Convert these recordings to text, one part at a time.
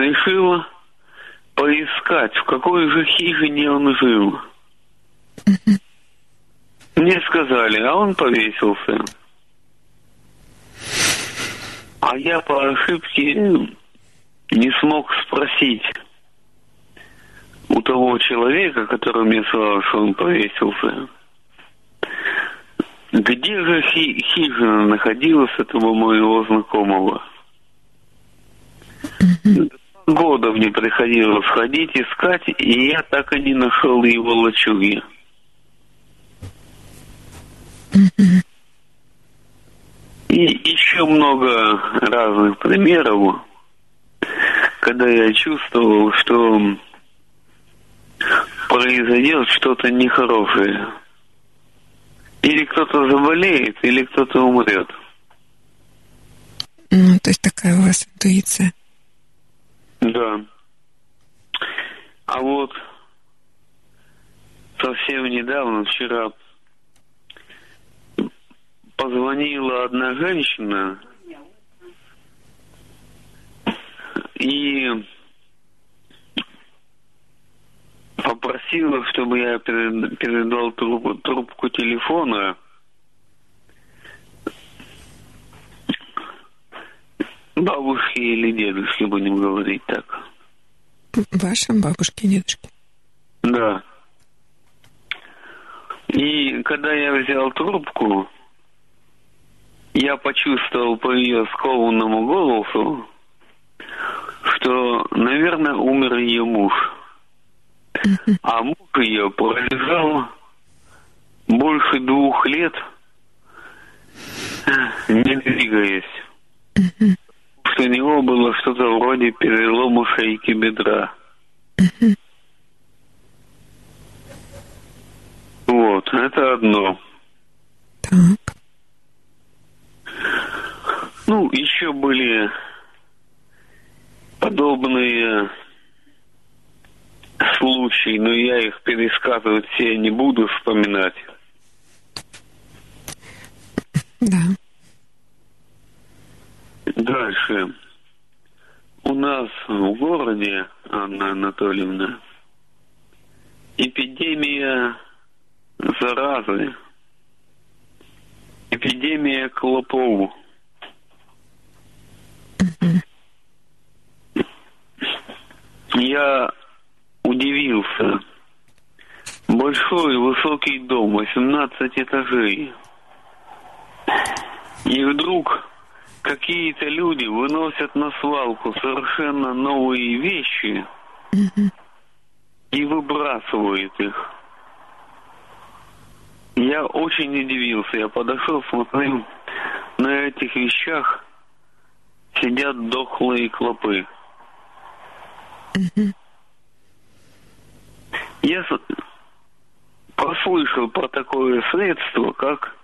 решил поискать, в какой же хижине он жил. Мне сказали, а он повесился. А я по ошибке не смог спросить у того человека, который мне сказал, что он повесился, где же хи- хижина находилась этого моего знакомого. Года мне приходилось ходить, искать, и я так и не нашел его лачуги. И еще много разных примеров, когда я чувствовал, что произойдет что-то нехорошее. Или кто-то заболеет, или кто-то умрет. Ну, то есть такая у вас интуиция. Да. А вот совсем недавно, вчера, позвонила одна женщина и попросила, чтобы я перед- передал трубку, трубку телефона бабушке или дедушке, будем говорить так. Вашим бабушке, дедушке. Да. И когда я взял трубку, я почувствовал по ее скованному голосу, что, наверное, умер ее муж. А муж ее пролежал больше двух лет, не двигаясь. У него было что-то вроде перелома шейки бедра. Вот, это одно. Так. Ну, еще были подобные случаи, но я их пересказывать все не буду вспоминать. Да. Дальше. У нас в городе, Анна Анатольевна, эпидемия заразы, эпидемия клопов. Я удивился. Большой высокий дом, 18 этажей. И вдруг какие-то люди выносят на свалку совершенно новые вещи и выбрасывают их. Я очень удивился. Я подошел, смотрю, на этих вещах сидят дохлые клопы. Я прослышал про такое средство, как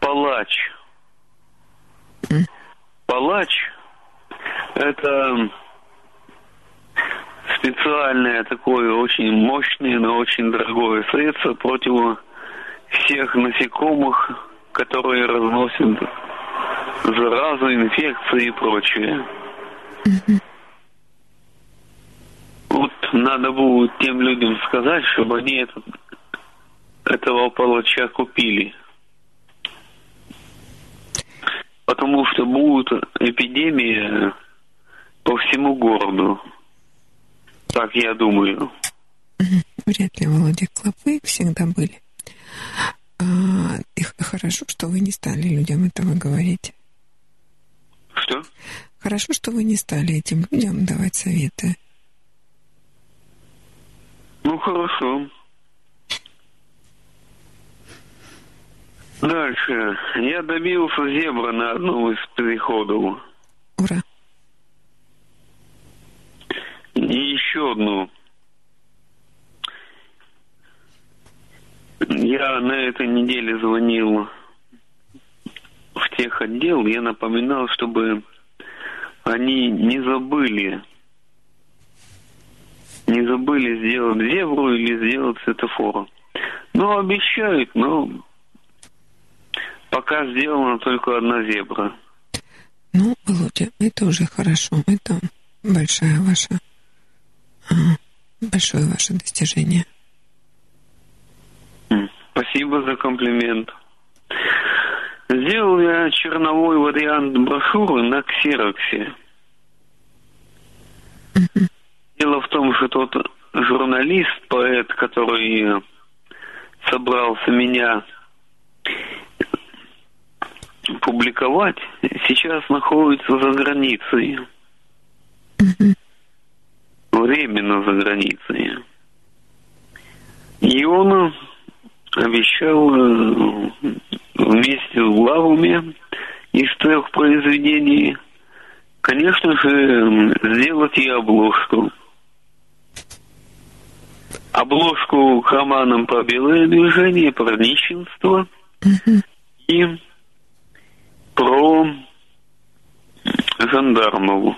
палач. Палач – это специальное такое очень мощное, но очень дорогое средство против всех насекомых, которые разносят заразу, инфекции и прочее. Вот надо будет тем людям сказать, чтобы они этот, этого палача купили. Потому что будет эпидемия по всему городу. Так я думаю. Вряд ли, Володя, клопы всегда были. А, и хорошо, что вы не стали людям этого говорить. Что? Хорошо, что вы не стали этим людям давать советы. Ну хорошо. Дальше. Я добился зебра на одном из переходов. Ура. И еще одну. Я на этой неделе звонил в тех отдел, я напоминал, чтобы они не забыли не забыли сделать зебру или сделать светофор. Ну, обещают, но пока сделана только одна зебра. Ну, Володя, это уже хорошо. Это большая ваша, а, большое ваше достижение. Спасибо за комплимент. Сделал я черновой вариант брошюры на ксероксе. Дело в том, что тот журналист, поэт, который собрался меня публиковать, сейчас находится за границей. Временно за границей. И он обещал э, вместе с главами из трех произведений, конечно же, сделать и обложку. Обложку к романам про белое движение, про нищенство и про жандармову.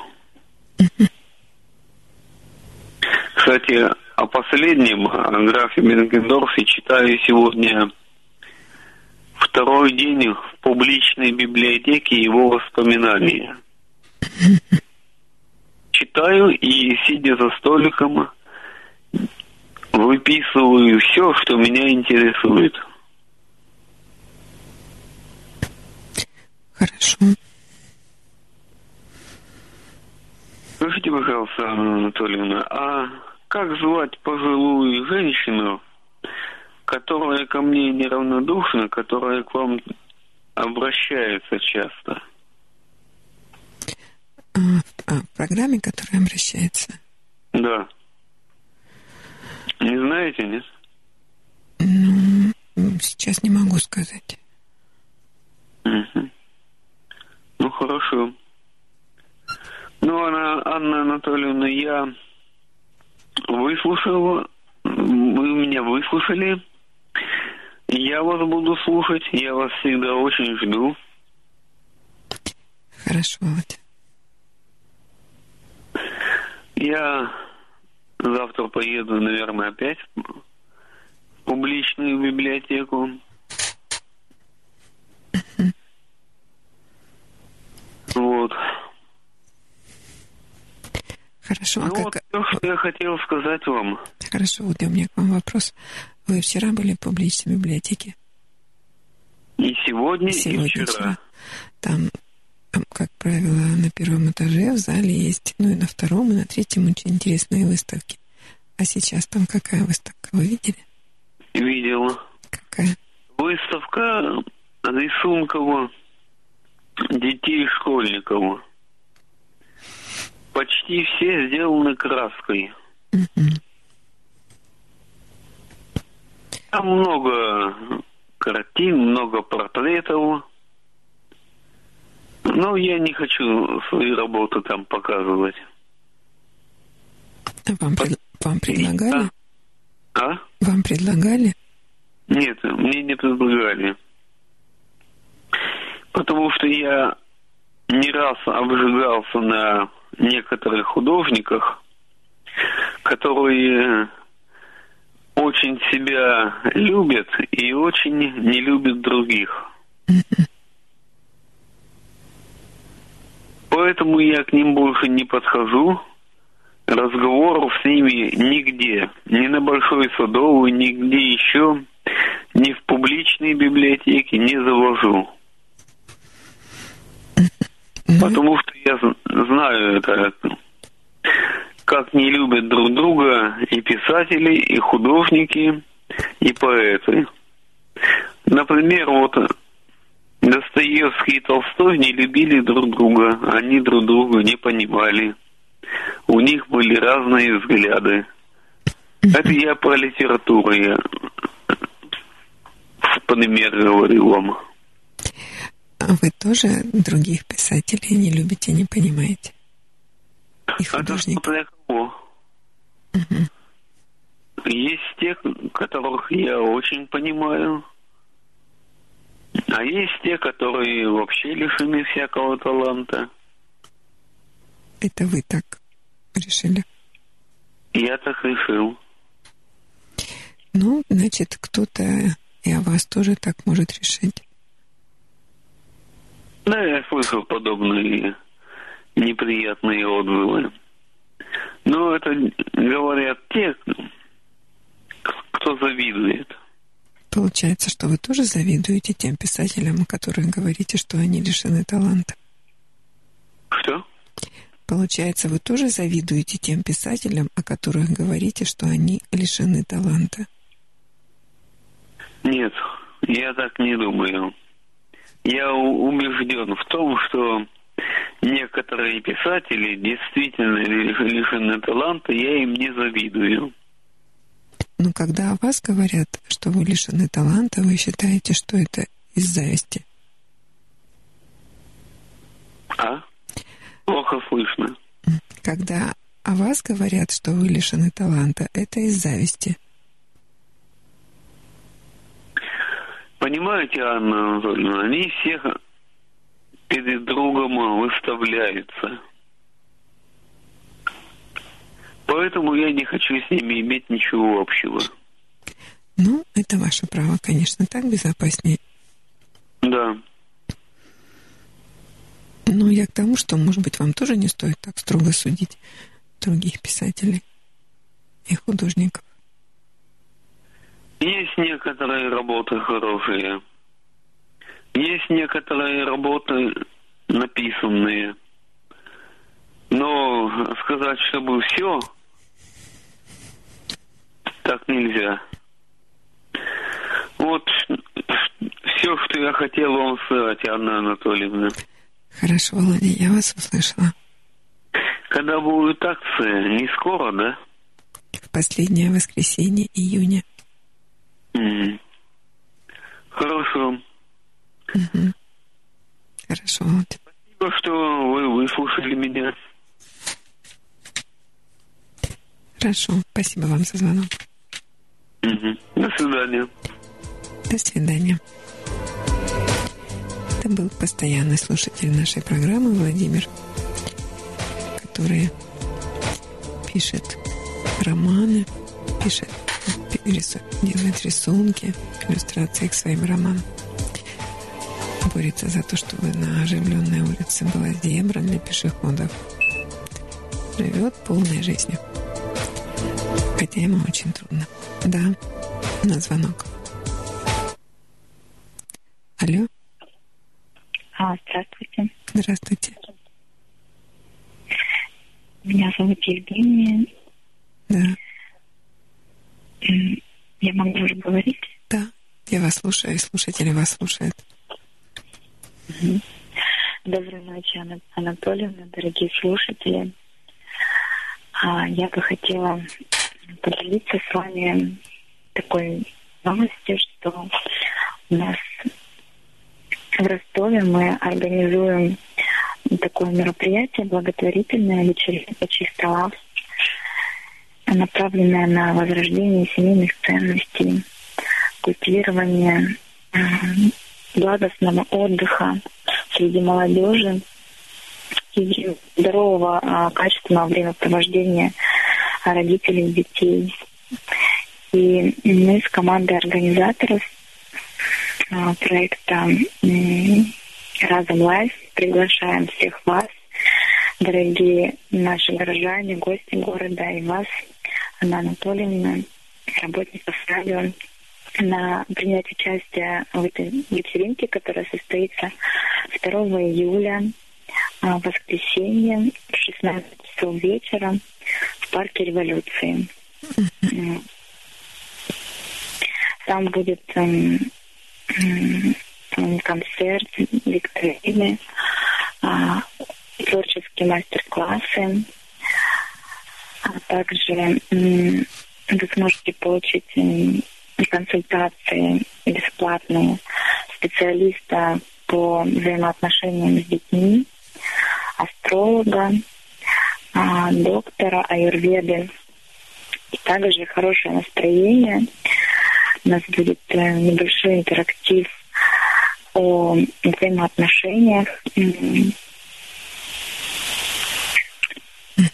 Кстати, о последнем, о графе Бенгендорфе, читаю сегодня второй день в публичной библиотеке его воспоминания. Читаю и, сидя за столиком, выписываю все, что меня интересует. Хорошо. Скажите, пожалуйста, Анатольевна, а как звать пожилую женщину, которая ко мне неравнодушна, которая к вам обращается часто? А, а, в программе, которая обращается? Да. Не знаете, нет? Ну, сейчас не могу сказать. Угу. Ну, хорошо. Ну, Анна, Анна Анатольевна, я выслушал, вы меня выслушали. Я вас буду слушать, я вас всегда очень жду. Хорошо, вот. Я завтра поеду, наверное, опять в публичную библиотеку. Вот. Хорошо, а ну, как... вот то, что я хотел сказать вам. Хорошо, вот у меня к вам вопрос. Вы вчера были в публичной библиотеке? И сегодня, и, сегодня, и вчера. вчера. Там, там, как правило, на первом этаже в зале есть, ну и на втором, и на третьем очень интересные выставки. А сейчас там какая выставка, вы видели? Видела. Какая? Выставка рисунков детей школьников почти все сделаны краской. Там много картин, много портретов. Но я не хочу свою работу там показывать. А вам, пред... вам предлагали? А? Вам предлагали? Нет, мне не предлагали. Потому что я не раз обжигался на некоторых художниках, которые очень себя любят и очень не любят других. Поэтому я к ним больше не подхожу. Разговоров с ними нигде, ни на Большой Садовой, нигде еще, ни в публичной библиотеке не завожу. Потому что я знаю это, как не любят друг друга и писатели, и художники, и поэты. Например, вот Достоевский и Толстой не любили друг друга, они друг друга не понимали. У них были разные взгляды. Это я про литературу, я в пример говорю вам. А вы тоже других писателей не любите, не понимаете? И художников? Это кого? Угу. Есть те, которых я очень понимаю, а есть те, которые вообще лишены всякого таланта. Это вы так решили? Я так решил. Ну, значит, кто-то и о вас тоже так может решить. Да, я слышал подобные неприятные отзывы. Но это говорят те, кто завидует. Получается, что вы тоже завидуете тем писателям, о которых говорите, что они лишены таланта? Что? Получается, вы тоже завидуете тем писателям, о которых говорите, что они лишены таланта? Нет, я так не думаю. Я убежден в том, что некоторые писатели действительно лишены таланта, я им не завидую. Но когда о вас говорят, что вы лишены таланта, вы считаете, что это из зависти? А? Плохо слышно. Когда о вас говорят, что вы лишены таланта, это из зависти. Понимаете, Анна Анатольевна, они всех перед другом выставляются. Поэтому я не хочу с ними иметь ничего общего. Ну, это ваше право, конечно, так безопаснее. Да. Но я к тому, что, может быть, вам тоже не стоит так строго судить других писателей и художников. Есть некоторые работы хорошие. Есть некоторые работы написанные. Но сказать, чтобы все, так нельзя. Вот все, что я хотел вам сказать, Анна Анатольевна. Хорошо, Володя, я вас услышала. Когда будет акция? Не скоро, да? В последнее воскресенье июня. Mm. Хорошо. Угу. Хорошо. Спасибо, что вы выслушали меня. Хорошо, спасибо вам за звонок. Угу. До свидания. До свидания. Это был постоянный слушатель нашей программы Владимир, который пишет романы, пишет, делает рисунки, иллюстрации к своим романам. Борется за то, чтобы на оживленной улице была зебра для пешеходов. Живет полной жизнью. Хотя ему очень трудно. Да, на звонок. Алло. А, здравствуйте. Здравствуйте. Меня зовут Евгения. Да. Я могу уже говорить? Да, я вас слушаю, и слушатели вас слушают. Угу. Доброй ночи, Ана Анатольевна, дорогие слушатели. А, я бы хотела поделиться с вами такой новостью, что у нас в Ростове мы организуем такое мероприятие благотворительное вечеринка чистого, направленное на возрождение семейных ценностей, культивирование благостного отдыха среди молодежи и здорового а, качественного времяпровождения родителей и детей. И мы с командой организаторов а, проекта Разом Лайф приглашаем всех вас, дорогие наши горожане, гости города и вас, Анна Анатольевна, работников радио, на принять участие в этой вечеринке, которая состоится 2 июля, а, в воскресенье, в 16 часов вечера в парке революции. Там будет эм, концерт, викторины, а, творческие мастер-классы, а также вы сможете получить консультации бесплатные специалиста по взаимоотношениям с детьми, астролога, а, доктора аюрведы. И также хорошее настроение. У нас будет э, небольшой интерактив о взаимоотношениях.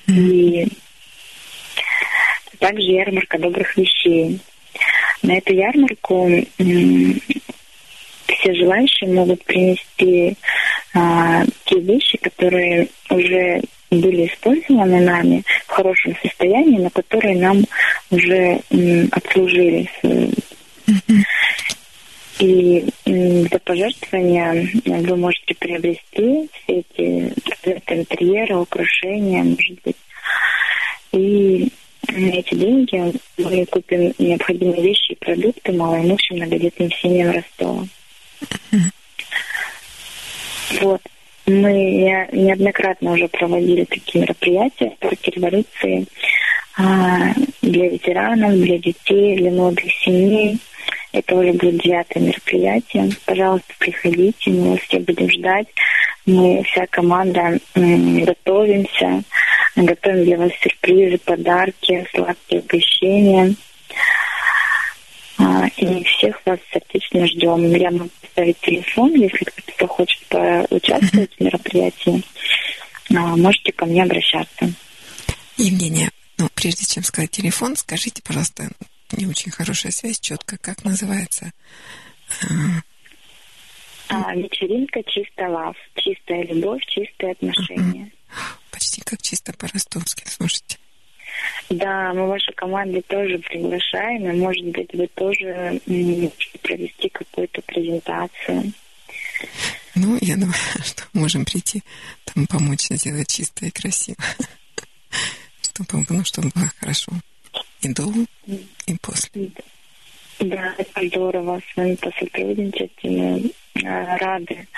И также ярмарка добрых вещей. На эту ярмарку все желающие могут принести а, те вещи, которые уже были использованы нами в хорошем состоянии, но которые нам уже отслужили. И за пожертвования вы можете приобрести все эти интерьеры, украшения, может быть. И на эти деньги мы купим необходимые вещи и продукты малоимущим многодетным семьям Ростова. Вот. Мы неоднократно уже проводили такие мероприятия в парке революции а, для ветеранов, для детей, для молодых семей. Это уже будет девятое мероприятие. Пожалуйста, приходите, мы все будем ждать. Мы, вся команда, готовимся, готовим для вас сюрпризы, подарки, сладкие угощения. А, и всех вас сердечно ждем. Я могу поставить телефон, если кто-то хочет поучаствовать в мероприятии. А, можете ко мне обращаться. Евгения, ну, прежде чем сказать телефон, скажите, пожалуйста, не очень хорошая связь, четко, как называется? А, вечеринка чисто лав, чистая любовь, чистые отношения. Почти как чисто по-ростовски, слушайте. Да, мы вашей команде тоже приглашаем, и, может быть, вы тоже провести какую-то презентацию. Ну, я думаю, что можем прийти, там помочь сделать чисто и красиво. Чтобы, ну, чтобы было хорошо и до, и после. Да, это здорово с вами посотрудничать, мы э, рады,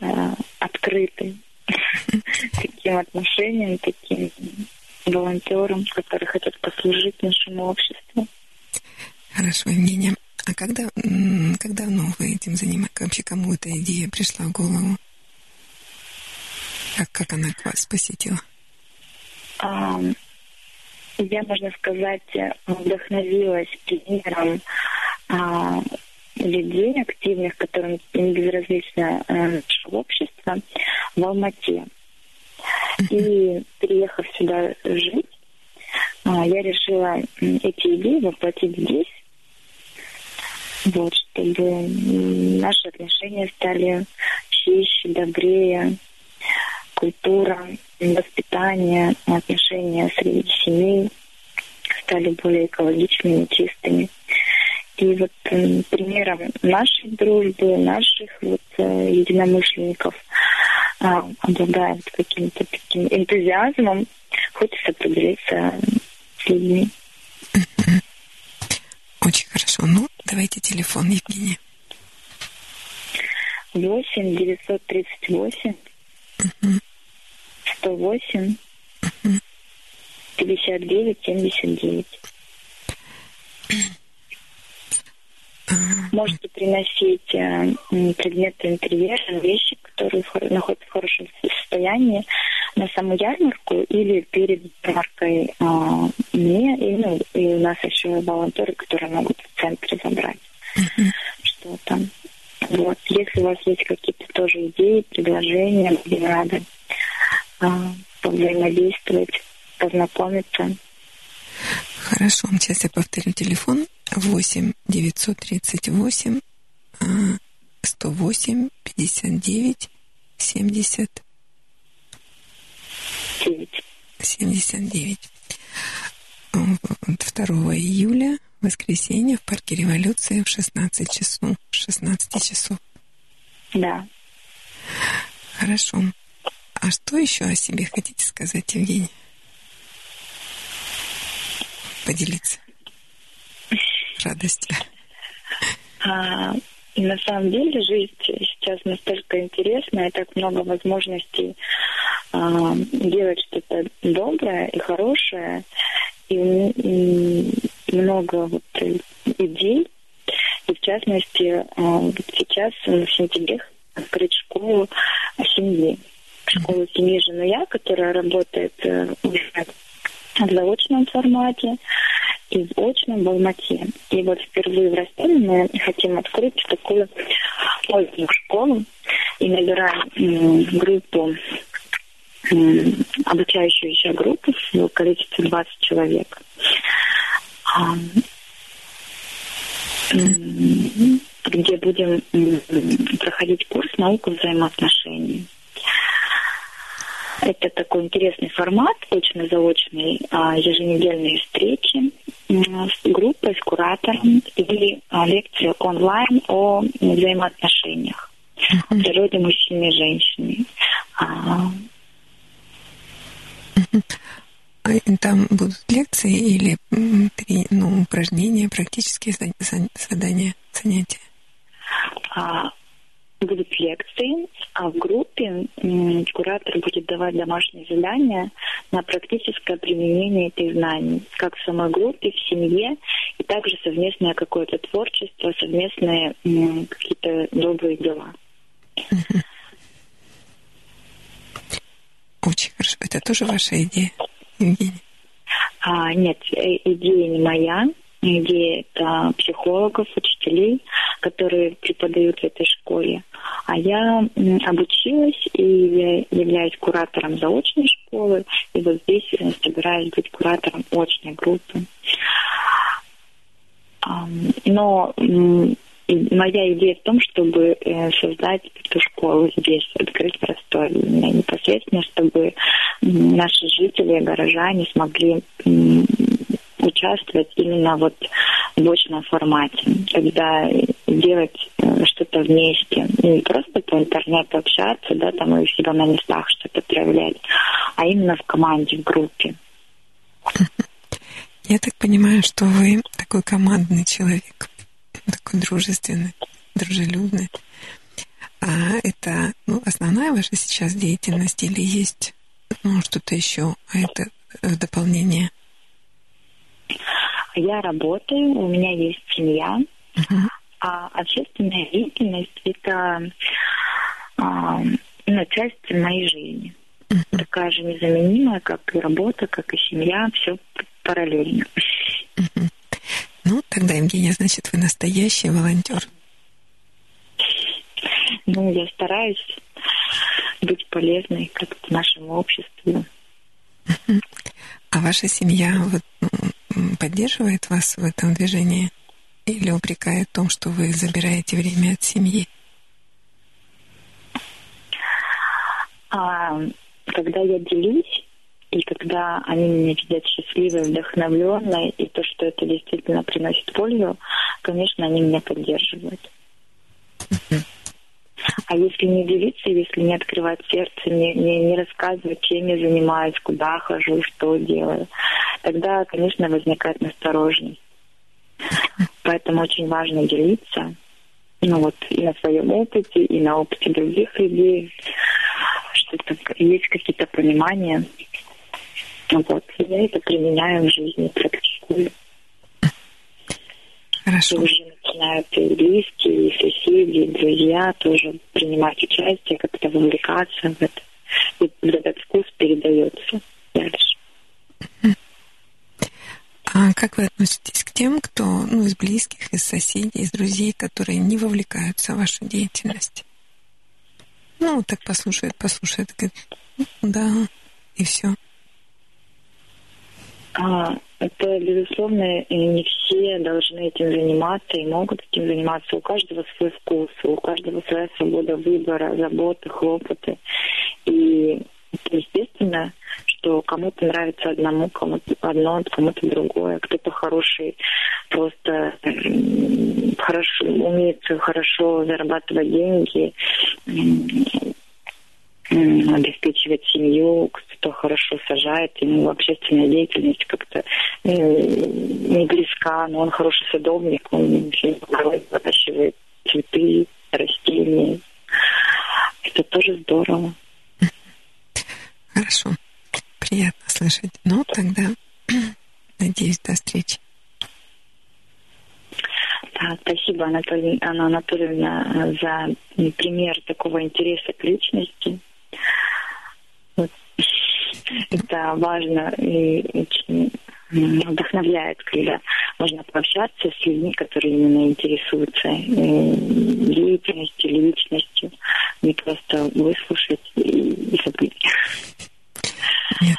э, открыты таким отношениям, таким волонтерам, которые хотят послужить нашему обществу. Хорошо, Евгения. А когда, когда давно вы этим занимаетесь? Вообще, кому эта идея пришла в голову? Как, как она к вас посетила? А, я, можно сказать, вдохновилась примером а, людей активных, которым не безразлично наше общество, в Алмате. И переехав сюда жить, а, я решила эти идеи воплотить здесь, вот, чтобы наши отношения стали чище, добрее, культура, воспитание, отношения среди семей стали более экологичными, чистыми. И вот примером нашей дружбы, наших вот э, единомышленников а, обладают каким-то таким энтузиазмом, хочется поделиться с людьми. Очень хорошо. Ну, давайте телефон Евгения. 8 938 108 59 79. Можете приносить э, предметы интерьера, вещи, которые находятся в хорошем состоянии, на саму ярмарку или перед ярмаркой э, мне, и, ну, и у нас еще волонтеры, которые могут в центре забрать что-то. Вот. Если у вас есть какие-то тоже идеи, предложения, будем рады повзаимодействовать, познакомиться. Хорошо, сейчас я повторю телефон. 8 938 108 59 70 79. 2 июля, воскресенье, в парке революции в 16 часов. 16 часов. Да. Хорошо. А что еще о себе хотите сказать, Евгений? Поделиться радость? А, на самом деле жизнь сейчас настолько интересная, и так много возможностей а, делать что-то доброе и хорошее, и, и много вот идей. И в частности, а, сейчас в сентябре открыть школу семьи. Школу семьи жену я, которая работает э, в заочном формате и в очном в Алмате. И вот впервые в Ростове мы хотим открыть такую ольную школу и набираем группу, обучающуюся группу в количестве 20 человек где будем проходить курс наука взаимоотношений. Это такой интересный формат, очно-заочный, а, еженедельные встречи с группой, с куратором и а, лекции онлайн о взаимоотношениях в природе мужчины и женщины. Там будут лекции или ну, упражнения, практические задания, занятия? Будут лекции, а в группе куратор будет давать домашние задания на практическое применение этих знаний, как в самой группе, в семье, и также совместное какое-то творчество, совместные какие-то добрые дела. Очень хорошо. Это тоже ваша идея, Евгения? А, нет, э, идея не моя где это психологов, учителей, которые преподают в этой школе. А я обучилась и являюсь куратором заочной школы, и вот здесь собираюсь быть куратором очной группы. Но моя идея в том, чтобы э, создать эту школу здесь, открыть простой непосредственно, чтобы наши жители, горожане смогли участвовать именно вот в очном формате, когда делать э, что-то вместе, не просто по интернету общаться, да, там и себя на местах что-то проявлять, а именно в команде, в группе. Я так понимаю, что вы такой командный человек, такой дружественный, дружелюбный. А это ну, основная ваша сейчас деятельность или есть ну, что-то еще, а это в дополнение? Я работаю, у меня есть семья, uh-huh. а общественная деятельность это а, ну, часть моей жизни. Uh-huh. Такая же незаменимая, как и работа, как и семья, все параллельно. Uh-huh. Ну, тогда, Евгения, значит, вы настоящий волонтер. Ну, я стараюсь быть полезной как-то нашему обществу. А ваша семья вот, поддерживает вас в этом движении или упрекает в том, что вы забираете время от семьи? А, когда я делюсь, и когда они меня видят счастливой, вдохновленной, и то, что это действительно приносит пользу, конечно, они меня поддерживают. А если не делиться, если не открывать сердце, не, не, не рассказывать, чем я занимаюсь, куда хожу, что делаю, тогда, конечно, возникает настороженность. Поэтому очень важно делиться. Ну вот и на своем опыте, и на опыте других людей, что есть какие-то понимания. Вот. Я это применяю в жизни, практикую. Хорошо. И уже начинают и близкие, и соседи, и друзья тоже принимать участие, как-то вовлекаться в это. И этот вкус передается дальше. А как вы относитесь к тем, кто ну, из близких, из соседей, из друзей, которые не вовлекаются в вашу деятельность? Ну, так послушает, послушает, говорит, да, и все. А, это, безусловно, не все должны этим заниматься и могут этим заниматься. У каждого свой вкус, у каждого своя свобода выбора, заботы, хлопоты. И естественно, что кому-то нравится одному, кому-то одно, кому-то другое. Кто-то хороший, просто хорошо умеет хорошо зарабатывать деньги, обеспечивать семью, кто хорошо сажает, ему общественная деятельность как-то э, не близка, но он хороший садовник, он выращивает цветы, растения. Это тоже здорово. Хорошо. Приятно слышать. Ну, тогда надеюсь, до встречи. Да, спасибо, Анатолий, Анна Анатольевна, за пример такого интереса к личности. Это важно и очень вдохновляет, когда можно пообщаться с людьми, которые именно интересуются деятельностью, личностью, не просто выслушать и забыть. Нет,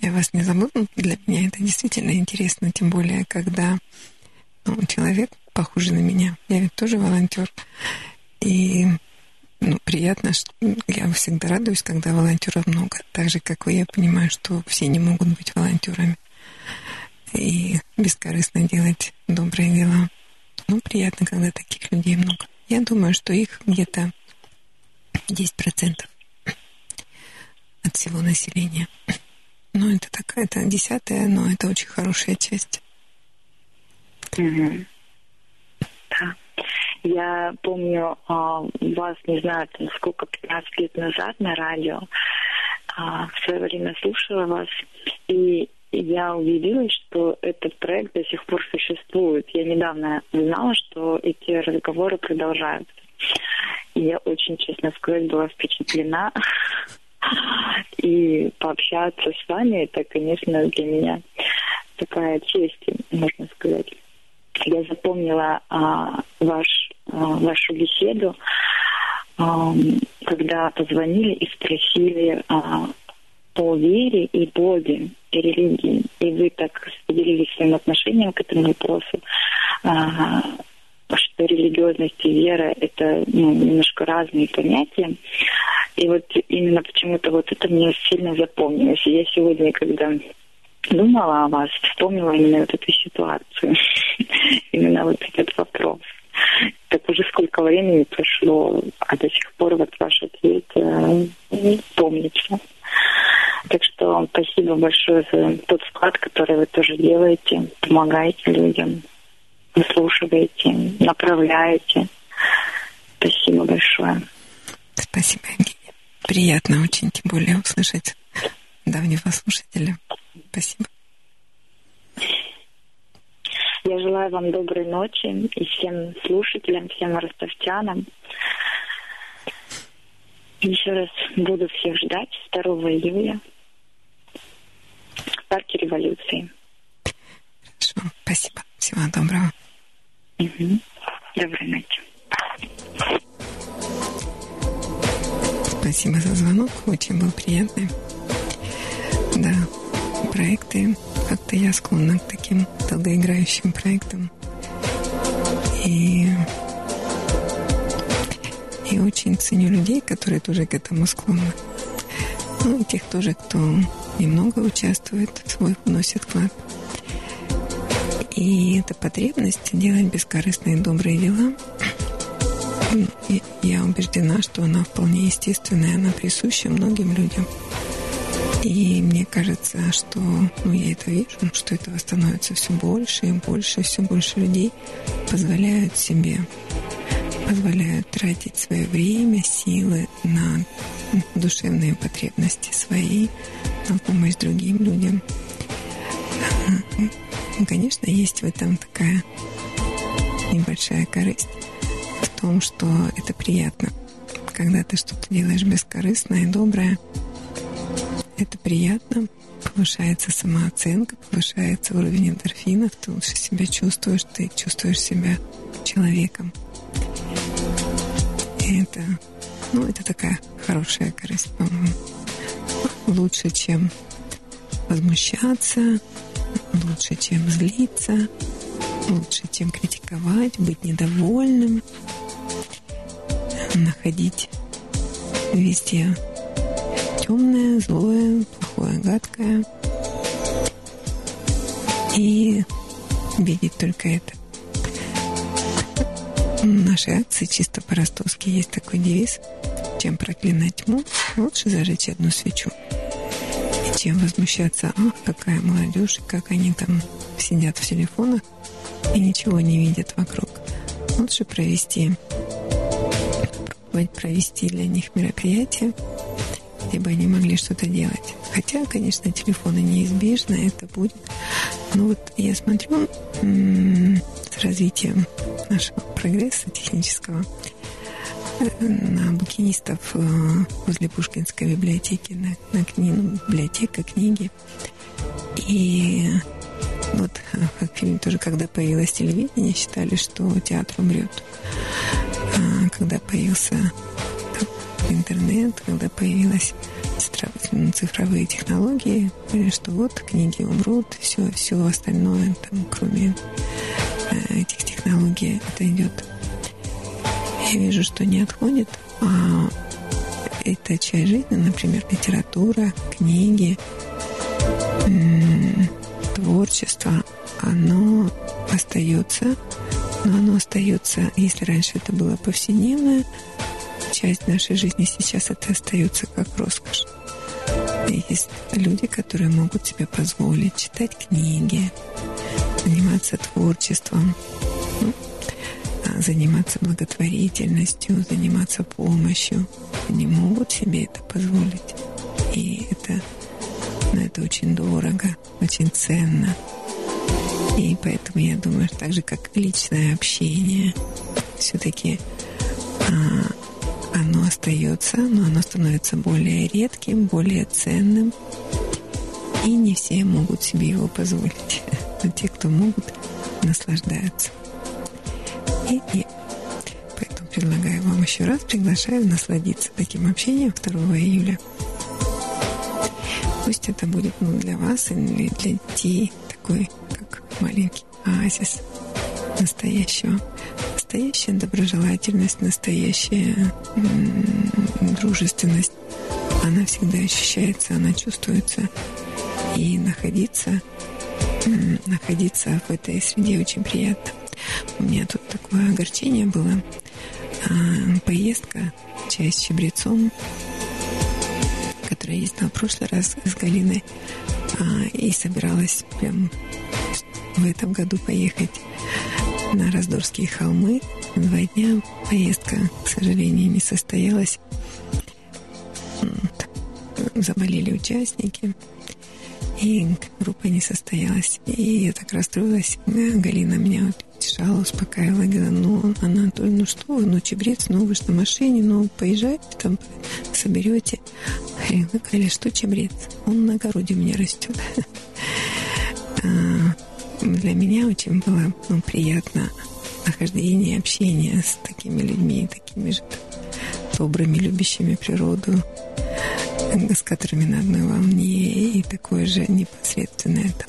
я вас не забыла. Для меня это действительно интересно, тем более, когда ну, человек похожий на меня, я ведь тоже волонтер, и ну, приятно, что я всегда радуюсь, когда волонтеров много. Так же, как и я понимаю, что все не могут быть волонтерами и бескорыстно делать добрые дела. Ну, приятно, когда таких людей много. Я думаю, что их где-то 10% от всего населения. Ну, это такая, это десятая, но это очень хорошая часть. Угу. Да. Я помню а, вас, не знаю, там, сколько, 15 лет назад на радио. А, в свое время слушала вас, и я удивилась, что этот проект до сих пор существует. Я недавно узнала, что эти разговоры продолжаются. И я очень, честно сказать, была впечатлена. И пообщаться с вами, это, конечно, для меня такая честь, можно сказать. Я запомнила а, ваш, вашу беседу, а, когда позвонили и спросили а, о вере и Боге, и религии. И вы так поделились своим отношением к этому вопросу, а, что религиозность и вера — это ну, немножко разные понятия. И вот именно почему-то вот это мне сильно запомнилось. И я сегодня, когда думала о вас, вспомнила именно вот эту ситуацию, именно вот этот вопрос. Так уже сколько времени прошло, а до сих пор вот ваш ответ э, помнится. Так что спасибо большое за тот вклад, который вы тоже делаете, помогаете людям, выслушиваете, направляете. Спасибо большое. Спасибо, Евгения. Приятно очень, тем более, услышать давнего слушателя. Спасибо. Я желаю вам доброй ночи и всем слушателям, всем ростовчанам. Еще раз буду всех ждать 2 июля в парке революции. Хорошо, спасибо. Всего доброго. Угу. Доброй ночи. Спасибо за звонок, очень был приятный. Да, проекты, как-то я склонна к таким долгоиграющим проектам. И, и очень ценю людей, которые тоже к этому склонны. Ну, и тех тоже, кто немного участвует, свой вносит вклад. И эта потребность делать бескорыстные добрые дела, я убеждена, что она вполне естественная, она присуща многим людям. И мне кажется, что, ну, я это вижу, что этого становится все больше и больше, все больше людей позволяют себе, позволяют тратить свое время, силы на душевные потребности свои, на помощь другим людям. Конечно, есть в этом такая небольшая корысть в том, что это приятно. Когда ты что-то делаешь бескорыстное и доброе, это приятно, повышается самооценка, повышается уровень эндорфинов, ты лучше себя чувствуешь, ты чувствуешь себя человеком. И это, ну, это такая хорошая корысть, по-моему. Лучше, чем возмущаться, лучше, чем злиться, лучше, чем критиковать, быть недовольным, находить везде темное, злое, плохое, гадкое. И видеть только это. В нашей акции чисто по-ростовски есть такой девиз. Чем проклинать тьму, лучше зажечь одну свечу. И чем возмущаться, ах, какая молодежь, как они там сидят в телефонах и ничего не видят вокруг. Лучше провести, попробовать провести для них мероприятие, бы они могли что-то делать. Хотя, конечно, телефоны неизбежно, это будет. Но вот я смотрю с развитием нашего прогресса технического э, на букинистов э, возле Пушкинской библиотеки, на, на книгу, ну, библиотека, книги. И вот э, как фильм тоже, когда появилось телевидение, считали, что театр умрет. А когда появился интернет, когда появились цифровые технологии, говорили, что вот книги умрут, все, все остальное, там, кроме э, этих технологий, это идет. я вижу, что не отходит, а эта часть жизни, например, литература, книги, творчество, оно остается, но оно остается, если раньше это было повседневная часть нашей жизни, сейчас это остается как роскошь. Есть люди, которые могут себе позволить читать книги, заниматься творчеством, ну, а, заниматься благотворительностью, заниматься помощью. Они могут себе это позволить. И это, ну, это очень дорого, очень ценно. И поэтому я думаю, так же, как личное общение, все-таки а, остается, но оно становится более редким, более ценным. И не все могут себе его позволить. Но те, кто могут, наслаждаются. И, и поэтому предлагаю вам еще раз, приглашаю насладиться таким общением 2 июля. Пусть это будет ну, для вас и для детей такой, как маленький оазис настоящего. Настоящая доброжелательность, настоящая дружественность, она всегда ощущается, она чувствуется. И находиться, находиться в этой среде очень приятно. У меня тут такое огорчение было. А, поездка, чай с чабрецом, которая ездила в прошлый раз с Галиной а, и собиралась прям в этом году поехать на Раздорские холмы. Два дня поездка, к сожалению, не состоялась. Заболели участники, и группа не состоялась. И я так расстроилась. Галина меня утешала, успокаивала. Говорила, ну, Анатолий, ну что вы, ну, чебрец, ну, вы же на машине, ну, поезжайте там, соберете. Я говорю, что чебрец? Он на огороде у меня растет. Для меня очень было ну, приятно нахождение, общение с такими людьми, такими же добрыми, любящими природу, с которыми на одной волне, и такое же непосредственное там,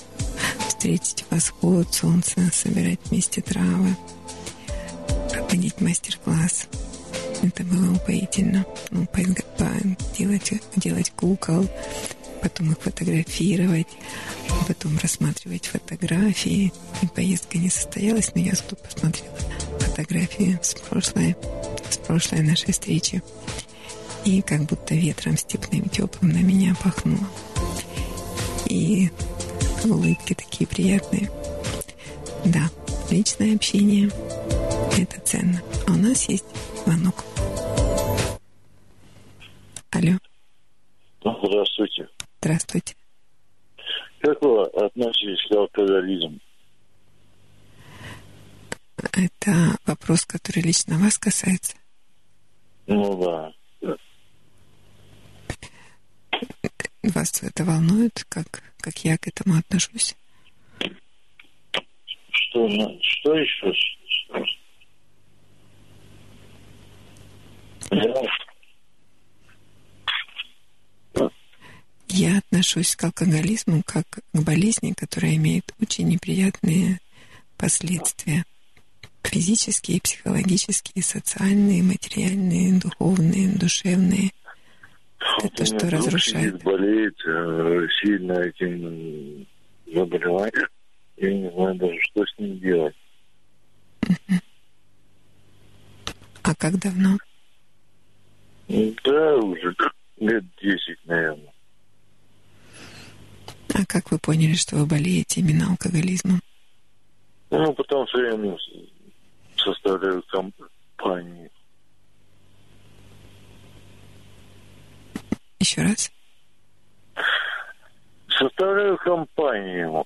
встретить восход солнца, собирать вместе травы, проводить мастер-класс. Это было упоительно. Ну, делать, делать кукол, потом их фотографировать, потом рассматривать фотографии. И поездка не состоялась, но я зато посмотрела фотографии с прошлой, с прошлой нашей встречи. И как будто ветром степным теплым на меня пахнуло. И улыбки такие приятные. Да, личное общение – это ценно. А у нас есть звонок. Алло. Здравствуйте. Здравствуйте. Как вы относитесь к алкоголизму? Это вопрос, который лично вас касается? Ну да. Вас это волнует, как, как я к этому отношусь? Что, что еще? Понимаешь? Я отношусь к алкоголизму как к болезни, которая имеет очень неприятные последствия. Физические, психологические, социальные, материальные, духовные, душевные. Это то, что разрушает. болеет э, сильно этим заболеванием. Я не знаю даже, что с ним делать. А как давно? Да, уже лет десять, наверное. А как вы поняли, что вы болеете именно алкоголизмом? Ну, потому что я ну, составляю компанию. Еще раз? Составляю компанию.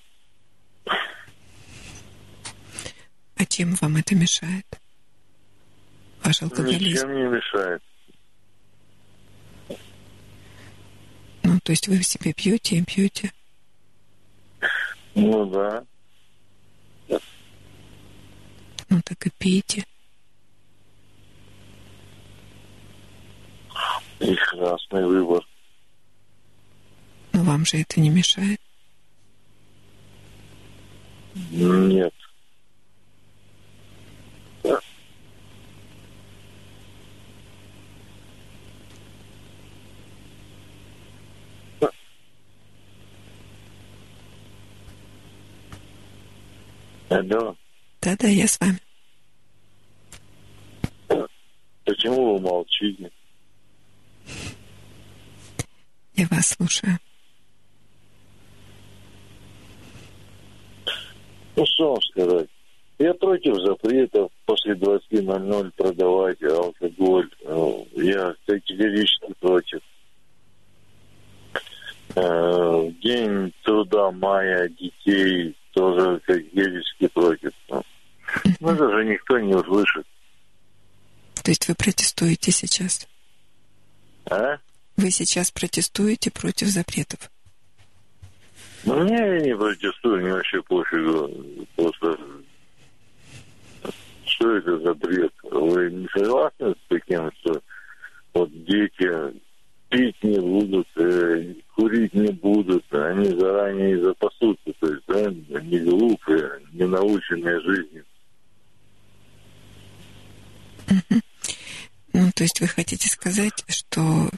А чем вам это мешает? Ваш алкоголизм? Ничем не мешает. Ну, то есть вы в себе пьете и пьете? Ну да. Ну так и пейте. Прекрасный выбор. Но вам же это не мешает? Нет. Алло. Да-да, я с вами. Почему вы молчите? Я вас слушаю. Ну, что вам сказать? Я против запретов после 20.00 продавать алкоголь. Э, Я категорически против. Э, День труда мая детей тоже категорически против. Ну, ну, это же никто не услышит. То есть вы протестуете сейчас? А? Вы сейчас протестуете против запретов? Ну, не, я не протестую, мне вообще пофигу. Просто что это за бред? Вы не согласны с таким, что вот дети пить не будут, э, курить не будут, они заранее запасутся, то есть, да, не глупые, не наученные жизнью. Ну, то есть вы хотите сказать, что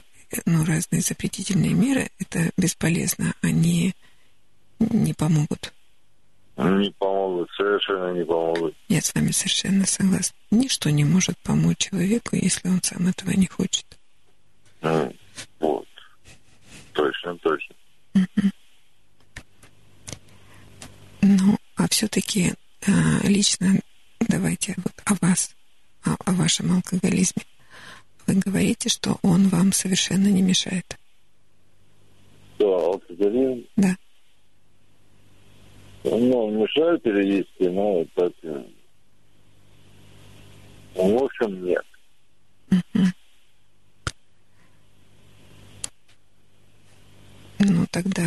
ну, разные запретительные меры это бесполезно, они не помогут. Не помогут, совершенно не помогут. Я с вами совершенно согласна. Ничто не может помочь человеку, если он сам этого не хочет. Точно, точно. Ну, а все-таки лично давайте вот о вас, о, о вашем алкоголизме. Вы говорите, что он вам совершенно не мешает. Да, алкоголизм. Да. Ну, мешает периодически, но так... э, В общем, нет. Ну, тогда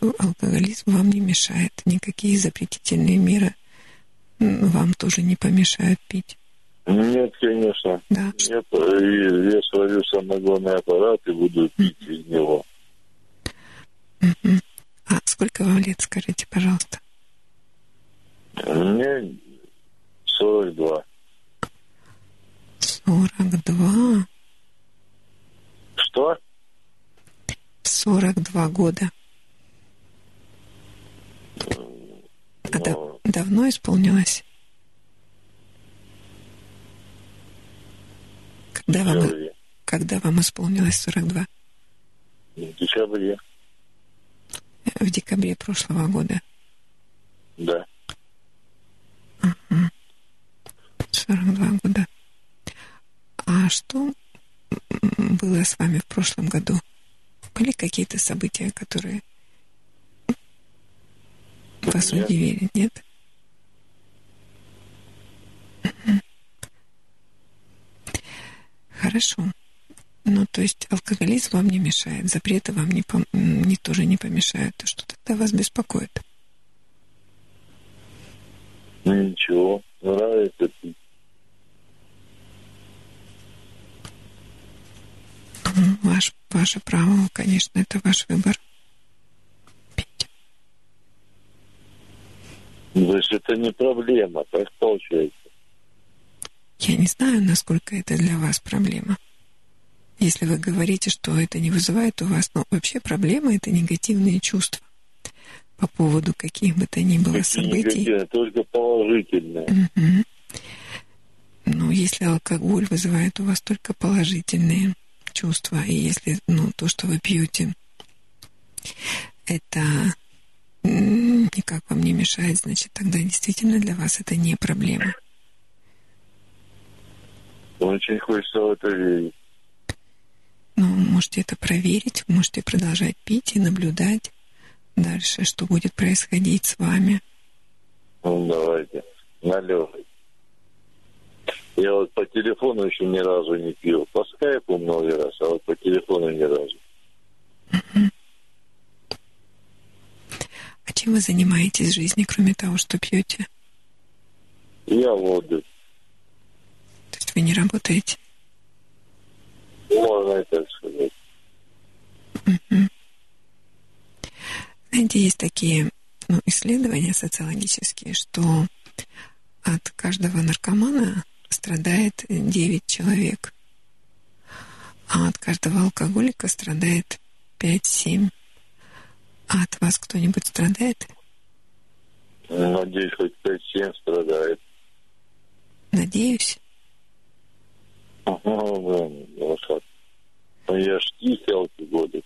ну, алкоголизм вам не мешает. Никакие запретительные меры вам тоже не помешают пить. Нет, конечно. Да. Нет, и я сварю самогонный аппарат и буду пить из него. А сколько вам лет, скажите, пожалуйста? Мне 42. 42. Что? 42 года. А да- давно исполнилось? Когда вам, когда вам исполнилось 42? В декабре, В декабре прошлого года. да. 42 года. А что было с вами в прошлом году? Были какие-то события, которые вас Нет. удивили, нет? Хорошо. Ну, то есть алкоголизм вам не мешает, запреты вам не, пом- не тоже не помешают. А что тогда вас беспокоит? Ну, Ничего, нравится пить. Ну, Ваш, ваше право, конечно, это ваш выбор. Пить. То есть это не проблема, так получается. Я не знаю, насколько это для вас проблема. Если вы говорите, что это не вызывает у вас, но вообще проблема это негативные чувства по поводу каких бы то ни было Какие событий. негативные, только положительные. Мгм. Ну, если алкоголь вызывает у вас только положительные чувства, и если ну, то, что вы пьете, это никак вам не мешает, значит, тогда действительно для вас это не проблема. Очень хочется в это верить. Ну, можете это проверить, можете продолжать пить и наблюдать дальше, что будет происходить с вами. Ну, давайте, наливай. Я вот по телефону еще ни разу не пил. По скайпу много раз, а вот по телефону ни разу. А чем вы занимаетесь в жизни, кроме того, что пьете? Я в отдых. То есть вы не работаете? Можно и так сказать. Знаете, есть такие ну, исследования социологические, что от каждого наркомана страдает 9 человек, а от каждого алкоголика страдает 5-7. А от вас кто-нибудь страдает? Надеюсь, хоть 5-7 страдает. Надеюсь. Ну, блин, вот так. Ну, я ж тихий алкоголик.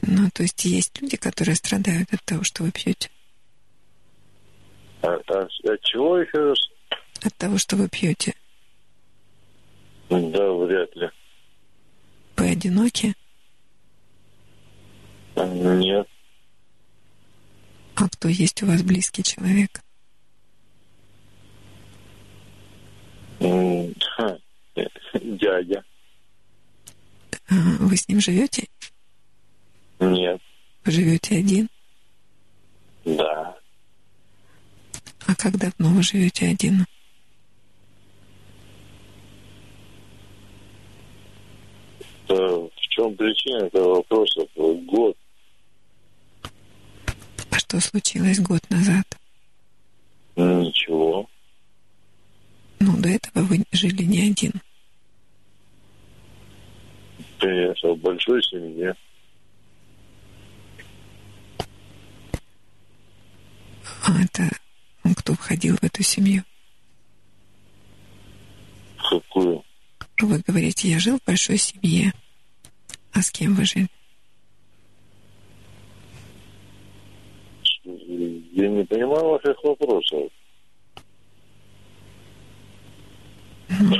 Ну, то есть есть люди, которые страдают от того, что вы пьете? А, а, от чего еще раз? От того, что вы пьете. Да, вряд ли. Вы одиноки? Нет. А кто есть у вас близкий человек? Дядя. А, вы с ним живете? Нет. Вы живете один? Да. А как давно вы живете один? В чем причина этого вопроса? Год. А что случилось год назад? Ничего. Ну, до этого вы жили не один. Конечно, в большой семье. А это кто входил в эту семью? Какую? Вы говорите, я жил в большой семье. А с кем вы жили? Я не понимаю ваших вопросов. Ну,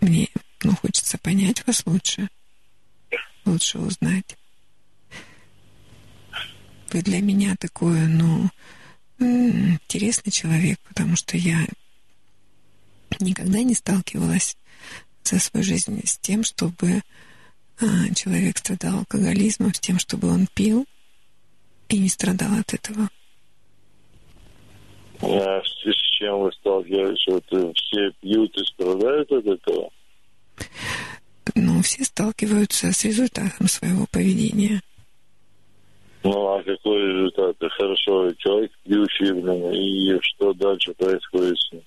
мне ну, хочется понять вас лучше. Лучше узнать. Вы для меня такой, ну, интересный человек, потому что я никогда не сталкивалась за свою жизнь с тем, чтобы а, человек страдал алкоголизмом, с тем, чтобы он пил и не страдал от этого. А с чем вы сталкивались? Вот все пьют и страдают от этого? Ну, все сталкиваются с результатом своего поведения. Ну, а какой результат? Хорошо, человек пьющий, блин, и что дальше происходит с ним?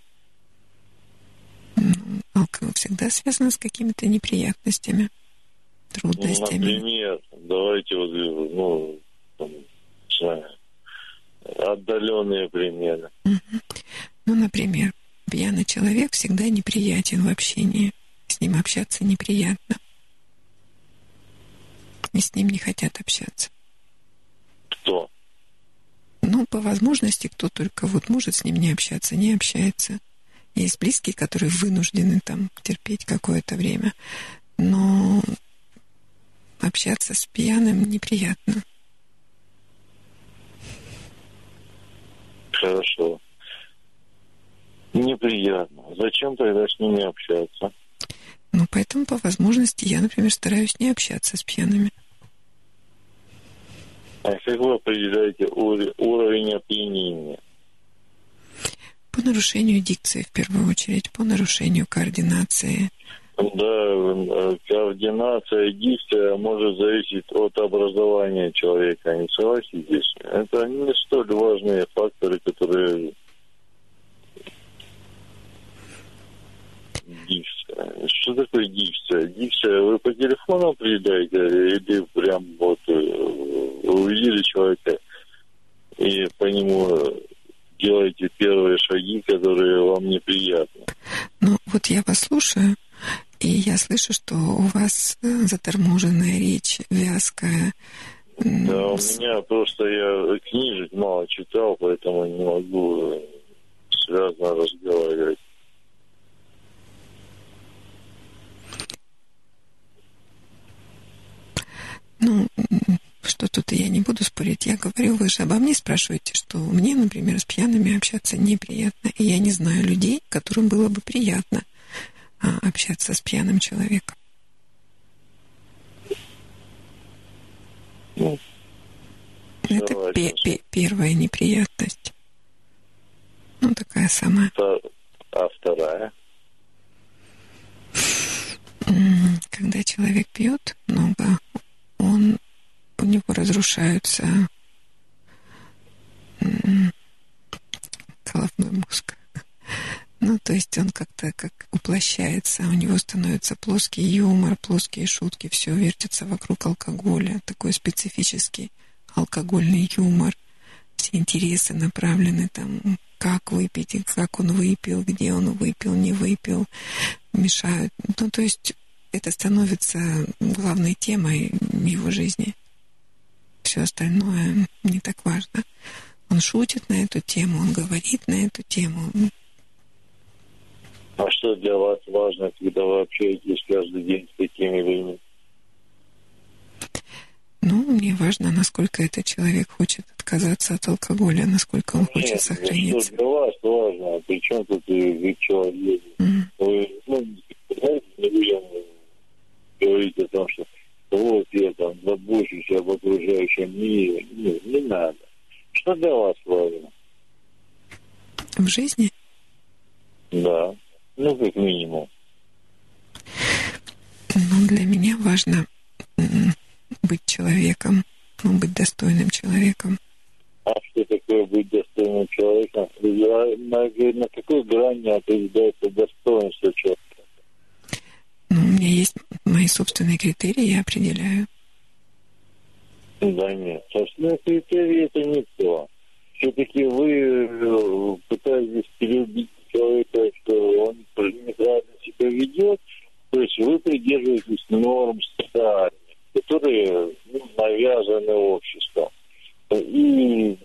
Ну, алкоголь всегда связан с какими-то неприятностями, трудностями. Ну, например, давайте вот, ну, там, отдаленные примеры. Угу. Ну, например, пьяный человек всегда неприятен в общении. С ним общаться неприятно. И с ним не хотят общаться. Ну, по возможности, кто только вот может с ним не общаться, не общается. Есть близкие, которые вынуждены там терпеть какое-то время. Но общаться с пьяным неприятно. Хорошо. Неприятно. Зачем тогда с ними общаться? Ну, поэтому по возможности я, например, стараюсь не общаться с пьяными. А как вы определяете уровень опьянения? По нарушению дикции, в первую очередь, по нарушению координации. Да, координация, дикция может зависеть от образования человека, не согласитесь? Это не столь важные факторы, которые дикция. Что такое дикция? Дикция вы по телефону определяете или прям вот э, увидели человека и по нему делаете первые шаги, которые вам неприятны? Ну, вот я вас слушаю, и я слышу, что у вас э, заторможенная речь, вязкая. Да, у меня просто я книжек мало читал, поэтому не могу связно разговаривать. Ну, что тут я не буду спорить. Я говорю, вы же обо мне спрашиваете, что мне, например, с пьяными общаться неприятно. И я не знаю людей, которым было бы приятно а, общаться с пьяным человеком. Ну, Это пе- пе- первая неприятность. Ну, такая самая. А вторая? Когда человек пьет много, он, у него разрушаются головной мозг. Ну, то есть он как-то как уплощается, у него становится плоский юмор, плоские шутки, все вертится вокруг алкоголя, такой специфический алкогольный юмор, все интересы направлены там, как выпить, как он выпил, где он выпил, не выпил, мешают. Ну, то есть это становится главной темой его жизни. Все остальное не так важно. Он шутит на эту тему, он говорит на эту тему. А что для вас важно, когда вы общаетесь каждый день с такими людьми? Ну, мне важно, насколько этот человек хочет отказаться от алкоголя, насколько он хочет Нет, сохраниться. Ну, что для вас важно, а при чем тут и человек? Mm-hmm. Вы, ну, знаете, говорите о том, что вот я там забочусь об окружающем мире. Нет, не надо. Что для вас важно? В жизни? Да. Ну, как минимум. Ну, для меня важно быть человеком, ну, быть достойным человеком. А что такое быть достойным человеком? На, на какой грани определяется достоинство человека? Ну, у меня есть мои собственные критерии, я определяю. Да нет, собственные критерии это не то. Все-таки вы э, пытаетесь переубить человека, что он неправильно себя ведет, то есть вы придерживаетесь норм социальных, которые ну, навязаны обществом. И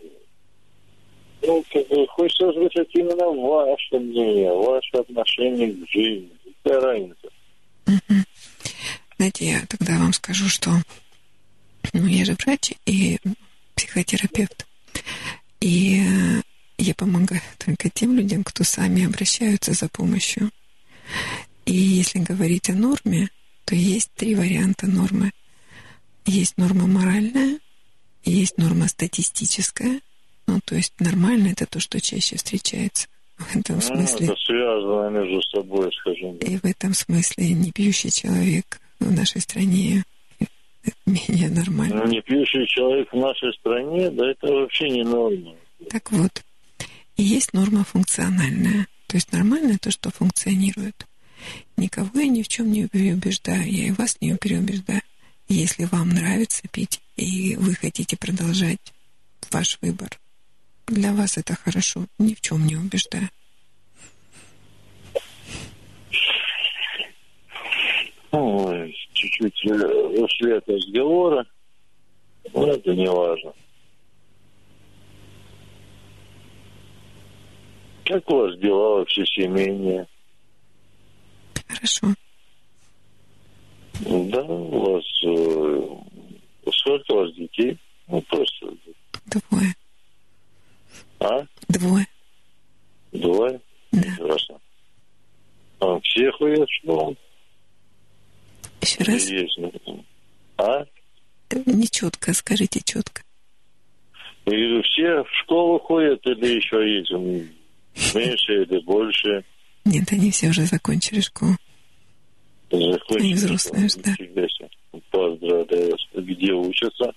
ну, как бы, хочется услышать именно ваше мнение, ваше отношение к жизни. Какая разница? Знаете, я тогда вам скажу, что ну, я же врач и психотерапевт. И я помогаю только тем людям, кто сами обращаются за помощью. И если говорить о норме, то есть три варианта нормы. Есть норма моральная, есть норма статистическая, ну, то есть нормально это то, что чаще встречается. В этом ну, смысле... Это связано между собой, скажем. И в этом смысле не пьющий человек в нашей стране менее нормально. Ну, не пьющий человек в нашей стране, да это вообще не норма. Так вот, и есть норма функциональная. То есть нормальное то, что функционирует. Никого я ни в чем не переубеждаю, я и вас не переубеждаю. Если вам нравится пить, и вы хотите продолжать ваш выбор, для вас это хорошо, ни в чем не убеждаю. Ой, чуть-чуть ушли от разговора, но это не важно. Как у вас дела вообще семейные? Хорошо. Да, у вас... Э, сколько у вас детей? Ну, просто... Двое. А? Двое. Двое? Да. Прекрасно. А все ходят в школу? Еще раз? А? Не четко, скажите четко. Я говорю, все в школу ходят или еще есть меньше или больше? Нет, они все уже закончили школу. Закончили. Они взрослые, да. Поздравляю. Где учатся?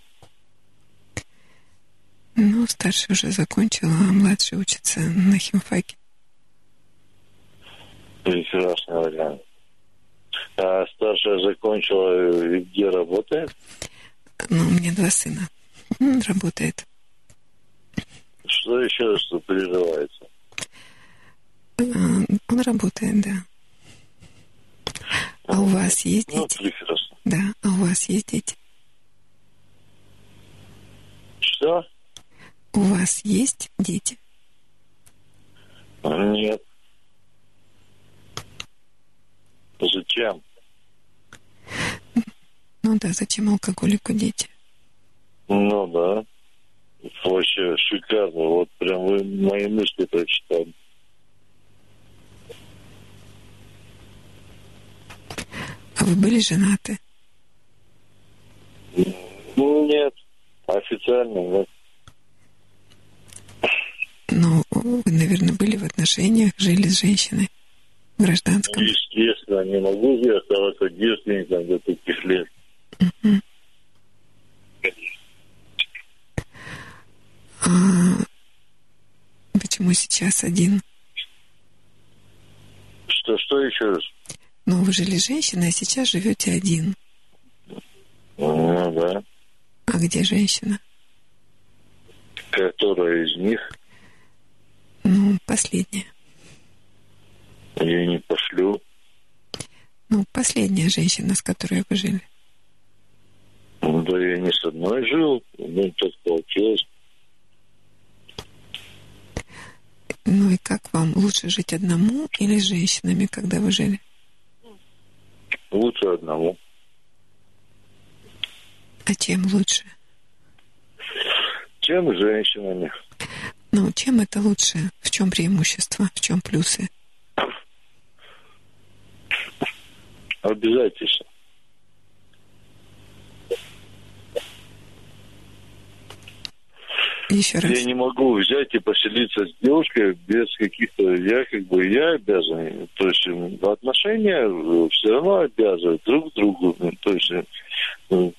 Ну, старший уже закончил, а младший учится на химфаке. Прекрасный вариант. А старшая закончила, где работает? Ну, у меня два сына. Работает. Что еще, что переживается? А, он работает, да. А у вас есть ну, дети? Ну, прекрасно. Да, а у вас есть дети? Что? У вас есть дети? Нет. Зачем? Ну да, зачем алкоголику дети? Ну да. Вообще шикарно. Вот прям вы мои мысли прочитали. А вы были женаты? Ну, нет. Официально нет. Ну, вы, наверное, были в отношениях, жили с женщиной гражданском. Естественно, не могу я оставаться девственником до таких лет. Угу. А почему сейчас один? еще раз. Но вы жили женщиной, а сейчас живете один. Ну, да. А где женщина? Которая из них? Ну, последняя. Я не пошлю. Ну, последняя женщина, с которой вы жили. Ну, да я не с одной жил. Ну, так получилось. Ну и как вам лучше жить одному или с женщинами, когда вы жили? Лучше одному. А чем лучше? Чем с женщинами? Ну, чем это лучше? В чем преимущество? В чем плюсы? Обязательно. Еще раз. Я не могу взять и поселиться с девушкой без каких-то... Я как бы, я обязан. То есть отношения все равно обязывают друг к другу. Ну, То есть м,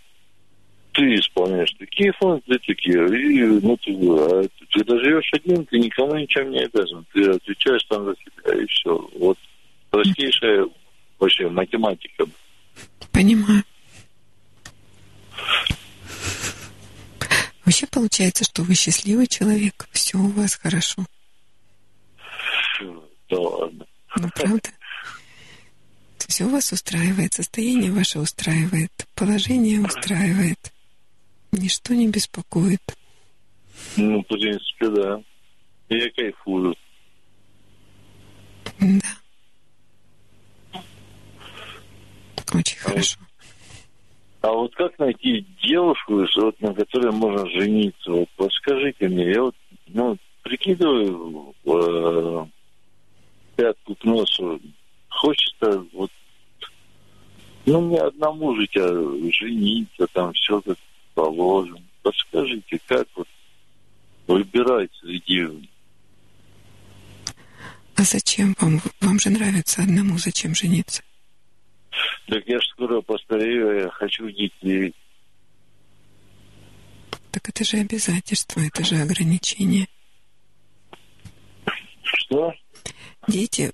ты исполняешь такие функции, такие. И, ну, ты, а когда живешь один, ты никому ничем не обязан. Ты отвечаешь там за себя, и все. Вот простейшая вообще математика. Понимаю. Вообще получается, что вы счастливый человек, все у вас хорошо. Да ладно. Ну, правда? Все вас устраивает, состояние ваше устраивает, положение устраивает. Ничто не беспокоит. Ну, в принципе, да. Я кайфую. Да. Очень А хорошо. А вот как найти девушку, вот, на которой можно жениться? Вот подскажите мне, я вот ну, прикидываю э, пятку к носу. Хочется вот ну мне одному жить, а жениться, там все как положено. Подскажите, как вот выбирать среди А зачем вам? Вам же нравится одному, зачем жениться? Так я ж скоро постарею, я хочу детей. Так это же обязательство, это же ограничение. Что? Дети,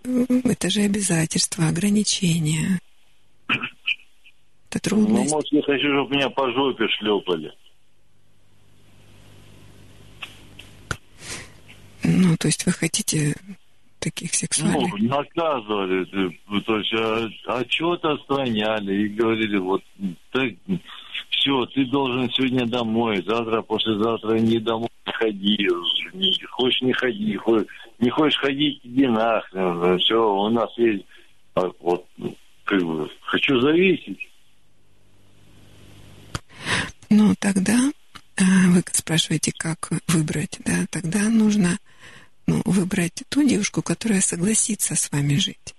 это же обязательство, ограничения. Это Ну, трудность. может, я хочу, чтобы меня по жопе шлепали. Ну, то есть вы хотите таких сексуальных? Ну, наказывали, э, то есть а, отчет отстраняли и говорили, вот так, все, ты должен сегодня домой, завтра, послезавтра не домой ходи, не, хочешь не ходи, хочешь, не хочешь ходить, иди нахрен, все, у нас есть, а, вот, ну, как бы, хочу зависеть. Ну, тогда а, вы спрашиваете, как выбрать, да? Тогда нужно ну, выбрать ту девушку, которая согласится с вами жить.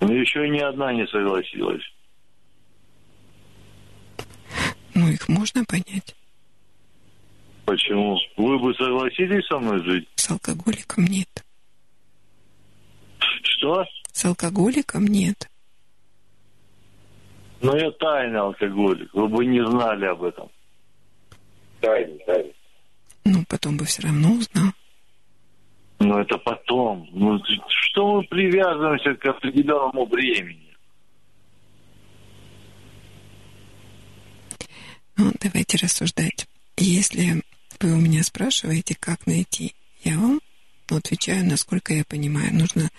Но еще ни одна не согласилась. Ну, их можно понять. Почему? Вы бы согласились со мной жить? С алкоголиком нет. Что? С алкоголиком нет. Ну, я тайный алкоголик, вы бы не знали об этом. Тайный, тайный. Ну, потом бы все равно узнал. Но это потом. Ну, что мы привязываемся к определенному времени? Ну, давайте рассуждать. Если вы у меня спрашиваете, как найти, я вам отвечаю, насколько я понимаю. Нужно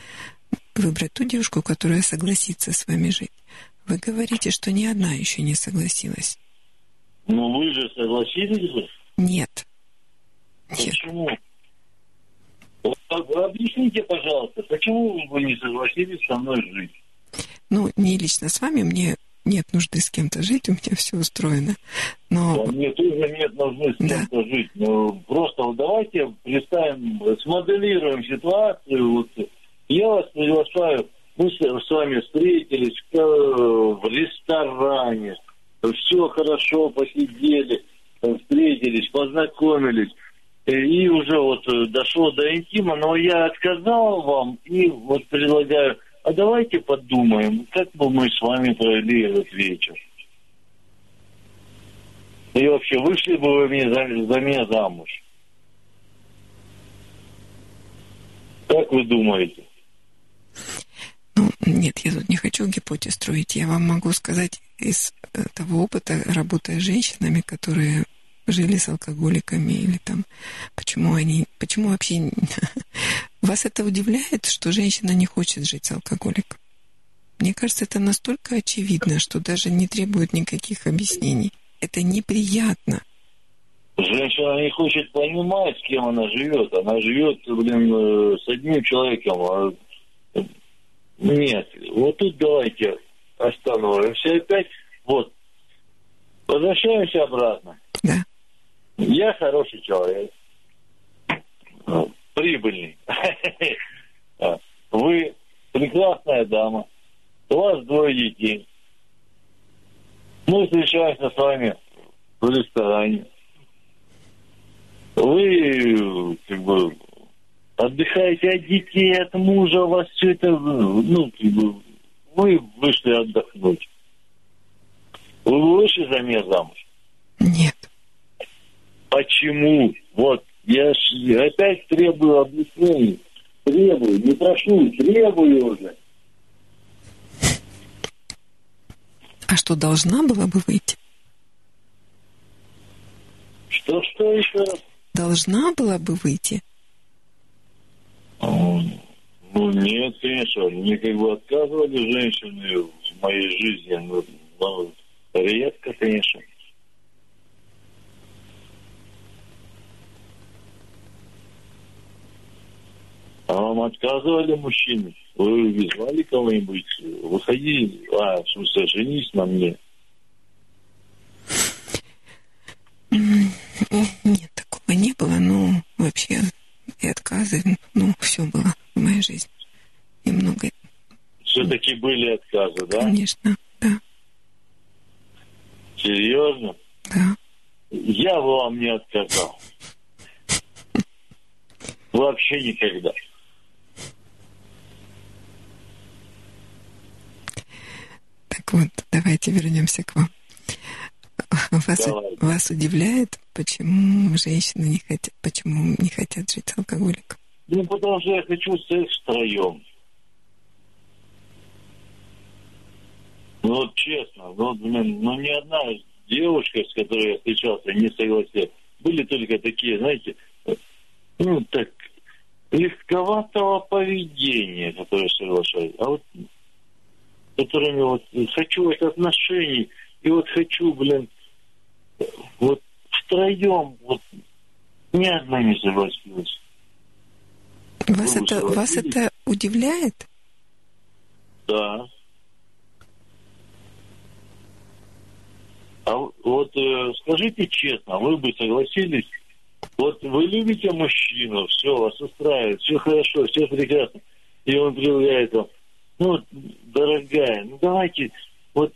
выбрать ту девушку, которая согласится с вами жить. Вы говорите, что ни одна еще не согласилась. Ну, вы же согласились бы? Нет. Нет. Почему? Вы объясните, пожалуйста, почему вы не согласились со мной жить? Ну, не лично с вами, мне нет нужды с кем-то жить, у меня все устроено. Но Да, мне тоже нет нужды с Да. кем-то жить. Ну, просто вот давайте представим, смоделируем ситуацию. Вот я вас приглашаю, мы с, вами встретились э, в ресторане, все хорошо, посидели, встретились, познакомились. И уже вот э, дошло до интима, но я отказал вам и вот предлагаю, а давайте подумаем, как бы мы с вами провели этот вечер. И вообще, вышли бы вы мне за, за меня замуж? Как вы думаете? Нет, я тут не хочу гипотез строить. Я вам могу сказать из э, того опыта, работая с женщинами, которые жили с алкоголиками или там, почему они, почему вообще... Вас это удивляет, что женщина не хочет жить с алкоголиком? Мне кажется, это настолько очевидно, что даже не требует никаких объяснений. Это неприятно. Женщина не хочет понимать, с кем она живет. Она живет, блин, э, с одним человеком. А... Нет, вот тут давайте остановимся опять. Вот, возвращаемся обратно. Да. Я хороший человек. Прибыльный. Вы прекрасная дама. У вас двое детей. Мы встречаемся с вами в ресторане. Вы как бы отдыхаете от детей, от мужа, у вас все это, ну, как бы, вы вышли отдохнуть. Вы вышли за меня замуж? Почему? Вот, я ж опять требую объяснений. Требую, не прошу, требую уже. А что, должна была бы выйти? Что, что еще раз? Должна была бы выйти? Ну, нет, конечно. Мне как бы отказывали женщины в моей жизни. Но, но редко, конечно. А вам отказывали мужчины? Вы вызывали кого-нибудь? Выходи, а, в смысле, женись на мне. Нет, такого не было, но вообще и отказы, ну, все было в моей жизни. И много. Все-таки были отказы, да? Конечно, да. Серьезно? Да. Я бы вам не отказал. Вообще никогда. Так вот, давайте вернемся к вам. Вас, Давай. вас удивляет, почему женщины не хотят, почему не хотят жить с алкоголиком? Ну, потому что я хочу секс втроем. Ну, вот честно, ну, вот, блин, ну, ни одна девушка, с которой я встречался, не согласилась. Были только такие, знаете, ну, так, легковатого поведения, которые соглашаются. А вот которыми вот хочу вот отношений, и вот хочу, блин, вот втроем, вот ни одна не согласилась. Вас Вы это, согласились? вас это удивляет? Да. А вот э, скажите честно, вы бы согласились? Вот вы любите мужчину, все, вас устраивает, все хорошо, все прекрасно. И он предлагает вам, ну, дорогая, ну давайте, вот,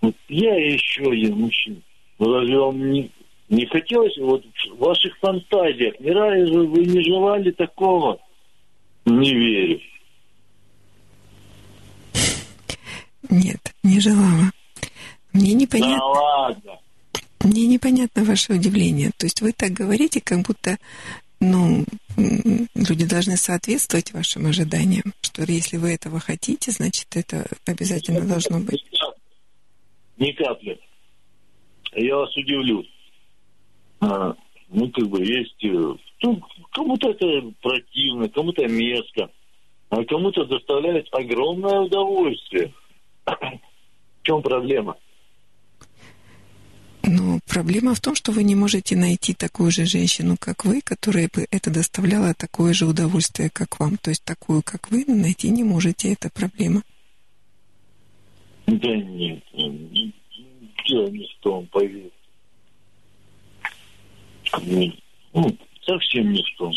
вот я еще один мужчина. Ну разве вам не, не хотелось, вот в ваших фантазиях, ни разу вы не желали такого? Не верю. Нет, не желала. Мне Да непонятно, ладно. мне непонятно ваше удивление. То есть вы так говорите, как будто, ну, люди должны соответствовать вашим ожиданиям, что если вы этого хотите, значит, это обязательно должно быть. Ни капли. Я вас удивлю. А, ну, как бы есть... э, Ну, кому-то это противно, кому-то мерзко, а кому-то доставляет огромное удовольствие. В чем проблема? Проблема в том, что вы не можете найти такую же женщину, как вы, которая бы это доставляла такое же удовольствие, как вам. То есть такую, как вы, найти не можете. Это проблема. Да нет, не- дело не в том, поверь. Не- Ну, совсем не в том.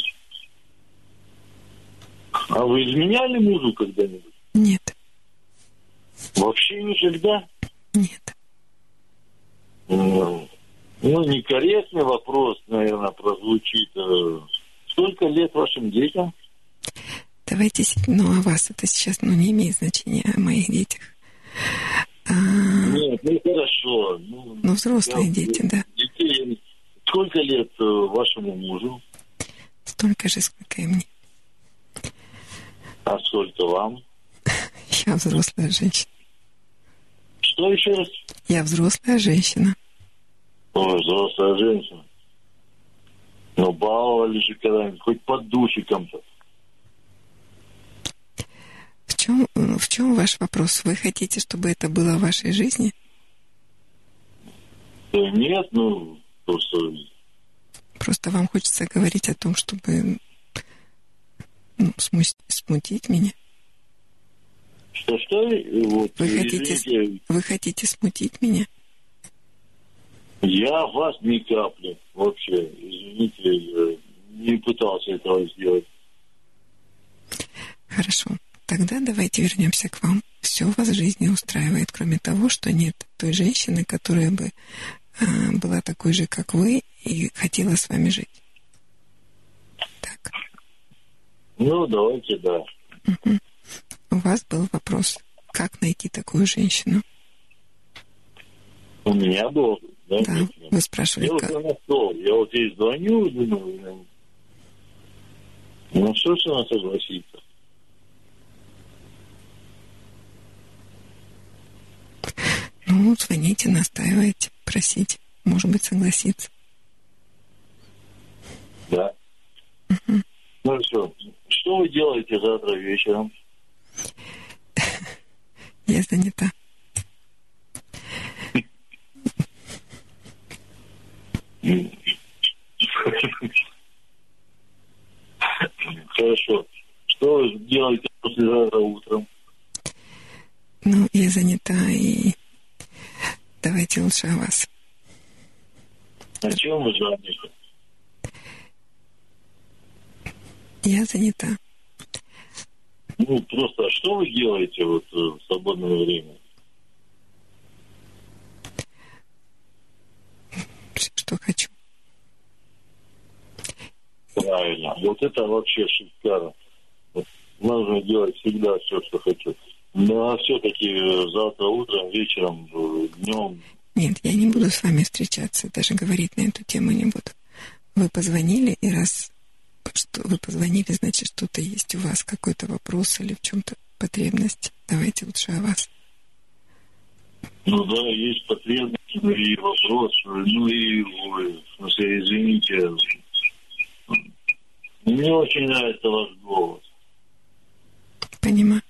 А вы изменяли мужу когда-нибудь? Нет, Вообще никогда? нет. Ну, ну, некорректный вопрос, наверное, прозвучит. Э, Сколько лет вашим детям? Давайте, ну, о вас это сейчас, ну, не имеет значения, о моих детях. А, Нет, ну хорошо. Ну, ну, взрослые я- дети, да. Детей. Сколько лет э, вашему мужу? Столько же, сколько и мне. А сколько вам? Я взрослая женщина. Что еще раз? Я взрослая женщина. Ой, взрослая женщина. Ну, баловали же когда-нибудь, хоть под душиком-то. В чем, в чем ваш вопрос? Вы хотите, чтобы это было в вашей жизни? Да нет, ну, просто... Просто вам хочется говорить о том, чтобы ну, сму- смутить меня? Что-что? Вот, Вы хотите, вы хотите смутить меня? Я вас ни капли вообще, извините, э, не пытался этого сделать. Хорошо. Тогда давайте вернемся к вам. Все вас в жизни устраивает, кроме того, что нет той женщины, которая бы а, была такой же, как вы, и хотела с вами жить. Так. Ну, давайте, да. У вас был вопрос, как найти такую женщину? У меня был, да? Да, вы спрашивали, Я как. нашел. Я вот ей звоню, думаю, ну что ж она согласится? Ну, звоните, настаивайте, просите. Может быть, согласится. Да. Ну Хорошо. Что вы делаете завтра вечером? Я занята. Хорошо. Что вы делаете послезавтра утром? Ну, я занята, и давайте лучше о вас. О чем вы заняты? Я занята. Ну, просто, а что вы делаете вот э, в свободное время? Что хочу. Правильно. Вот это вообще шикарно. Вот Нужно делать всегда все, что хочу. Ну, а все-таки завтра утром, вечером, днем, Нет, я не буду с вами встречаться, даже говорить на эту тему не буду. Вы позвонили, и раз что вы позвонили, значит, что-то есть у вас, какой-то вопрос или в чем-то потребность. Давайте лучше о вас. ну да, есть потребность, ну и вопрос, ну и, ой, в смысле, извините, мне очень нравится ваш голос. Понимаю.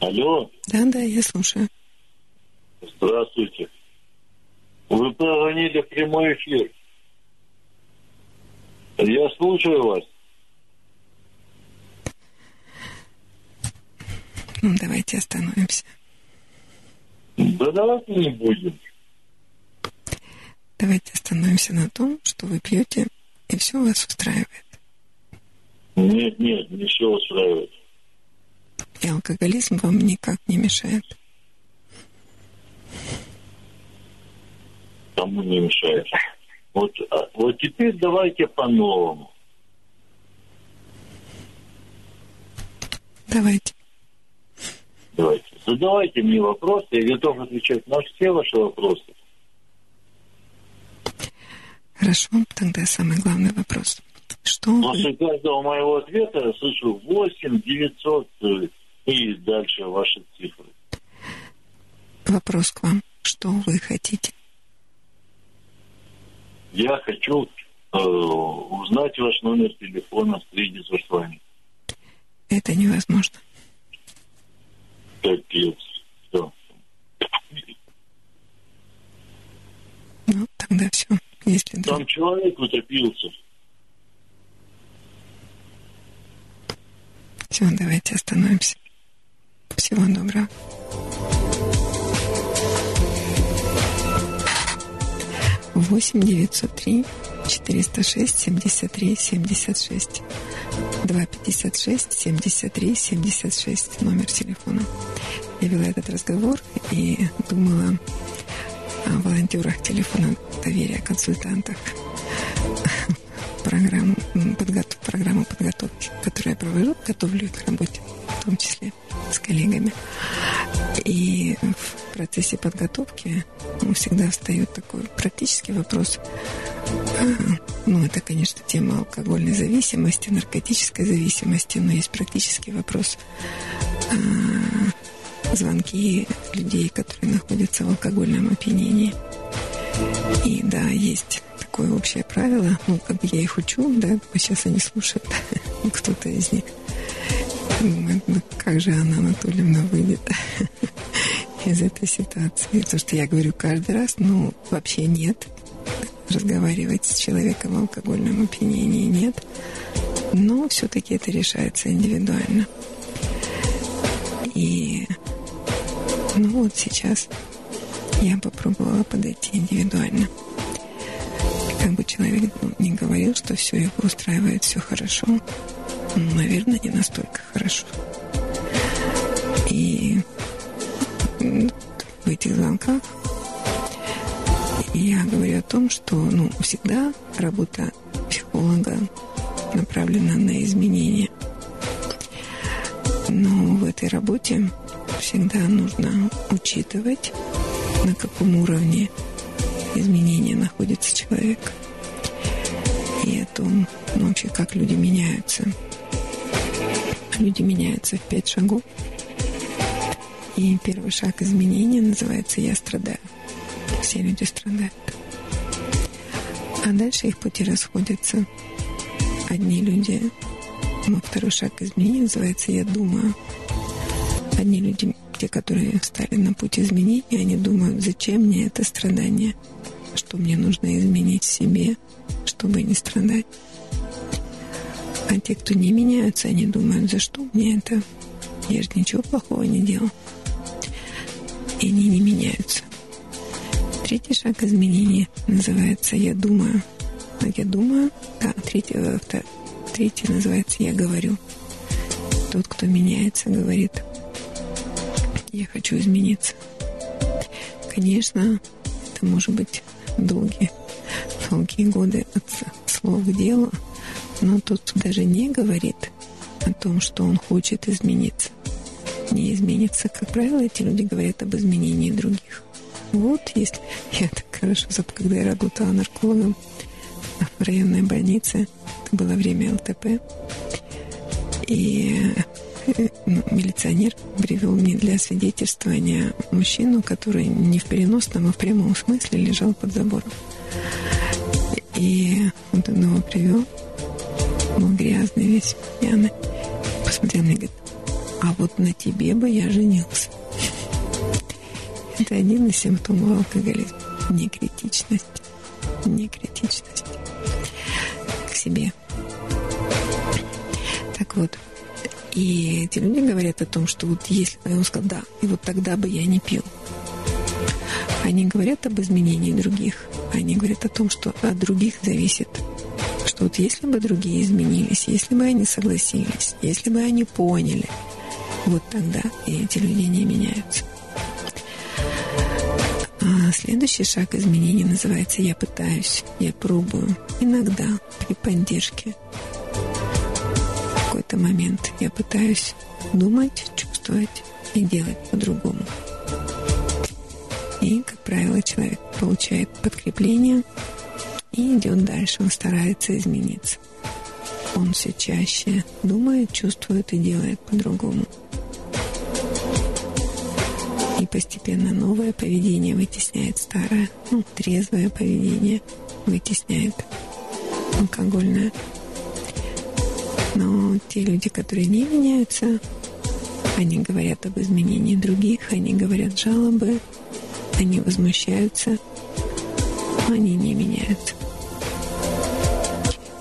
Алло, Да, да, я слушаю. здравствуйте. Вы позвонили в прямой эфир. Я слушаю вас. Ну, давайте остановимся. Да давайте не будем. Давайте остановимся на том, что вы пьете, и все вас устраивает. Нет, нет, не все устраивает. И алкоголизм вам никак не мешает. Кому не мешает. Вот, а, вот теперь давайте по-новому. Давайте. Давайте. Задавайте мне вопросы, я готов отвечать на все ваши вопросы. Хорошо, тогда самый главный вопрос. Что вы... После каждого моего ответа я слышу 8, 900 э, и дальше ваши цифры. Вопрос к вам. Что вы хотите? Я хочу э, узнать ваш номер телефона, встретиться с вами. Это невозможно. Капец. Все. Ну, тогда все. Если да. Там человек утопился. Все, давайте остановимся. Всего доброго. Восемь девятьсот три четыреста шесть семьдесят три семьдесят шесть два пятьдесят шесть семьдесят три семьдесят шесть номер телефона. Я вела этот разговор и думала о волонтерах телефона доверия, консультантах. Программу, подготов, программу подготовки, которую я провожу, готовлю к работе, в том числе с коллегами. И в процессе подготовки всегда встает такой практический вопрос. А, ну, это, конечно, тема алкогольной зависимости, наркотической зависимости, но есть практический вопрос а, звонки людей, которые находятся в алкогольном опьянении. И да, есть такое общее правило, ну, как бы я их учу, да, сейчас они слушают, кто-то из них. Думает, ну, как же Анна Анатольевна выйдет из этой ситуации? То, что я говорю каждый раз, ну, вообще нет. Разговаривать с человеком в алкогольном опьянении нет. Но все-таки это решается индивидуально. И ну вот сейчас я попробовала подойти индивидуально. Как бы человек не говорил, что все его устраивает, все хорошо. Ну, наверное, не настолько хорошо. И в этих звонках я говорю о том, что ну, всегда работа психолога направлена на изменения. Но в этой работе всегда нужно учитывать на каком уровне изменения находится человек. И о том, ну, вообще, как люди меняются. Люди меняются в пять шагов. И первый шаг изменения называется «Я страдаю». Все люди страдают. А дальше их пути расходятся. Одни люди, ну, второй шаг изменения называется «Я думаю». Одни люди те, которые встали на путь изменения, они думают, зачем мне это страдание, что мне нужно изменить в себе, чтобы не страдать. А те, кто не меняются, они думают, за что мне это? Я же ничего плохого не делал. И они не меняются. Третий шаг изменения называется «я думаю». А я думаю, да, третий, э, третий называется «я говорю». Тот, кто меняется, говорит – я хочу измениться. Конечно, это может быть долгие, долгие годы от слов к делу, но тот, даже не говорит о том, что он хочет измениться, не изменится. Как правило, эти люди говорят об изменении других. Вот, если я так хорошо запомнила, когда я работала наркологом в районной больнице, это было время ЛТП, и милиционер привел мне для свидетельствования мужчину, который не в переносном, а в прямом смысле лежал под забором. И вот он его привел, был грязный весь, пьяный. Посмотрел мне и говорит, а вот на тебе бы я женился. Это один из симптомов алкоголизма. Некритичность. Некритичность к себе. Так вот, и эти люди говорят о том, что вот если... И он сказал, да, и вот тогда бы я не пил. Они говорят об изменении других. Они говорят о том, что от других зависит. Что вот если бы другие изменились, если бы они согласились, если бы они поняли, вот тогда и эти люди не меняются. А следующий шаг изменений называется «я пытаюсь», «я пробую». Иногда при поддержке какой-то момент я пытаюсь думать, чувствовать и делать по-другому. И, как правило, человек получает подкрепление и идет дальше, он старается измениться. Он все чаще думает, чувствует и делает по-другому. И постепенно новое поведение вытесняет старое, ну, трезвое поведение вытесняет алкогольное. Но те люди, которые не меняются, они говорят об изменении других, они говорят жалобы, они возмущаются, но они не меняются.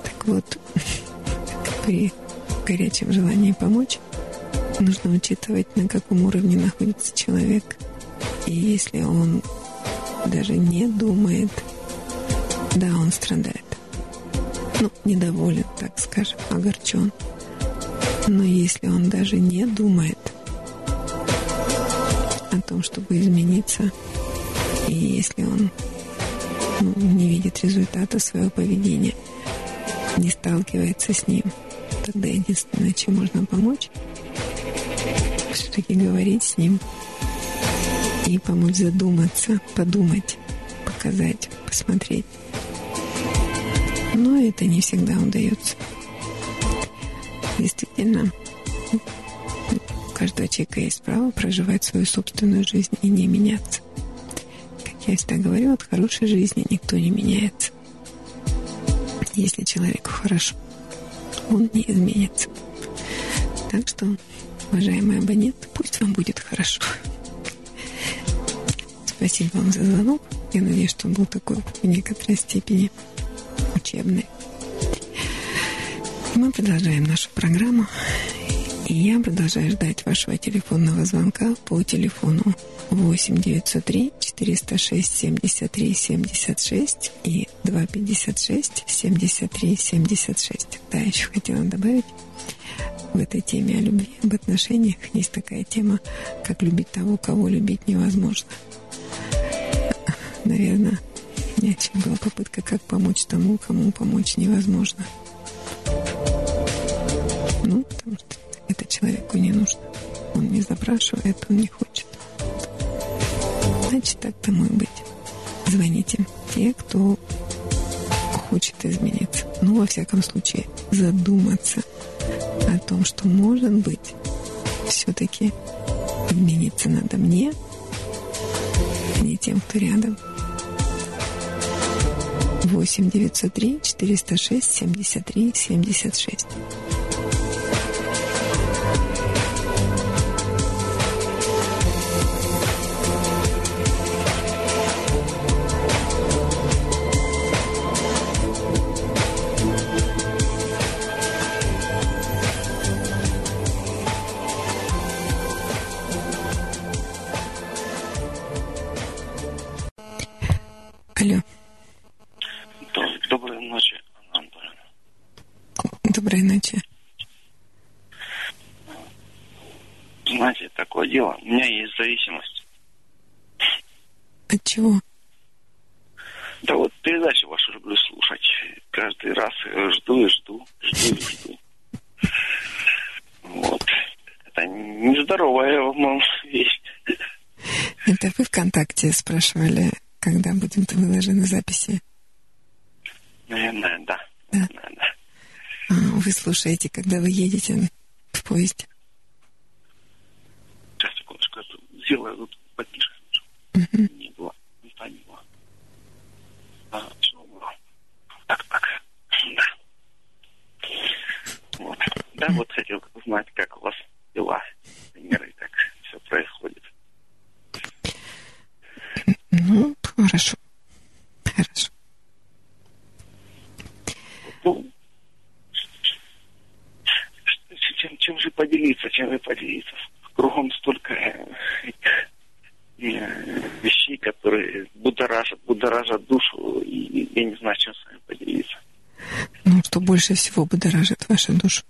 Так вот, при горячем желании помочь, нужно учитывать, на каком уровне находится человек. И если он даже не думает, да, он страдает ну, недоволен, так скажем, огорчен. Но если он даже не думает о том, чтобы измениться, и если он ну, не видит результата своего поведения, не сталкивается с ним, тогда единственное, чем можно помочь, все-таки говорить с ним и помочь задуматься, подумать, показать, посмотреть. Но это не всегда удается. Действительно, у каждого человека есть право проживать свою собственную жизнь и не меняться. Как я всегда говорю, от хорошей жизни никто не меняется. Если человеку хорошо, он не изменится. Так что, уважаемый абонент, пусть вам будет хорошо. Спасибо вам за звонок. Я надеюсь, что он был такой в некоторой степени учебный. Мы продолжаем нашу программу. И я продолжаю ждать вашего телефонного звонка по телефону 8 903 406 73 76 и 256 73 76. Да, еще хотела добавить в этой теме о любви, об отношениях есть такая тема, как любить того, кого любить невозможно. Наверное, меня была попытка, как помочь тому, кому помочь невозможно. Ну, потому что это человеку не нужно. Он не запрашивает, он не хочет. Значит, так тому и быть. Звоните те, кто хочет измениться. Ну, во всяком случае, задуматься о том, что, может быть, все-таки измениться надо мне, а не тем, кто рядом. 8 903 406 73 76. ВКонтакте спрашивали, когда будут выложены записи? Наверное, да. Да. Наверное. А, Вы слушаете, когда вы едете в поезде? Сейчас, секундочку, я тут сделаю тут потише. Мгм. Не было. Не было. А, чего было? Так, так. Да. Вот. Да, вот хотел узнать, как у вас дела, примеры, как все происходит. Ну, хорошо. Хорошо. Ну, что- чем, чем же поделиться, чем же поделиться? Кругом столько э, этих, э, вещей, которые будоражат, будоражат душу, и я не знаю, чем с вами поделиться. Ну, что больше всего будоражит вашу душу?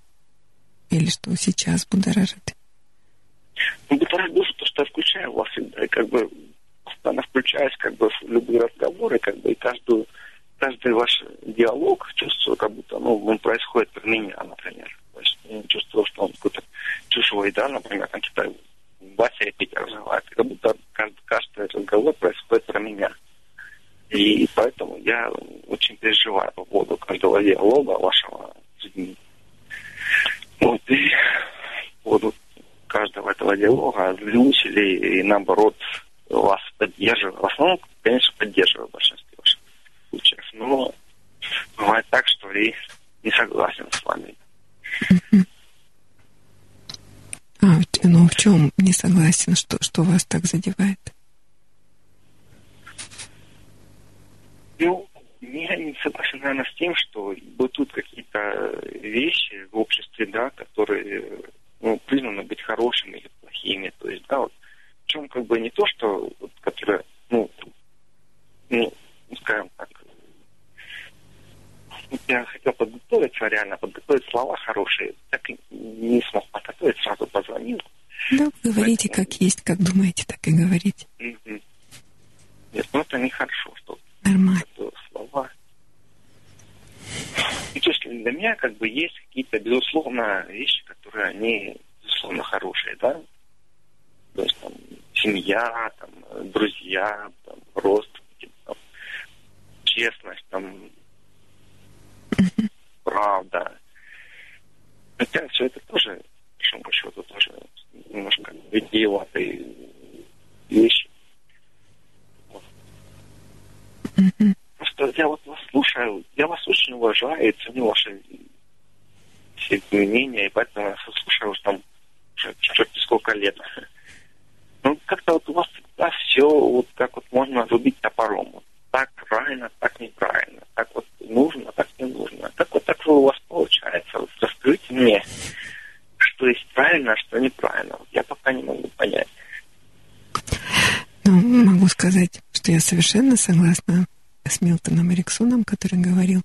Совершенно согласна с Милтоном Эриксоном, который говорил,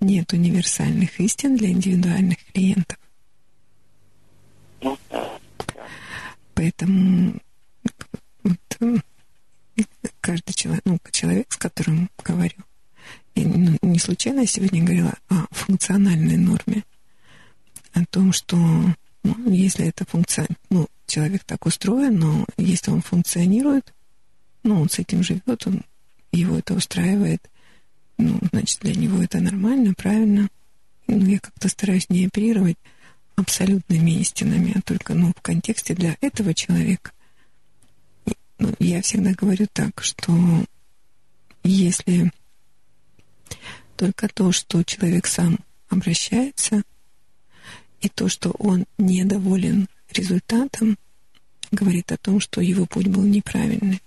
нет универсальных истин для индивидуальных клиентов. Поэтому вот, каждый человек, ну, человек, с которым говорю, я ну, не случайно сегодня говорила о функциональной норме, о том, что ну, если это функция, ну, человек так устроен, но если он функционирует, ну, он с этим живет, он, его это устраивает, ну, значит, для него это нормально, правильно. Ну, я как-то стараюсь не оперировать абсолютными истинами, а только, ну, в контексте для этого человека. Ну, я всегда говорю так, что если только то, что человек сам обращается, и то, что он недоволен результатом, говорит о том, что его путь был неправильный.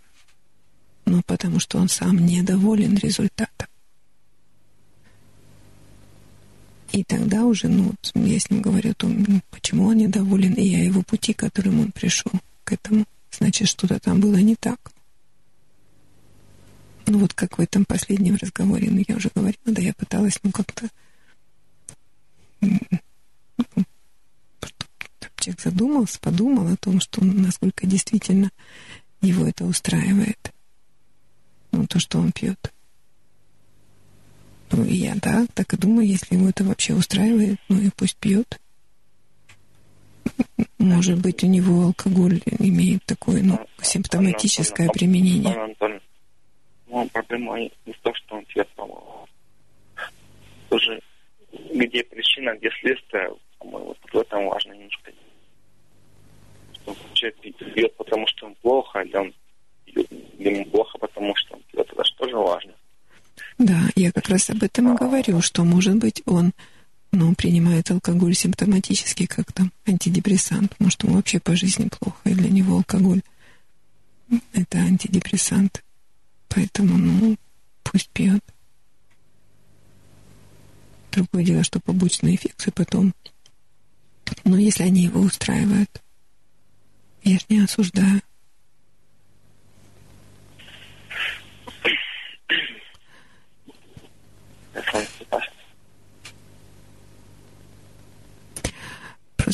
Но потому что он сам недоволен результатом. И тогда уже, ну, я с ним говорю о том, ну, почему он недоволен, и я его пути, которым он пришел к этому, значит, что-то там было не так. Ну, вот как в этом последнем разговоре, ну, я уже говорила, да, я пыталась, ну, как-то человек задумался, подумал о том, что насколько действительно его это устраивает. Ну, то, что он пьет. Ну, и я, да, так и думаю, если его это вообще устраивает, ну и пусть пьет. Может быть, у него алкоголь имеет такое, ну, симптоматическое применение. Ну, проблема не в том, что он пьет, по-моему. Тоже где причина, где следствие, по-моему, в этом важно немножко. Что человек пьет, потому что он плохо, или он ему плохо, потому что. Это же тоже важно. Да, я как раз об этом и говорю, что, может быть, он ну, принимает алкоголь симптоматически, как там антидепрессант. Может, ему вообще по жизни плохо, и для него алкоголь — это антидепрессант. Поэтому, ну, пусть пьет. Другое дело, что побочные эффекты потом. Но если они его устраивают, я же не осуждаю.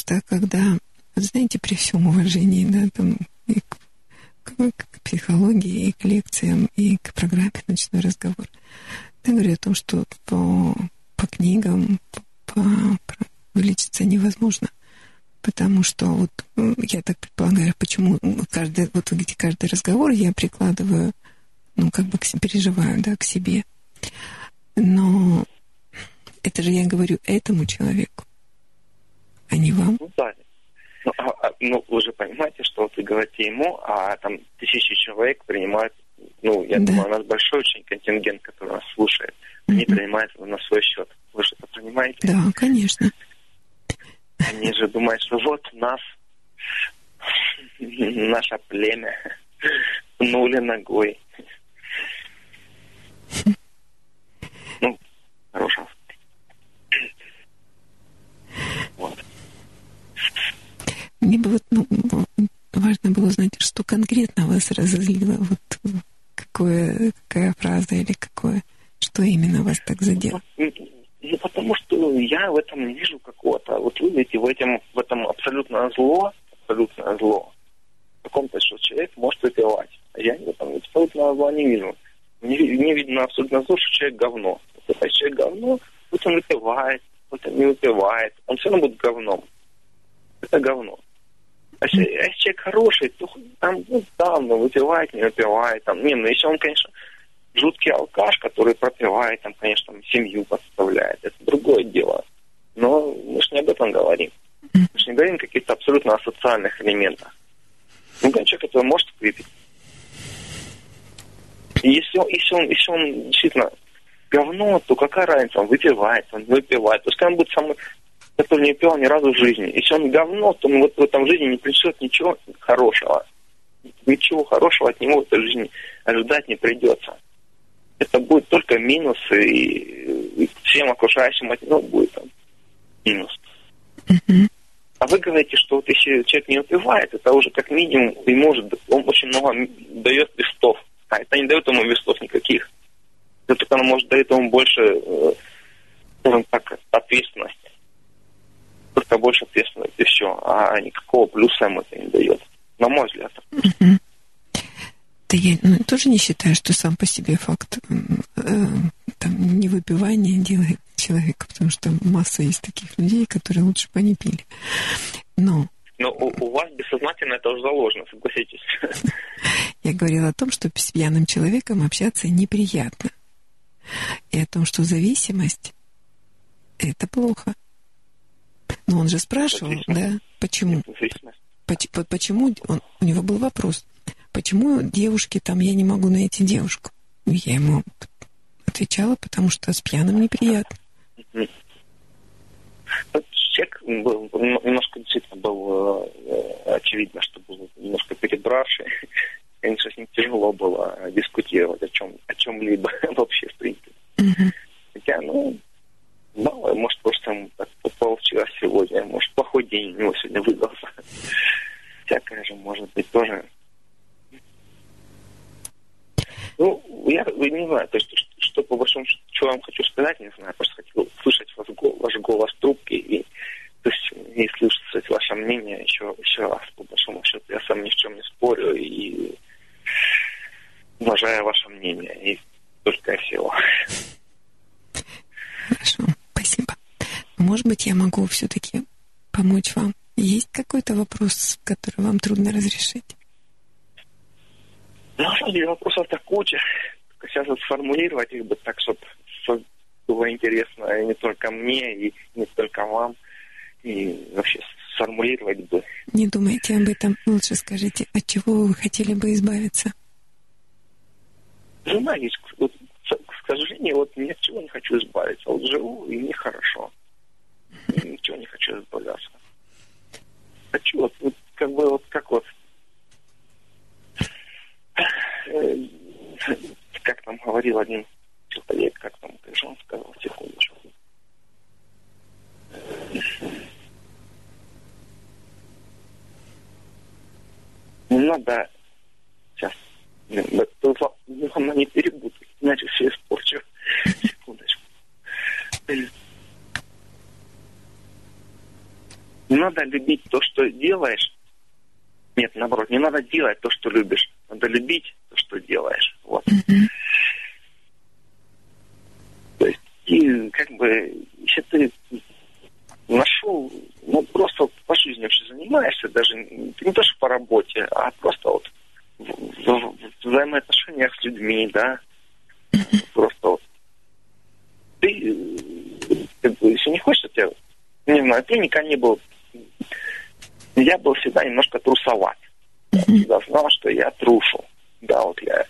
Просто когда, знаете, при всем уважении, да, там, и к, к, к психологии, и к лекциям, и к программе «Ночной разговор», я говорю о том, что по, по книгам по, по, вылечиться невозможно. Потому что вот я так предполагаю, почему каждый, вот видите, каждый разговор я прикладываю, ну, как бы переживаю, да, к себе. Но это же я говорю этому человеку, а не вам. Ну да. Ну, а, а, ну, вы же понимаете, что вот вы говорите ему, а там тысячи человек принимают, ну, я да. думаю, у нас большой очень контингент, который нас слушает. Они mm-hmm. принимают его на свой счет. Вы же это понимаете? Да, конечно. Они же думают, что вот нас, наше племя, пнули ногой. Ну, хорошего Мне бы вот, ну, важно было узнать, что конкретно вас разозлило, вот какое, какая фраза или какое, что именно вас так задело? Ну, ну, потому что я в этом не вижу какого-то, вот вы видите, в этом, в этом абсолютно зло, абсолютно зло. В каком-то, что человек может выпивать. А я в этом абсолютно зла не вижу. Не, не видно абсолютно зло, что человек говно. Вот это человек говно, пусть он выпивает, он там не выпивает, он все равно будет говном. Это говно. А если, если человек хороший, то там, ну, да, он выпивает, не выпивает, там, не, ну, если он, конечно, жуткий алкаш, который пропивает, там, конечно, там, семью подставляет, это другое дело. Но мы же не об этом говорим. Мы же не говорим о каких-то абсолютно асоциальных элементах. Ну, человек, который может выпить. И если он, если он, если он действительно говно, то какая разница, он выпивает, он выпивает. Пускай он будет самый, который не пил ни разу в жизни. Если он говно, то он вот в этом жизни не принесет ничего хорошего. Ничего хорошего от него в этой жизни ожидать не придется. Это будет только минусы, и, и всем окружающим от него будет там, минус. А вы говорите, что вот если человек не выпивает, это уже как минимум и может, он очень много дает листов. А это не дает ему листов никаких. Это только оно может дает ему больше, э, скажем так, ответственности. Только больше ответственности, и все. А никакого плюса ему это не дает. На мой взгляд. Да я ну, тоже не считаю, что сам по себе факт э, там, невыпивания делает человека, потому что масса есть таких людей, которые лучше бы не пили. Но но у, у вас бессознательно это уже заложено, согласитесь. Я говорила о том, что с пьяным человеком общаться неприятно. И о том, что зависимость — это плохо. Но он же спрашивал, да, почему? Почему? Он, у него был вопрос. Почему девушки там, я не могу найти девушку? Я ему отвечала, потому что с пьяным неприятно человек был немножко действительно был э, очевидно, что был немножко перебравший. Конечно, с ним тяжело было дискутировать о чем о чем-либо вообще, в принципе. Хотя, ну, мало, может, просто так попал сегодня, может, плохой день у него сегодня выдался. Всякое же может быть тоже. Ну, я не знаю, то есть, что, что по большому счету, что вам хочу сказать, не знаю, просто хотел услышать ваш, ваш голос трубки и то есть, если услышать ваше мнение, еще, еще раз, по большому счету, я сам ни в чем не спорю и уважаю ваше мнение. И только всего. Хорошо. Может быть, я могу все-таки помочь вам? Есть какой-то вопрос, который вам трудно разрешить? Самом деле вопросов-то куча. Сейчас вот сформулировать их бы так, чтобы было интересно и не только мне, и не только вам и вообще сформулировать бы. Не думайте об этом. Лучше скажите, от чего вы хотели бы избавиться? Жена есть. Вот, к сожалению, вот ни от чего не хочу избавиться. Вот живу, и мне хорошо. Ничего не хочу избавляться. Хочу вот, вот как бы вот как вот э, как там говорил один человек, как там, конечно, он сказал, секундочку. Не надо... Сейчас. Главное не перепутать, иначе все испорчу. Секундочку. Не надо любить то, что делаешь. Нет, наоборот, не надо делать то, что любишь. Надо любить то, что делаешь. Вот. То есть, и как бы, если ты нашел, ну, просто по жизни вообще занимаешься, даже не то, что по работе, а просто вот в, в, в взаимоотношениях с людьми, да, просто вот ты, как бы, если не хочешь, я, не знаю, ты никогда не был, я был всегда немножко трусоват. Я знал, что я трушу. Да, вот я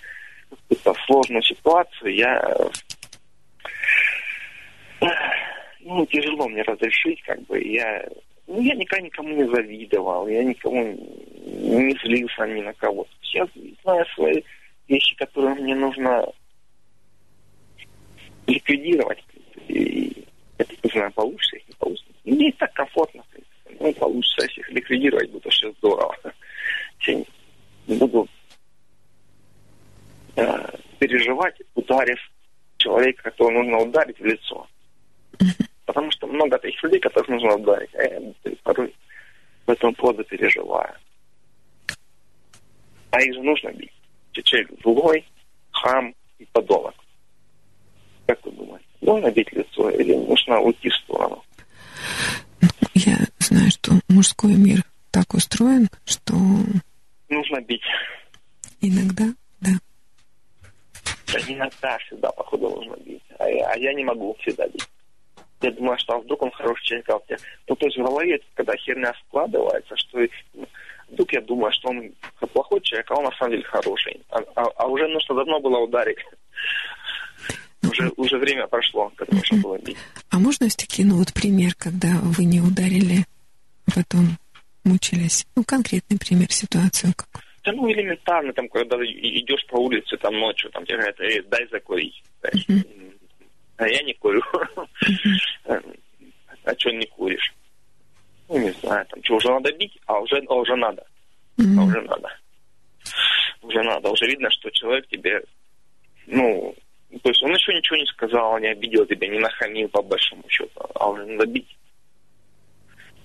в сложную ситуацию я ну, тяжело мне разрешить, как бы, я, ну, я никогда никому не завидовал, я никому не злился ни на кого. Я знаю свои вещи, которые мне нужно ликвидировать. И это, не знаю, получится их, не получится. Мне и так комфортно, в. Ну, получится, если их ликвидировать, будет вообще здорово. Я буду э, переживать, ударив человека, которого нужно ударить в лицо. Потому что много таких людей, которых нужно ударить. А я порой в этом поводу переживаю. А их же нужно бить. Человек злой, хам и подонок. Как вы думаете, нужно бить лицо или нужно уйти в сторону? Ну, я знаю, что мужской мир так устроен, что... Нужно бить. Иногда, да. Да иногда, всегда, походу, нужно бить. А я, а я не могу всегда бить. Я думаю, что а вдруг он хороший человек, а вот Ну, то есть в голове, когда херня складывается, что ну, вдруг я думаю, что он плохой человек, а он на самом деле хороший. А, а, а уже нужно давно было ударить. Уже, уже время прошло, когда нужно было бить. А можно все-таки, ну вот пример, когда вы не ударили, потом мучились? Ну, конкретный пример, ситуацию какую? Да ну, элементарно, там, когда идешь по улице, там, ночью, там, тебе говорят, эй, дай закурить. Uh-huh. А я не курю. Uh-huh. а что не куришь? Ну, не знаю, там, что, уже надо бить? А уже, а уже надо. Uh-huh. А уже надо. Уже надо. Уже видно, что человек тебе, ну, то есть он еще ничего не сказал, не обидел тебя, не нахамил по большому счету, а уже надо бить.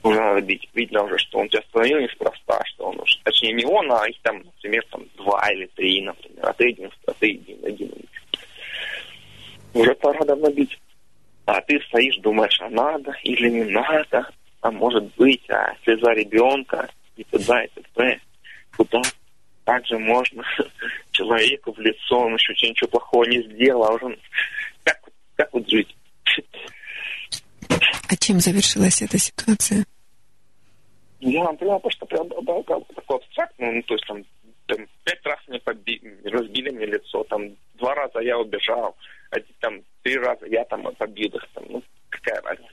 Уже надо бить. Видно уже, что он тебя остановил неспроста, что он уже, точнее не он, а их там, например, там два или три, например, а ты один, а ты один, один. Уже пора давно бить. А ты стоишь, думаешь, а надо или не надо, а может быть, а слеза ребенка, и туда, и т.п. Куда так же можно человеку в лицо, он еще ничего плохого не сделал, а уже как, как вот жить? А чем завершилась эта ситуация? Я вам прямо просто прям такой абстрактный, ну, то есть там, там пять раз мне поби, разбили мне лицо, там два раза я убежал, а там три раза я там побил их, там, ну, какая разница.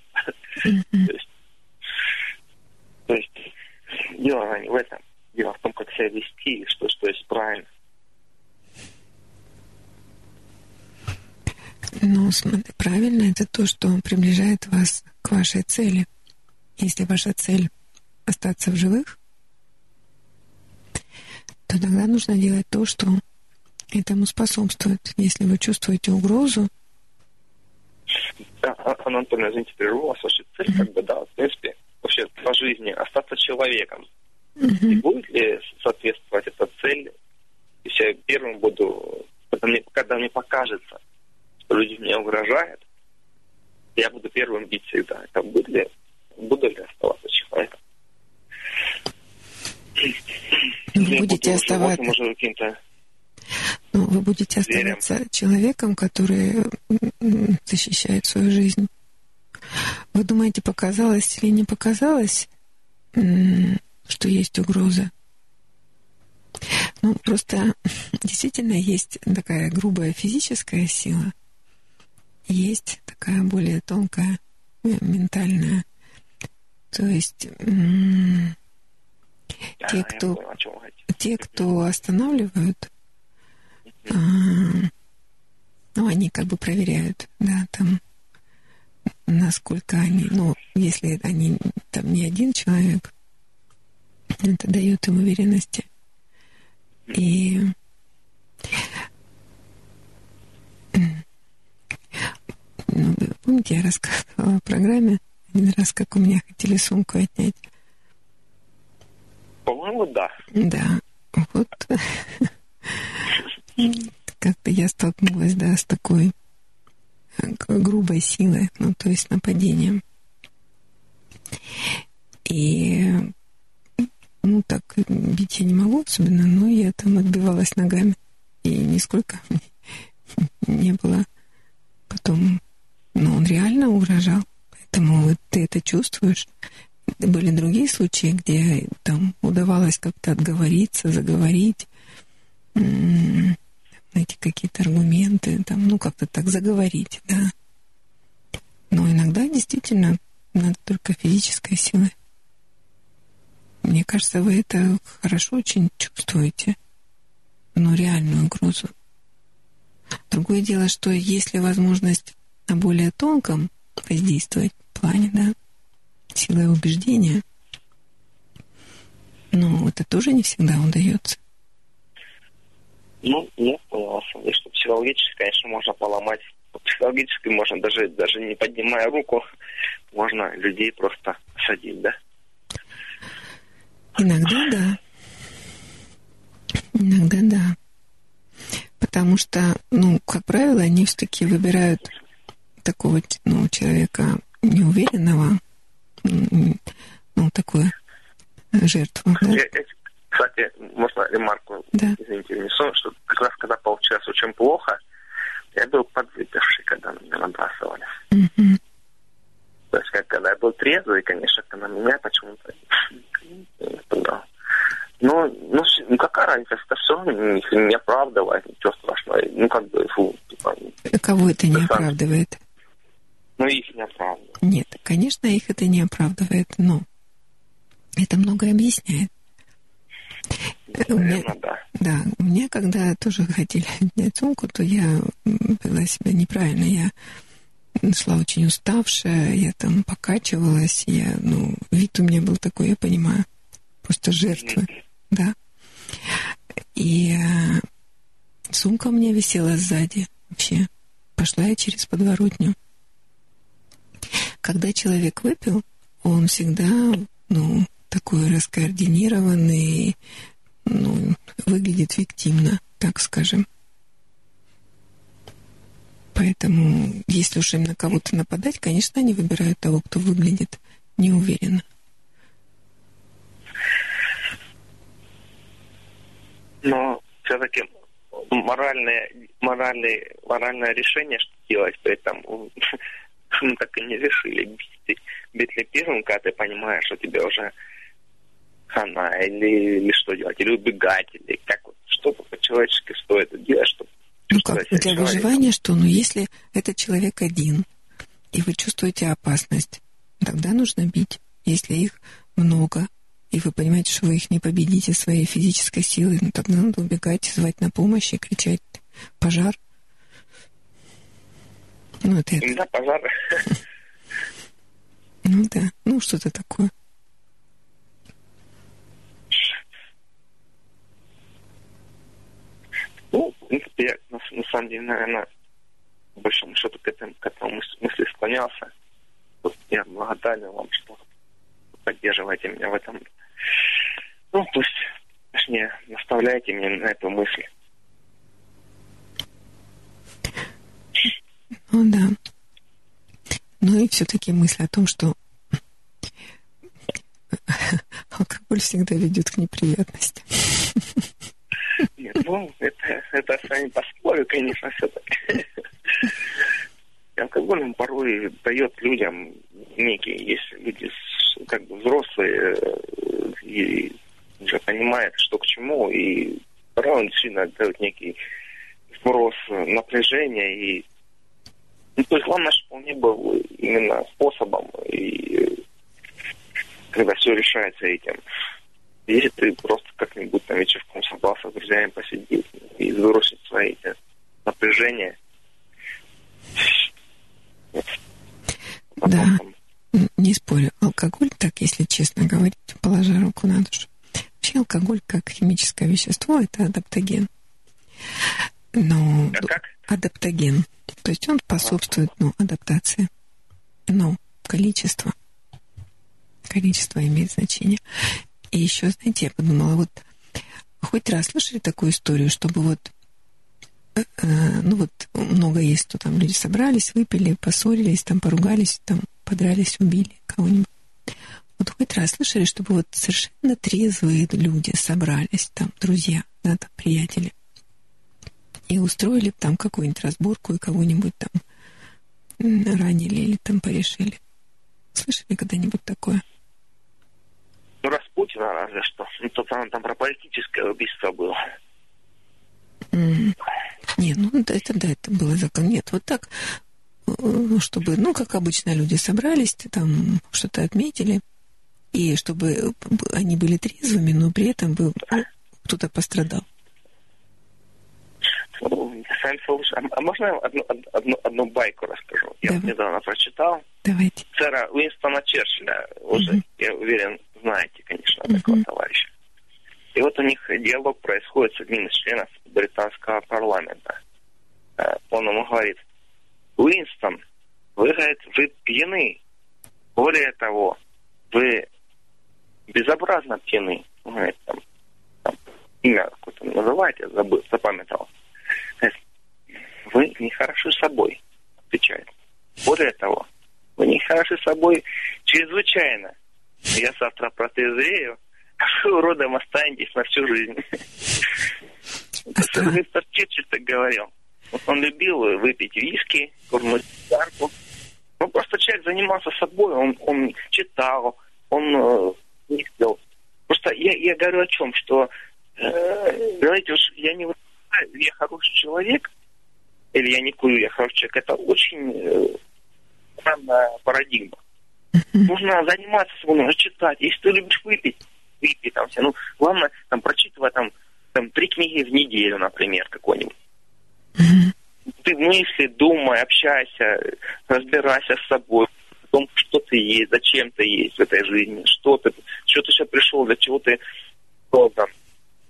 то, есть, то есть дело не в этом. Дело в том, как себя вести, что, что есть правильно. Ну, смотри, правильно, это то, что приближает вас к вашей цели. Если ваша цель остаться в живых, то тогда нужно делать то, что этому способствует. Если вы чувствуете угрозу, да, Анатолий, извините, прерву вас. Ваша цель, как бы, да, в принципе, вообще по жизни остаться человеком. И будет ли соответствовать эта цель, если я первым буду, когда мне, когда мне покажется, что люди мне угрожают, я буду первым бить всегда. Это будет ли, буду ли оставаться человеком? Вы будете оставаться... Ну, вы будете оставаться зверем. человеком, который защищает свою жизнь. Вы думаете, показалось или не показалось, что есть угроза. Ну, просто действительно есть такая грубая физическая сила, есть такая более тонкая э, ментальная. То есть те, кто, те, кто останавливают, а, ну, они как бы проверяют, да, там, насколько они, ну, если они там не один человек, это дает им уверенности. И ну, помните, я рассказывала о программе один раз, как у меня хотели сумку отнять. По-моему, да. Да. Вот как-то я столкнулась, да, с такой грубой силой, ну, то есть нападением. И ну, так бить я не могу особенно, но я там отбивалась ногами. И нисколько не было потом... Но он реально угрожал. Поэтому вот ты это чувствуешь. Были другие случаи, где там удавалось как-то отговориться, заговорить, найти какие-то аргументы, там, ну, как-то так заговорить, да. Но иногда действительно надо только физической силой. Мне кажется, вы это хорошо очень чувствуете, но реальную угрозу. Другое дело, что если возможность на более тонком воздействовать в плане, да, силой убеждения, но это тоже не всегда удается. Ну, я понял, что психологически, конечно, можно поломать. Психологически можно даже, даже не поднимая руку, можно людей просто садить, да? Иногда да. Иногда да. Потому что, ну, как правило, они все-таки выбирают такого ну, человека неуверенного, такое? Жертву, да? Я- я- кстати, можно ремарку, Да. извините, внесу, что как раз когда получалось очень плохо, я был подвыпивший, когда на меня набрасывали. Мгм. То есть, как, когда я был трезвый, конечно, на меня почему-то нападал. Ну, ну, ну, какая разница, это все не, не оправдывает, ничего страшного. Ну, как бы, фу, типа, Кого это не Да, оправдывает? Ну, их не оправдывает. Нет, конечно, их это не оправдывает, но это многое объясняет. Э, у меня- Наверное, да. Да, у меня, когда тоже хотели отнять сумку, то я вела себя неправильно. Я шла очень уставшая, я там покачивалась, я, ну, вид у меня был такой, я понимаю, просто жертвы, да. И э, сумка у меня висела сзади вообще. Пошла я через подворотню. Когда человек выпил, он всегда, ну, такой раскоординированный, ну, выглядит виктимно, так скажем. Поэтому, если уж им на кого-то нападать, конечно, они выбирают того, кто выглядит неуверенно. Но все-таки моральное, моральное, моральное решение, что делать, поэтому мы так и не решили. Бить, бить ли первым, когда ты понимаешь, что тебе уже хана, или, или что делать, или убегать, или как вот, что-то по-человечески стоит делать, чтобы Ну как, для человеком. выживания что? Ну, если этот человек один, и вы чувствуете опасность, тогда нужно бить. Если их много, и вы понимаете, что вы их не победите своей физической силой, ну, тогда надо убегать, звать на помощь и кричать «пожар». Ну, это, это. Да, пожар. Ну, да. Ну, что-то такое. Ну, в принципе, я на, на самом деле, наверное, по большому счету к этому, к этому мыс- мысли склонялся. Вот я благодарен вам, что поддерживаете меня в этом. Ну, то есть, точнее, наставляете меня на эту мысль. Ну, да. Ну, и все-таки мысль о том, что алкоголь всегда ведет к неприятностям. Нет, ну, это, это с вами поспорю, конечно, все-таки. Алкоголь порой дает людям некие, если люди как бы взрослые э, и уже понимают, что к чему, и порой он действительно дает некий сброс э, напряжения и ну, то есть главное, чтобы он не был именно способом, и когда все решается этим. Если ты просто как-нибудь там вечерком собрался с друзьями посидеть и сбросить свои эти напряжения. Да. Не спорю, алкоголь, так, если честно говорить, положа руку на душу. Вообще алкоголь как химическое вещество – это адаптоген. Но А как? адаптоген. То есть он способствует ну, адаптации. Но количество. Количество имеет значение. И еще, знаете, я подумала, вот хоть раз слышали такую историю, чтобы вот э, э, ну вот много есть, что там люди собрались, выпили, поссорились, там поругались, там подрались, убили кого-нибудь. Вот хоть раз слышали, чтобы вот совершенно трезвые люди собрались, там, друзья, да, там, приятели, и устроили там какую-нибудь разборку и кого-нибудь там ранили или там порешили. Слышали когда-нибудь такое? Ну, Распутина разве что. Ну, то там, там про политическое убийство было. М. Не, ну да, это да, это было закон. Нет, вот так, э, чтобы, ну, как обычно, люди собрались, там что-то отметили, и чтобы они были трезвыми, но при этом бы ну, кто-то пострадал. Ну, слушай, а, а можно я одну, од- одну, одну байку расскажу? Я Давай. недавно прочитал. Давайте. Сэра Уинстона Черчилля, уже, Мгм. я уверен, знаете, конечно, такого товарища. И вот у них диалог происходит с одним из членов британского парламента. Э, Он ему говорит, Уинстон, вы, говорит, вы пьяны. Более того, вы безобразно пьяны. Он говорит, там, там, имя какое-то называете, забыл, запамятовал. Вы не хороши собой, отвечает. Более того, вы не хороши собой чрезвычайно. я завтра протезею, а вы уродом останетесь на всю жизнь. Мистер Черчилль так говорил. Он любил выпить виски, курнуть сигарку. Ну, просто человек занимался собой, он, он читал, он э, сделал. Просто я, я говорю о чем, что, э, знаете, уж я не я хороший человек, или я не курю, я хороший человек, это очень э, странная парадигма. Нужно заниматься собой, нужно читать. Если ты любишь выпить, выпей там все. Ну, главное, там, прочитывай там, там три книги в неделю, например, какой-нибудь. Ты мысли, думай, общайся, разбирайся с собой, в том, что ты есть, зачем ты есть в этой жизни, что ты, что ты сейчас пришел, для чего ты создан.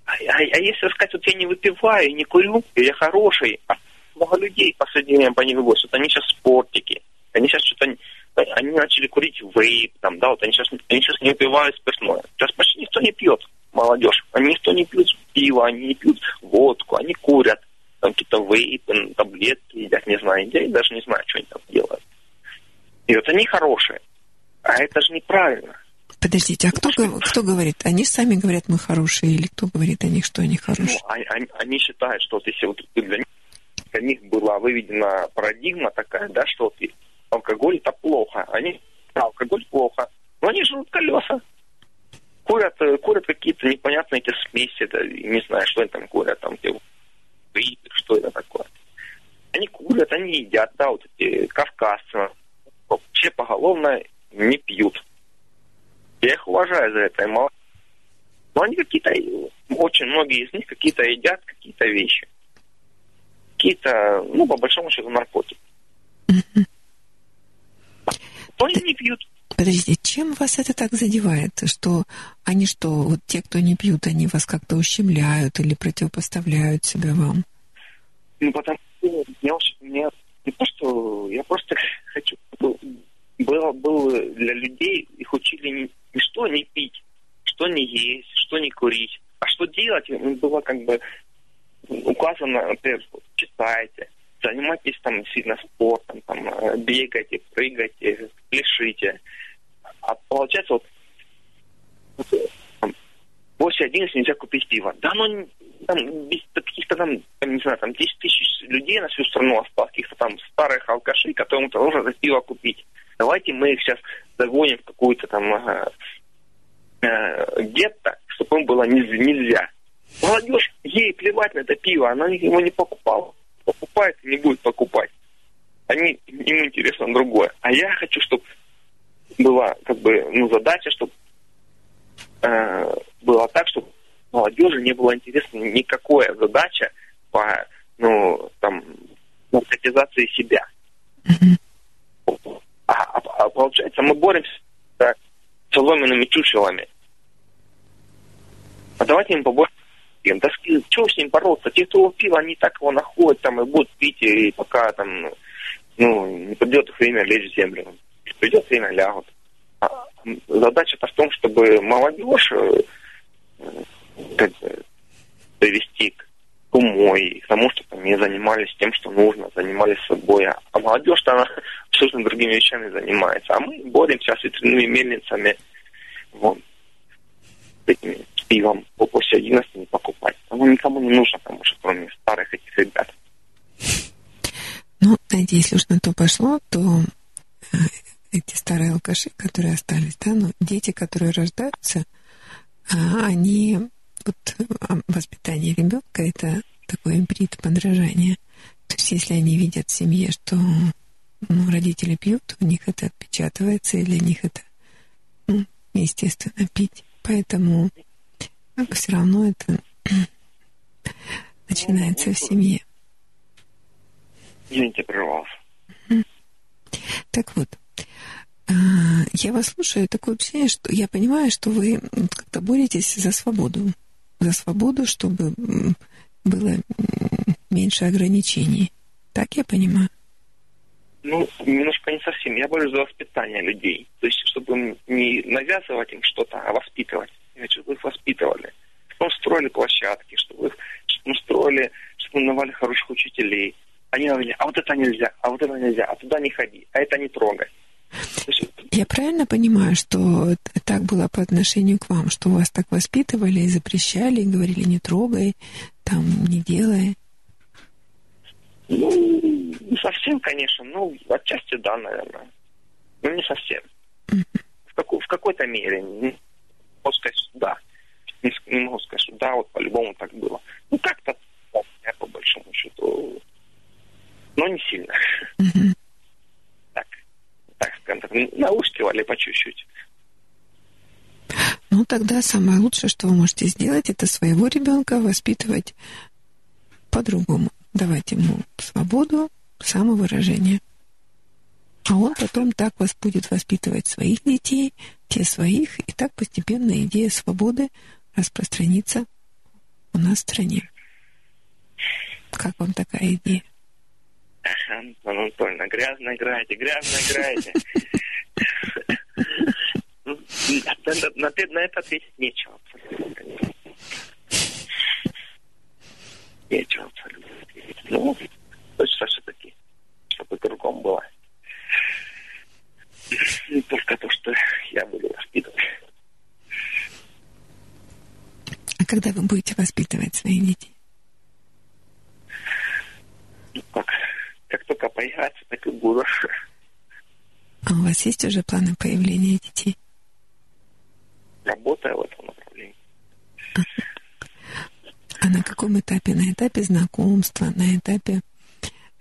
А, а, а если сказать, вот я не выпиваю, не курю, я хороший, а много людей в последнее время по ней вот они сейчас спортики, они сейчас что-то они начали курить вейп, там, да, вот они сейчас, они сейчас не выпивают спиртное. Сейчас почти никто не пьет, молодежь. Они никто не пьют пиво, они не пьют водку, они курят. Там какие-то вейпы, таблетки едят, не знаю, я даже не знаю, что они там делают. И вот они хорошие. А это же неправильно. Подождите, а кто, кто говорит? Они сами говорят, мы хорошие, или кто говорит о них, что они хорошие? Ну, они, они считают, что вот если вот для них, них была выведена парадигма такая, да, что вот алкоголь это плохо. Они, алкоголь плохо. Но они жрут колеса. Курят, э, курят какие-то непонятные эти смеси, это, не знаю, что они там курят, там, где, что это такое. Они курят, они едят, да, вот эти кавказцы, вообще поголовно не пьют. Я их уважаю за это, но они какие-то, очень многие из них какие-то едят какие-то вещи. Какие-то, ну, по большому счету, наркотики. Они не пьют. Подождите, чем вас это так задевает? Что они что, вот те, кто не пьют, они вас как-то ущемляют или противопоставляют себя вам? Ну, потому что я, я не то, что я просто хочу, было, было для людей, их учили не, не что не пить, что не есть, что не курить, а что делать, было как бы указано, читайте, занимайтесь там сильно спортом, там, э, бегайте, прыгайте, пляшите. А получается, вот, после 11 нельзя купить пиво. Да, ну, там, без каких-то там, не знаю, там 10 тысяч людей на всю страну осталось, каких-то там старых алкашей, которым-то нужно за пиво купить. Давайте мы их сейчас загоним в какую-то там э, э, гетто, чтобы им было нельзя. Молодежь, ей плевать на это пиво, она его не покупала покупает и не будет покупать. Они, им интересно другое. А я хочу, чтобы была как бы ну, задача, чтобы э, было так, чтобы молодежи не было интересно никакая задача по ну, там, наркотизации себя. А, а, а получается, мы боремся с соломенными чучелами. А давайте им побольше пьем. Да что с ним бороться? Те, кто пил, они так его находят там и будут пить, и пока там, ну, не придет их время лечь в землю. Придет время, лягут. А задача-то в том, чтобы молодежь э, как бы, привести к умой, к тому, чтобы они занимались тем, что нужно, занимались собой. А молодежь-то она абсолютно другими вещами занимается. А мы боремся с ветряными мельницами, вот, этими пивом после 11 не покупать. Оно никому не нужно, потому что кроме старых этих ребят. Ну, если уж на то пошло, то э, эти старые алкаши, которые остались, да, ну, дети, которые рождаются, а, они, вот а, воспитание ребенка это такой имприт подражания. То есть, если они видят в семье, что ну, родители пьют, у них это отпечатывается, и для них это, ну, естественно, пить. Поэтому все равно это начинается в семье. Извините, прервался. Так вот, а, я вас слушаю, такое ощущение, что я понимаю, что вы как-то боретесь за свободу. За свободу, чтобы было меньше ограничений. Так я понимаю? Ну, немножко не совсем. Я борюсь за воспитание людей. То есть, чтобы не навязывать им что-то, а воспитывать чтобы их воспитывали. Чтобы строили площадки, чтобы их чтобы строили, чтобы навали хороших учителей. Они говорили, а вот это нельзя, а вот это нельзя, а туда не ходи, а это не трогай. Я правильно понимаю, что так было по отношению к вам, что вас так воспитывали и запрещали, и говорили не трогай, там не делай? Ну, не совсем, конечно, ну, отчасти да, наверное. Ну, не совсем. В, какой, в какой-то мере. Могу сказать, да. Не, не могу сказать, что да, вот по-любому так было. Ну, как-то, да, по большому счету, но не сильно. Так, так скажем так, наускивали по чуть-чуть. Ну, тогда самое лучшее, что вы можете сделать, это своего ребенка воспитывать по-другому. Давать ему свободу самовыражения. А он потом так вас будет воспитывать своих детей, те своих, и так постепенно идея свободы распространится у нас в стране. Как вам такая идея? Антон Анатольевна, грязно играете, грязно играете. Ну, на, это ответить нечего. Нечего абсолютно. Ну, хочется все-таки, чтобы по-другому было. Не только то, что я буду воспитывать. А когда вы будете воспитывать своих детей? Ну, как, как только появится, так и буду. А у вас есть уже планы появления детей? Работаю в этом направлении. А на каком этапе? На этапе знакомства, на этапе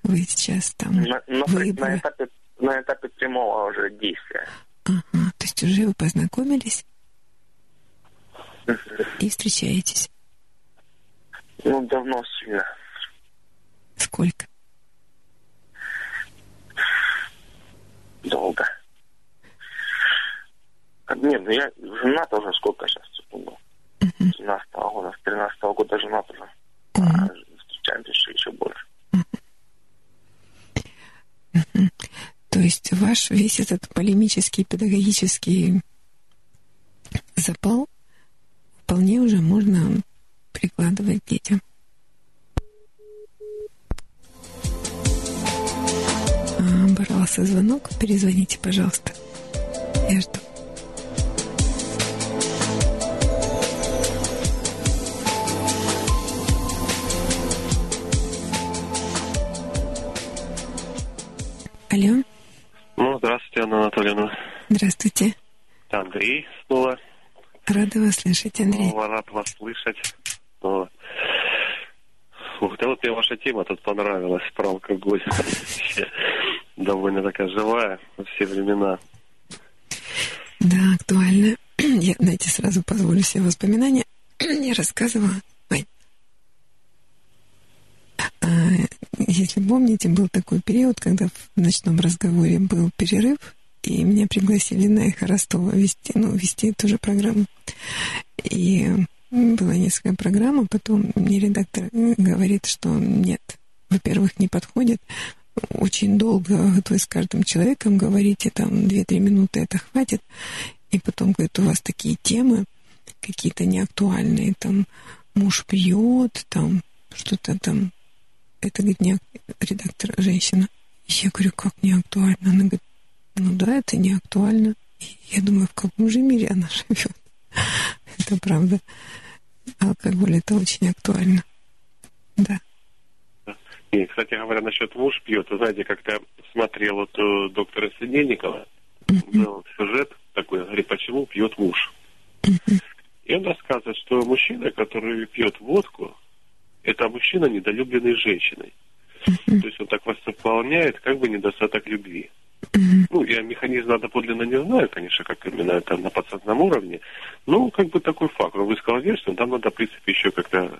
вы сейчас там на, на, на, этапе, на этапе прямого уже действия. Ага, то есть уже вы познакомились и встречаетесь? Ну, давно сильно. Сколько? Долго. Нет, ну я женат уже сколько сейчас, секунду. Uh-huh. 17 -го года, с 13 -го года женат уже. Uh-huh. А встречаемся еще, еще больше. Uh-huh. То есть ваш весь этот полемический, педагогический запал вполне уже можно прикладывать детям. А, оборвался звонок. Перезвоните, пожалуйста. Я жду. Здравствуйте. Андрей снова. Рада вас слышать, Андрей. Ну, рад вас слышать. Но... Ух, да вот мне ваша тема тут понравилась про алкоголь. Довольно такая живая во все времена. Да, актуально. Я, знаете, сразу позволю себе воспоминания. Я рассказывала а, если помните, был такой период, когда в ночном разговоре был перерыв, и меня пригласили на эхо Ростова вести, ну, вести эту же программу. И было несколько программ, а потом мне редактор говорит, что нет, во-первых, не подходит. Очень долго вы с каждым человеком говорите, там, 2-3 минуты это хватит. И потом, говорит, у вас такие темы какие-то неактуальные, там, муж пьет, там, что-то там это, говорит, не редактор женщина. Я говорю, как не актуально? Она говорит, ну да, это не актуально. И я думаю, в каком же мире она живет? это правда. Алкоголь это очень актуально. Да. И, кстати говоря, насчет муж пьет, вы знаете, как-то смотрел вот у доктора Сидельникова, был сюжет такой, говорит, почему пьет муж. И он рассказывает, что мужчина, который пьет водку, это мужчина, недолюбленный женщиной. То есть он так вас заполняет, как бы недостаток любви. Ну, я механизм доподлинно не знаю, конечно, как именно это на подсознанном уровне. Ну, как бы такой факт. Он высказал версию, там надо, в принципе, еще как-то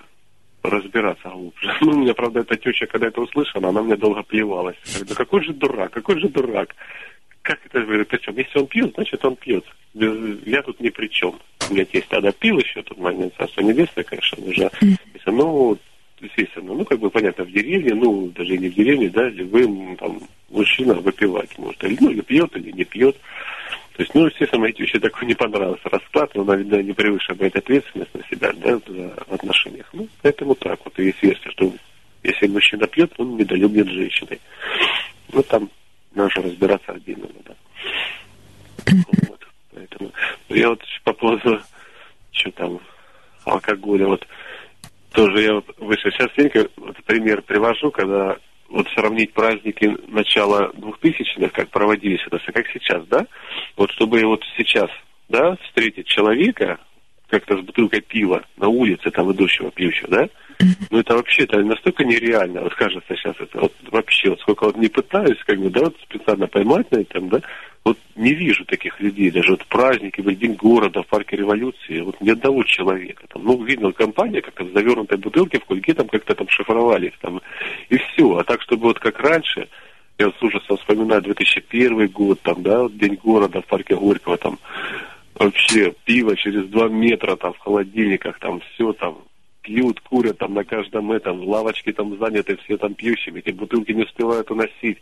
разбираться глубже. Ну, у меня, правда, эта теща, когда это услышала, она мне долго плевалась. Говорит, ну какой же дурак, какой же дурак. Как это, говорит, причем, если он пьет, значит он пьет. Без, я тут ни при чем. У меня тесть тогда пил еще, тут момент царство небесное, конечно, уже. Ну, естественно, ну, как бы понятно, в деревне, ну, даже не в деревне, да, любым там мужчина выпивать может. Или, ну, или пьет, или не пьет. То есть, ну, естественно, вещи такой не понравился расклад, но, наверное, не превыше брать ответственность на себя, да, в отношениях. Ну, поэтому так вот. И есть версия, что если мужчина пьет, он недолюбит женщиной. Ну, там нужно разбираться отдельно, да. Вот, поэтому я вот по поводу, что там, алкоголя, вот тоже я выше сейчас вот пример привожу, когда вот сравнить праздники начала 2000-х, как проводились это как сейчас, да? Вот чтобы вот сейчас, да, встретить человека, как-то с бутылкой пива на улице, там, идущего, пьющего, да? Ну, это вообще, это настолько нереально, вот кажется сейчас, это вот вообще, вот сколько вот не пытаюсь, как бы, да, вот специально поймать на этом, да, вот не вижу таких людей, даже вот праздники, в День города, в парке революции, вот ни одного человека. Там, ну, видно, компания как-то в завернутой бутылке в кульке там как-то там шифровались, там, и все. А так, чтобы вот как раньше, я с ужасом вспоминаю 2001 год, там, да, вот День города в парке Горького, там, вообще пиво через два метра там в холодильниках, там все там пьют, курят там на каждом этом, лавочки там заняты, все там пьющими, эти бутылки не успевают уносить.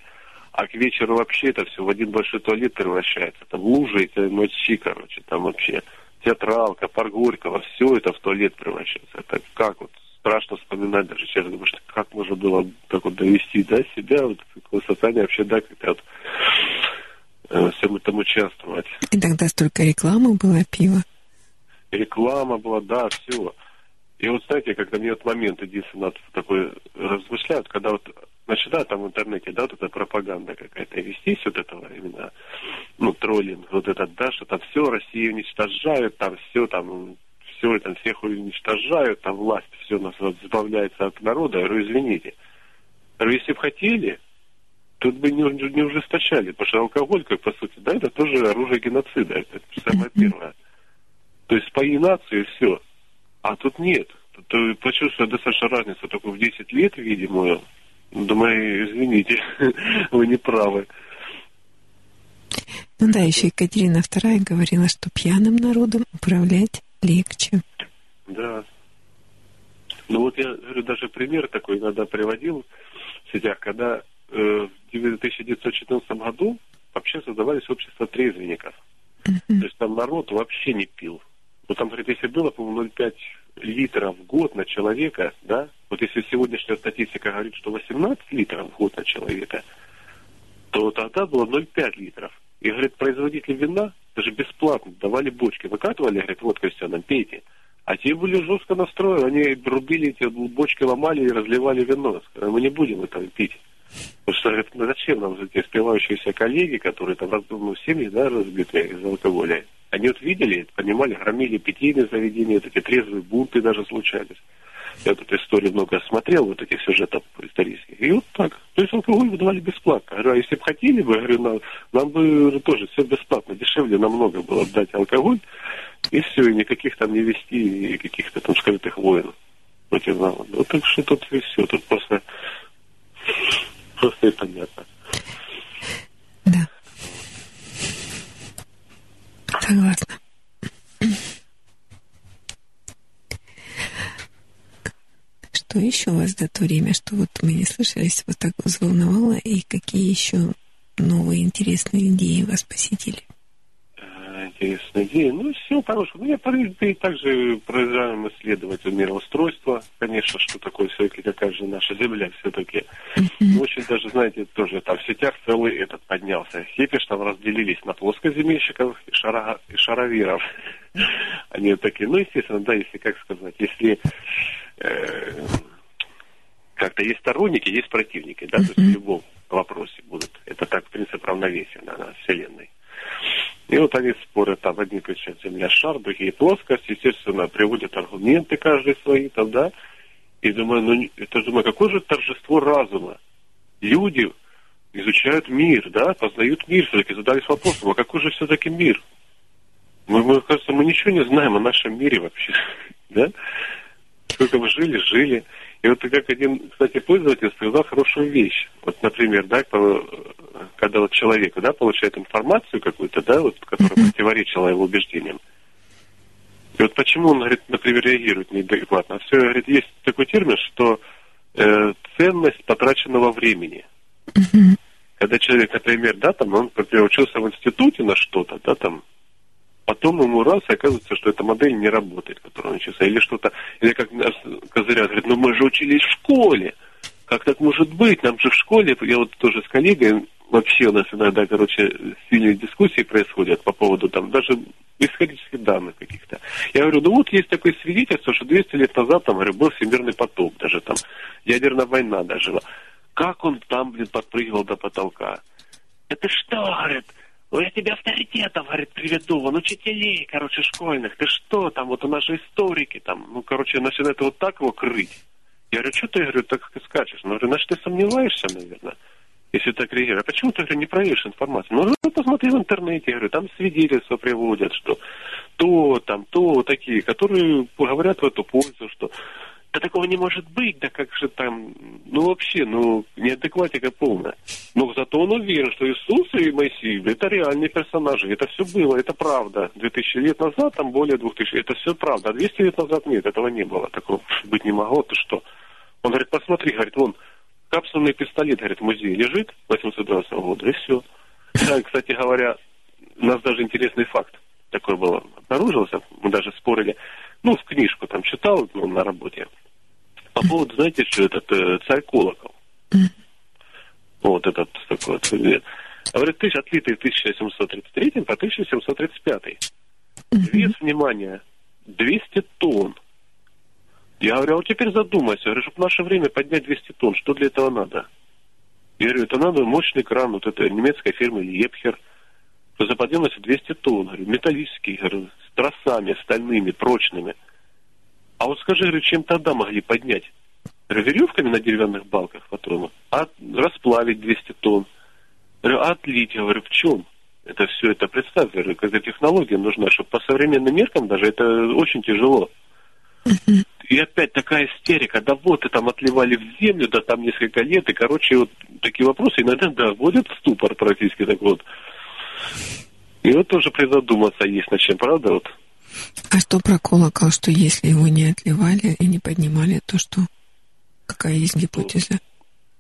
А к вечеру вообще это все в один большой туалет превращается. Там лужи эти мочи, короче, там вообще театралка, парк Горького, все это в туалет превращается. Это как вот страшно вспоминать даже сейчас, потому что как можно было так вот довести да, себя, вот такое состояние вообще, да, как-то вот, э, всем этом участвовать. И тогда столько рекламы было пива. Реклама была, да, все. И вот, знаете, когда мне вот момент единственный такой размышляют, когда вот начинают там в интернете, да, вот эта пропаганда какая-то вестись, вот этого именно, ну, троллинг, вот этот, да, что там все Россию уничтожают, там все там, все там всех уничтожают, там власть все нас вот, избавляется от народа, я говорю, извините. Я говорю, если бы хотели, тут бы не, не ужесточали, потому что алкоголь, как по сути, да, это тоже оружие геноцида, это самое первое. То есть нацию и все. А тут нет. Тут э, почувствовал достаточно разницу только в 10 лет, видимо, Думаю, извините, вы не правы. Ну да, еще Екатерина II говорила, что пьяным народом управлять легче. Да. Ну вот я говорю, даже пример такой иногда приводил в сетях, когда э, в 1914 году вообще создавались общества трезвенников. Uh-huh. То есть там народ вообще не пил. Вот там, говорит, если было, по-моему, 0,5 литров в год на человека, да, вот если сегодняшняя статистика говорит, что 18 литров в год на человека, то тогда было 0,5 литров. И, говорит, производители вина даже бесплатно давали бочки, выкатывали, говорит, вот, Костян, пейте. А те были жестко настроены, они рубили эти бочки, ломали и разливали вино. Сказали, мы не будем это пить. Потому что, говорит, ну зачем нам эти спивающиеся коллеги, которые там ну, семьи, да, разбитые из алкоголя. Они вот видели, понимали, громили питейные заведения, вот эти трезвые бунты даже случались. Я вот эту историю много смотрел, вот этих сюжетов исторических. И вот так. То есть алкоголь выдавали бесплатно. Говорю, а если бы хотели бы, говорю, нам, нам бы тоже все бесплатно, дешевле намного было дать алкоголь, и все, и никаких там не вести, и каких-то там скрытых войн против нас. Вот так что тут и все. Тут просто, просто и понятно. Да. Согласна. Что еще вас за то время, что вот мы не слышались, вот так взволновало, и какие еще новые интересные идеи вас посетили? Интересная идея. Ну, все хорошо. Ну, я, в принципе, также продолжаем исследовать мироустройство. Конечно, что такое все-таки, какая же наша Земля все-таки. Mm-hmm. Очень даже, знаете, тоже там в сетях целый этот поднялся. Хипиш там разделились на плоскоземельщиков и, шара... и шаровиров. Они такие, ну, естественно, да, если, как сказать, если э, как-то есть сторонники, есть противники, да, то есть в любом вопросе будут. Это так, принцип равновесия да, на Вселенной. И вот они спорят, там одни кричат земля шар, другие плоскость, естественно, приводят аргументы каждый свои там, да. И думаю, ну это думаю, какое же торжество разума. Люди изучают мир, да, познают мир, все-таки задались вопросом, а какой же все-таки мир? Мы, мы, кажется, мы ничего не знаем о нашем мире вообще, да? Сколько мы жили, жили. И вот как один, кстати, пользователь сказал хорошую вещь. Вот, например, да, когда вот человек, да, получает информацию какую-то, да, вот, которая противоречила его убеждениям. И вот почему он, говорит, например, реагирует неадекватно. Все, говорит, есть такой термин, что э, ценность потраченного времени. Когда человек, например, да, там, он, например, учился в институте на что-то, да, там, Потом ему раз, и оказывается, что эта модель не работает, которую он учился. Или что-то, или как козырят, говорит, ну мы же учились в школе. как так может быть? Нам же в школе, я вот тоже с коллегой, вообще у нас иногда, короче, сильные дискуссии происходят по поводу там даже исторических данных каких-то. Я говорю, ну вот есть такое свидетельство, что 200 лет назад там, говорю, был всемирный потоп, даже там ядерная война даже. Как он там, блин, подпрыгивал до потолка? Это что, говорит, ну, я тебе авторитетов, говорит, приведу, вон учителей, короче, школьных. Ты что, там вот у нас же историки, там, ну, короче, начинает вот так его крыть. Я говорю, что ты, говорю, так скачешь? Ну, говорю, значит, ты сомневаешься, наверное, если так реагируешь. А почему ты, говорю, не проверишь информацию? Ну, ну, посмотри в интернете, говорю, там свидетельства приводят, что то, там, то, такие, которые говорят в эту пользу, что да такого не может быть, да как же там, ну вообще, ну неадекватика полная. Но зато он уверен, что Иисус и Моисей, это реальные персонажи, это все было, это правда. 2000 лет назад, там более 2000, это все правда. А 200 лет назад нет, этого не было, такого быть не могло, ты что? Он говорит, посмотри, говорит, вон, капсульный пистолет, говорит, в музее лежит 820 года, и все. Да, кстати говоря, у нас даже интересный факт такой был обнаружился, мы даже спорили, ну, в книжку там читал ну, на работе, по поводу, знаете, что этот э, царь колокол. Вот этот такой вот предмет. Говорит, тысяч, отлитый в 1733 по 1735. Вес, внимание, 200 тонн. Я говорю, а вот теперь задумайся, говорю, чтобы в наше время поднять 200 тонн, что для этого надо? Я говорю, это надо мощный кран, вот это немецкая фирма Епхер, за подъемностью 200 тонн, говорю, металлический, говорю, с тросами стальными, прочными. А вот скажи, говорю, чем тогда могли поднять? Веревками на деревянных балках патронов? А расплавить 200 тонн? Говорю, а отлить? говорю, в чем? Это все это, представь, говорю, когда технология нужна, чтобы по современным меркам даже это очень тяжело. И опять такая истерика, да вот, и там отливали в землю, да там несколько лет, и, короче, вот такие вопросы иногда, да, вводят в ступор практически так вот. И вот тоже призадуматься есть над чем, правда, вот? А что про колокол, что если его не отливали и не поднимали, то что? Какая есть гипотеза?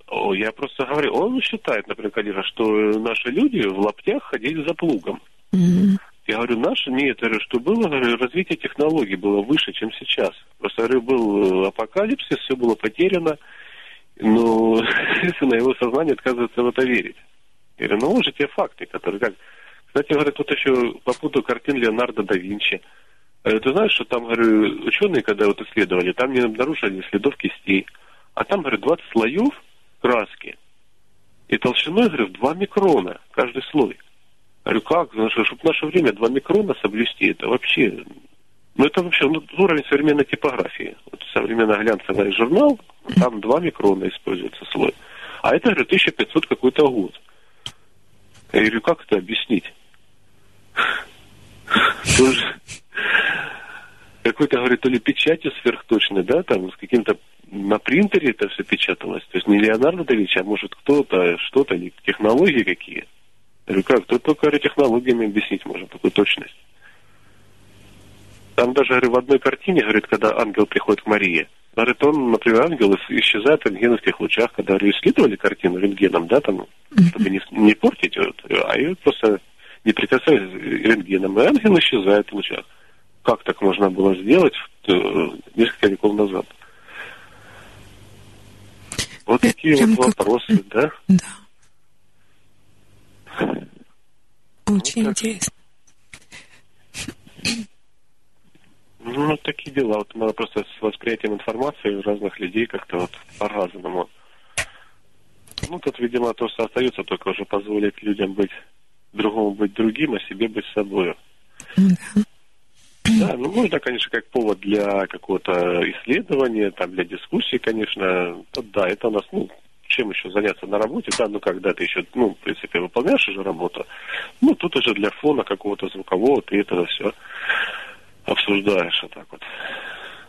О, я просто говорю, он считает, например, конечно, что наши люди в лаптях ходили за плугом. Mm-hmm. Я говорю, наши, нет, говорю, что было, говорю, развитие технологий было выше, чем сейчас. Просто, говорю, был апокалипсис, все было потеряно, но, естественно, его сознание отказывается в это верить. Я говорю, ну, вот же те факты, которые как... Кстати, говорю, тут еще по поводу картин Леонардо да Винчи. Э, ты знаешь, что там, говорю, ученые, когда вот исследовали, там не обнаружили следов кистей. А там, говорю, 20 слоев краски. И толщиной, говорю, в 2 микрона каждый слой. Говорю, как? Чтобы в наше время 2 микрона соблюсти, это вообще... Ну, это вообще ну, уровень современной типографии. Вот современный глянцевый журнал, там 2 микрона используется слой. А это, говорю, 1500 какой-то год. Я говорю, как это объяснить? Тоже какой-то, говорит, то ли печатью сверхточной, да, там с каким-то на принтере это все печаталось. То есть не Леонардо да Винчи, а может кто-то, что-то, технологии какие. Я говорю, как? Тут только говорю, технологиями объяснить можно, такую точность. Там даже, говорю, в одной картине, говорит, когда ангел приходит к Марии, говорит, он, например, ангел исчезает в рентгеновских лучах, когда говорю, исследовали картину рентгеном, да, там, чтобы не, не портить, вот, а ее просто не прикасаясь рентгеном, и ангел исчезает в лучах. Как так можно было сделать э, несколько веков назад? Вот такие Прям вот вопросы, да? Да. Очень вот интересно. Ну, такие дела. Вот надо просто с восприятием информации разных людей как-то вот по-разному. Ну, тут, видимо, то, что остается, только уже позволить людям быть другому быть другим, а себе быть собой. Да. Ну можно, конечно, как повод для какого-то исследования, там, для дискуссии, конечно. Да, это у нас, ну, чем еще заняться на работе, да, ну, когда ты еще, ну, в принципе, выполняешь уже работу, ну, тут уже для фона какого-то звукового ты это все обсуждаешь, вот так вот.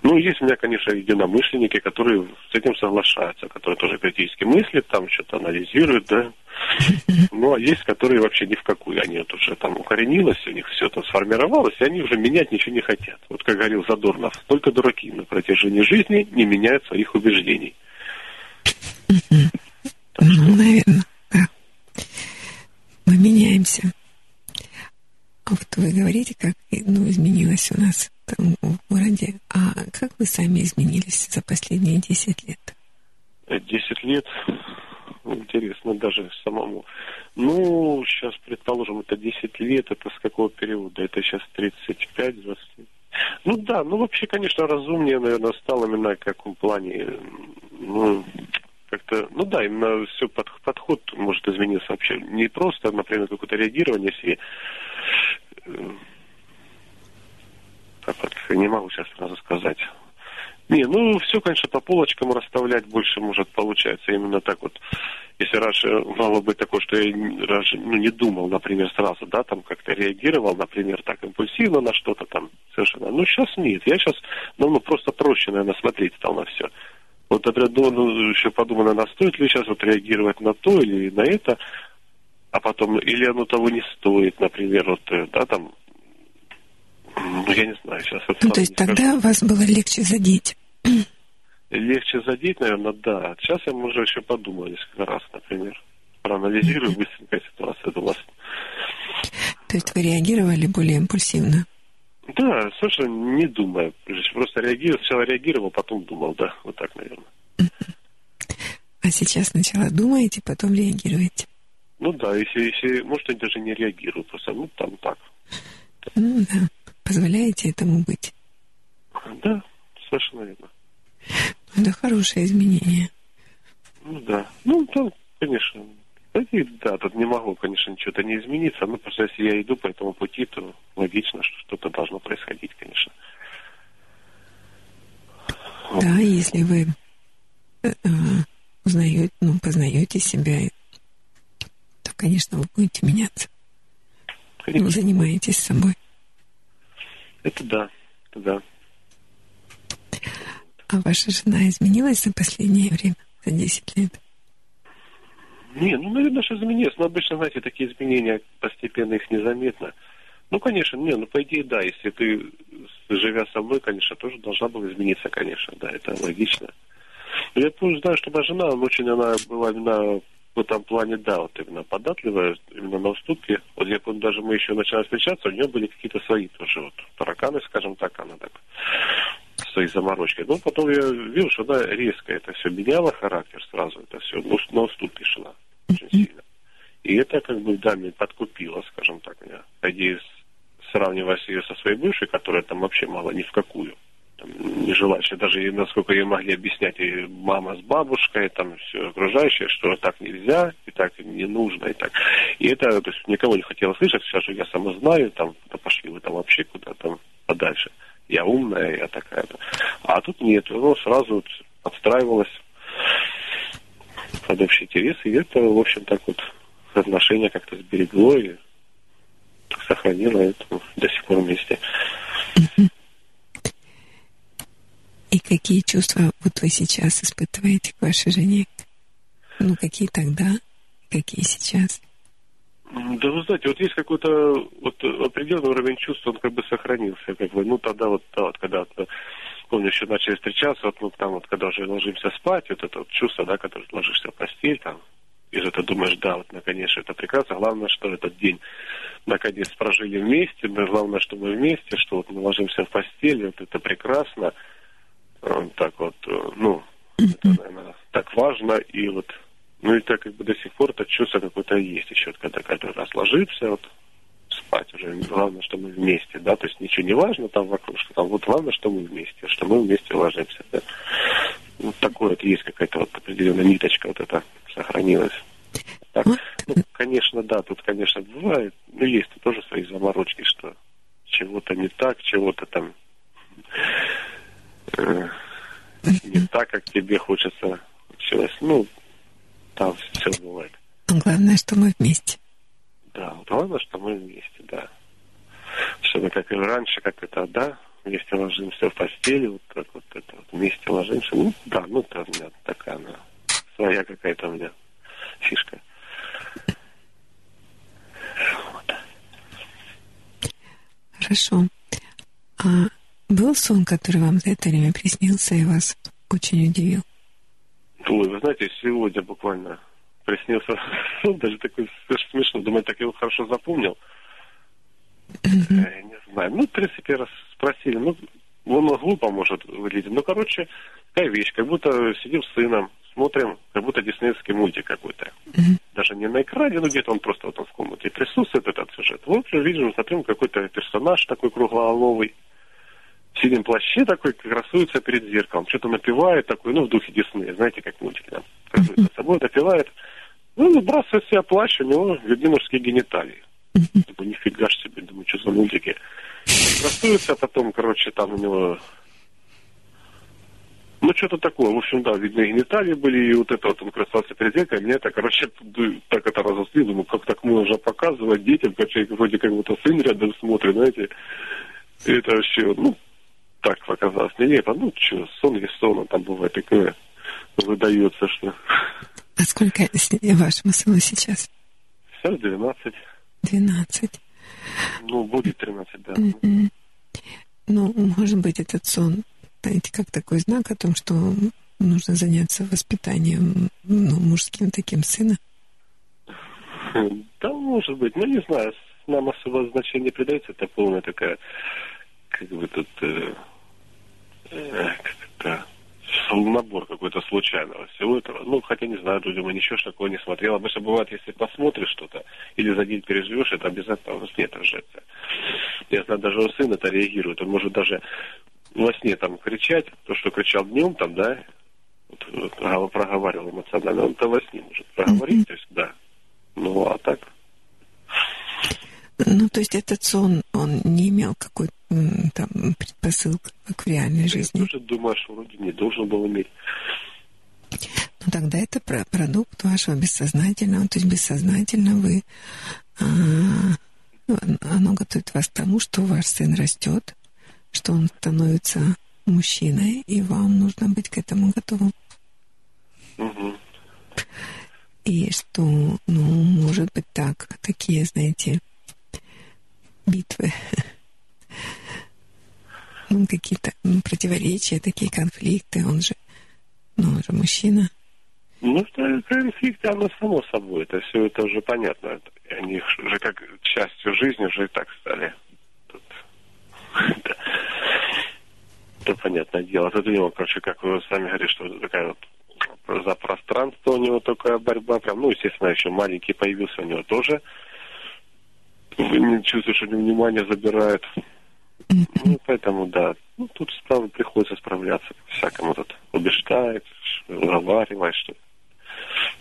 Ну, есть у меня, конечно, единомышленники, которые с этим соглашаются, которые тоже критически мыслят, там что-то анализируют, да. Ну, а есть, которые вообще ни в какую. Они вот уже там укоренилось, у них все это сформировалось, и они уже менять ничего не хотят. Вот как говорил Задорнов, только дураки на протяжении жизни не меняют своих убеждений. Ну, наверное, да. Мы меняемся. А вот вы говорите, как ну, изменилось у нас там в городе. А как вы сами изменились за последние 10 лет? 10 лет. Интересно даже самому. Ну, сейчас, предположим, это 10 лет, это с какого периода? Это сейчас 35, 20 Ну да, ну вообще, конечно, разумнее, наверное, стал именно в каком плане, ну, как-то, ну да, именно все под, подход может измениться вообще. Не просто, например, какое-то реагирование себе. Так вот, не могу сейчас сразу сказать. Не, ну все, конечно, по полочкам расставлять больше может получается. Именно так вот. Если раньше мало быть такое, что я раньше ну, не думал, например, сразу, да, там как-то реагировал, например, так импульсивно на что-то там совершенно. Ну, сейчас нет. Я сейчас, ну, ну просто проще, наверное, смотреть стал на все. Вот, например, ну, ну, еще подумано, на стоит ли сейчас вот реагировать на то или на это, а потом, или оно того не стоит, например, вот, э, да, там, ну, я не знаю, сейчас... Ну, то есть тогда скажу. вас было легче задеть? Легче задеть, наверное, да. Сейчас я, может, еще подумаю несколько раз, например. Проанализирую быстренько ситуацию. У вас... То есть вы реагировали более импульсивно? Да, совершенно не думая. Просто реагировал, сначала реагировал, потом думал, да, вот так, наверное. А сейчас сначала думаете, потом реагируете? Ну да, если, если может, я даже не реагирую, просто, ну, там так. Ну да, позволяете этому быть? Да, совершенно верно. Это хорошее изменение. Ну да, ну, да, конечно, да, тут не могу, конечно, ничего-то не измениться. Но просто если я иду по этому пути, то логично, что что-то должно происходить, конечно. Да, если вы э, э, узнаете, ну, познаете себя, то, конечно, вы будете меняться. Конечно. Занимаетесь собой. Это да, это да. А ваша жена изменилась за последнее время, за 10 лет? Не, ну, наверное, что изменилось. Но обычно, знаете, такие изменения постепенно их незаметно. Ну, конечно, не, ну, по идее, да, если ты, живя со мной, конечно, тоже должна была измениться, конечно, да, это логично. Но я тоже знаю, что моя жена, очень она была именно в этом плане, да, вот именно податливая, именно на уступки. Вот я помню, даже мы еще начали встречаться, у нее были какие-то свои тоже вот тараканы, скажем так, она так свои заморочки. Но потом я видел, что она резко это все меняла характер сразу, это все ну, на уступки шла очень сильно. И это как бы, да, меня подкупило, скажем так, меня. Надеюсь, сравнивая ее со своей бывшей, которая там вообще мало ни в какую. Там, не желающая, даже насколько ей могли объяснять и мама с бабушкой, там все окружающее, что так нельзя, и так не нужно, и так. И это, то есть, никого не хотела слышать, сейчас же я сама знаю, там, да пошли вы там вообще куда там подальше. Я умная, я такая-то. А тут нет, ну, сразу вот подстраивалась под общий интерес, и это, в общем, так вот отношения как-то сберегло и сохранило это до сих пор вместе. И какие чувства вот вы сейчас испытываете к вашей жене? Ну, какие тогда, какие сейчас? Да вы знаете, вот есть какой-то вот определенный уровень чувств, он как бы сохранился, как бы, ну тогда вот, да, вот когда помню, еще начали встречаться, вот, ну, там вот, когда уже ложимся спать, вот это вот чувство, да, когда ложишься в постель, там, и же ты думаешь, да, вот, наконец, это прекрасно, главное, что этот день, наконец, прожили вместе, да, главное, что мы вместе, что вот мы ложимся в постель, вот это прекрасно, так вот, э, ну, это, наверное, так важно, и вот, ну, и так как бы до сих пор это чувство какое-то есть еще, когда каждый раз ложишься, вот, спать уже. Главное, что мы вместе, да, то есть ничего не важно там вокруг, что там вот главное, что мы вместе, что мы вместе ложимся, да. Вот такое вот есть какая-то вот определенная ниточка вот эта сохранилась. Так, ну, конечно, да, тут, конечно, бывает, но есть тоже свои заморочки, что чего-то не так, чего-то там э, не так, как тебе хочется. Получилось. Ну, там все бывает. Главное, что мы вместе. Да, главное, что мы вместе, да. Что мы как и раньше, как это, да, вместе ложимся в постели, вот как вот это вот вместе ложимся. Ну, да, ну, это у меня такая она, своя какая-то у меня фишка. Вот. Хорошо. А был сон, который вам за это время приснился и вас очень удивил? Ой, вы знаете, сегодня буквально приснился сон, даже такой смешно. Думаю, так я его хорошо запомнил. Я не знаю. Ну, в принципе, раз спросили, ну, он глупо может выглядеть. Ну, короче, такая вещь, как будто сидим с сыном, смотрим, как будто диснеевский мультик какой-то. Mm-hmm. Даже не на экране, но где-то он просто вот он в комнате присутствует, этот сюжет. Вот видим, смотрим, какой-то персонаж такой круглоголовый, в синем плаще такой, красуется перед зеркалом, что-то напевает такой, ну, в духе Диснея, знаете, как мультики там, красуется собой, напевает. Ну, сбрасывает себя плащ, у него видны мужские гениталии. Думаю, нифига ж себе, думаю, что за мультики. Красуется, потом, короче, там у него ну, что-то такое. В общем, да, видно, гениталии были, и вот это вот он красавцы перед зеркалом. Мне это, короче, так это разослил. Думаю, как так можно показывать детям, как человек вроде как будто сын рядом смотрит, знаете. И это вообще, ну, так показалось нелепо. Ну, что, сон есть сон, а там бывает такое выдается, что... А сколько вашему сыну сейчас? Сейчас 12. 12. Ну, будет 13, да. Mm-hmm. Ну, может быть, этот сон знаете, как такой знак о том, что нужно заняться воспитанием ну, мужским таким сына? Да, может быть. Ну, не знаю, нам особо значения не придается. Это полная такая, как бы тут, э, как это, набор какой-то случайного всего этого. Ну, хотя не знаю, думаю, ничего такого не смотрел. Обычно бывает, если посмотришь что-то или за день переживешь, это обязательно во сне отражается. Я знаю, даже у сына это реагирует. Он может даже во сне там кричать, то, что кричал днем там, да, вот, вот, проговаривал эмоционально, он то во сне может проговорить, то есть, да. Ну, а так... Ну, то есть этот сон, он не имел какой-то там предпосыл, как в реальной жизни? Я тоже думаю, что вроде не должен был иметь. Ну, тогда это про продукт вашего бессознательного, то есть бессознательно вы... А, ну, оно готовит вас к тому, что ваш сын растет, что он становится мужчиной, и вам нужно быть к этому готовым. Угу. И что, ну, может быть так, такие, знаете, битвы, ну, какие-то ну, противоречия, такие конфликты, он же, ну, он же мужчина. Ну, что конфликты, оно само собой, это все это уже понятно. Они уже как частью жизни уже и так стали. Тут, это понятное дело. Тут у него, короче, как вы сами говорите, что такая вот за пространство у него такая борьба. Прям, ну, естественно, еще маленький появился у него тоже. Не чувствуете, что внимание забирает. Ну, поэтому, да, ну, тут справа приходится справляться. Всякому тут убеждает, уговаривает, что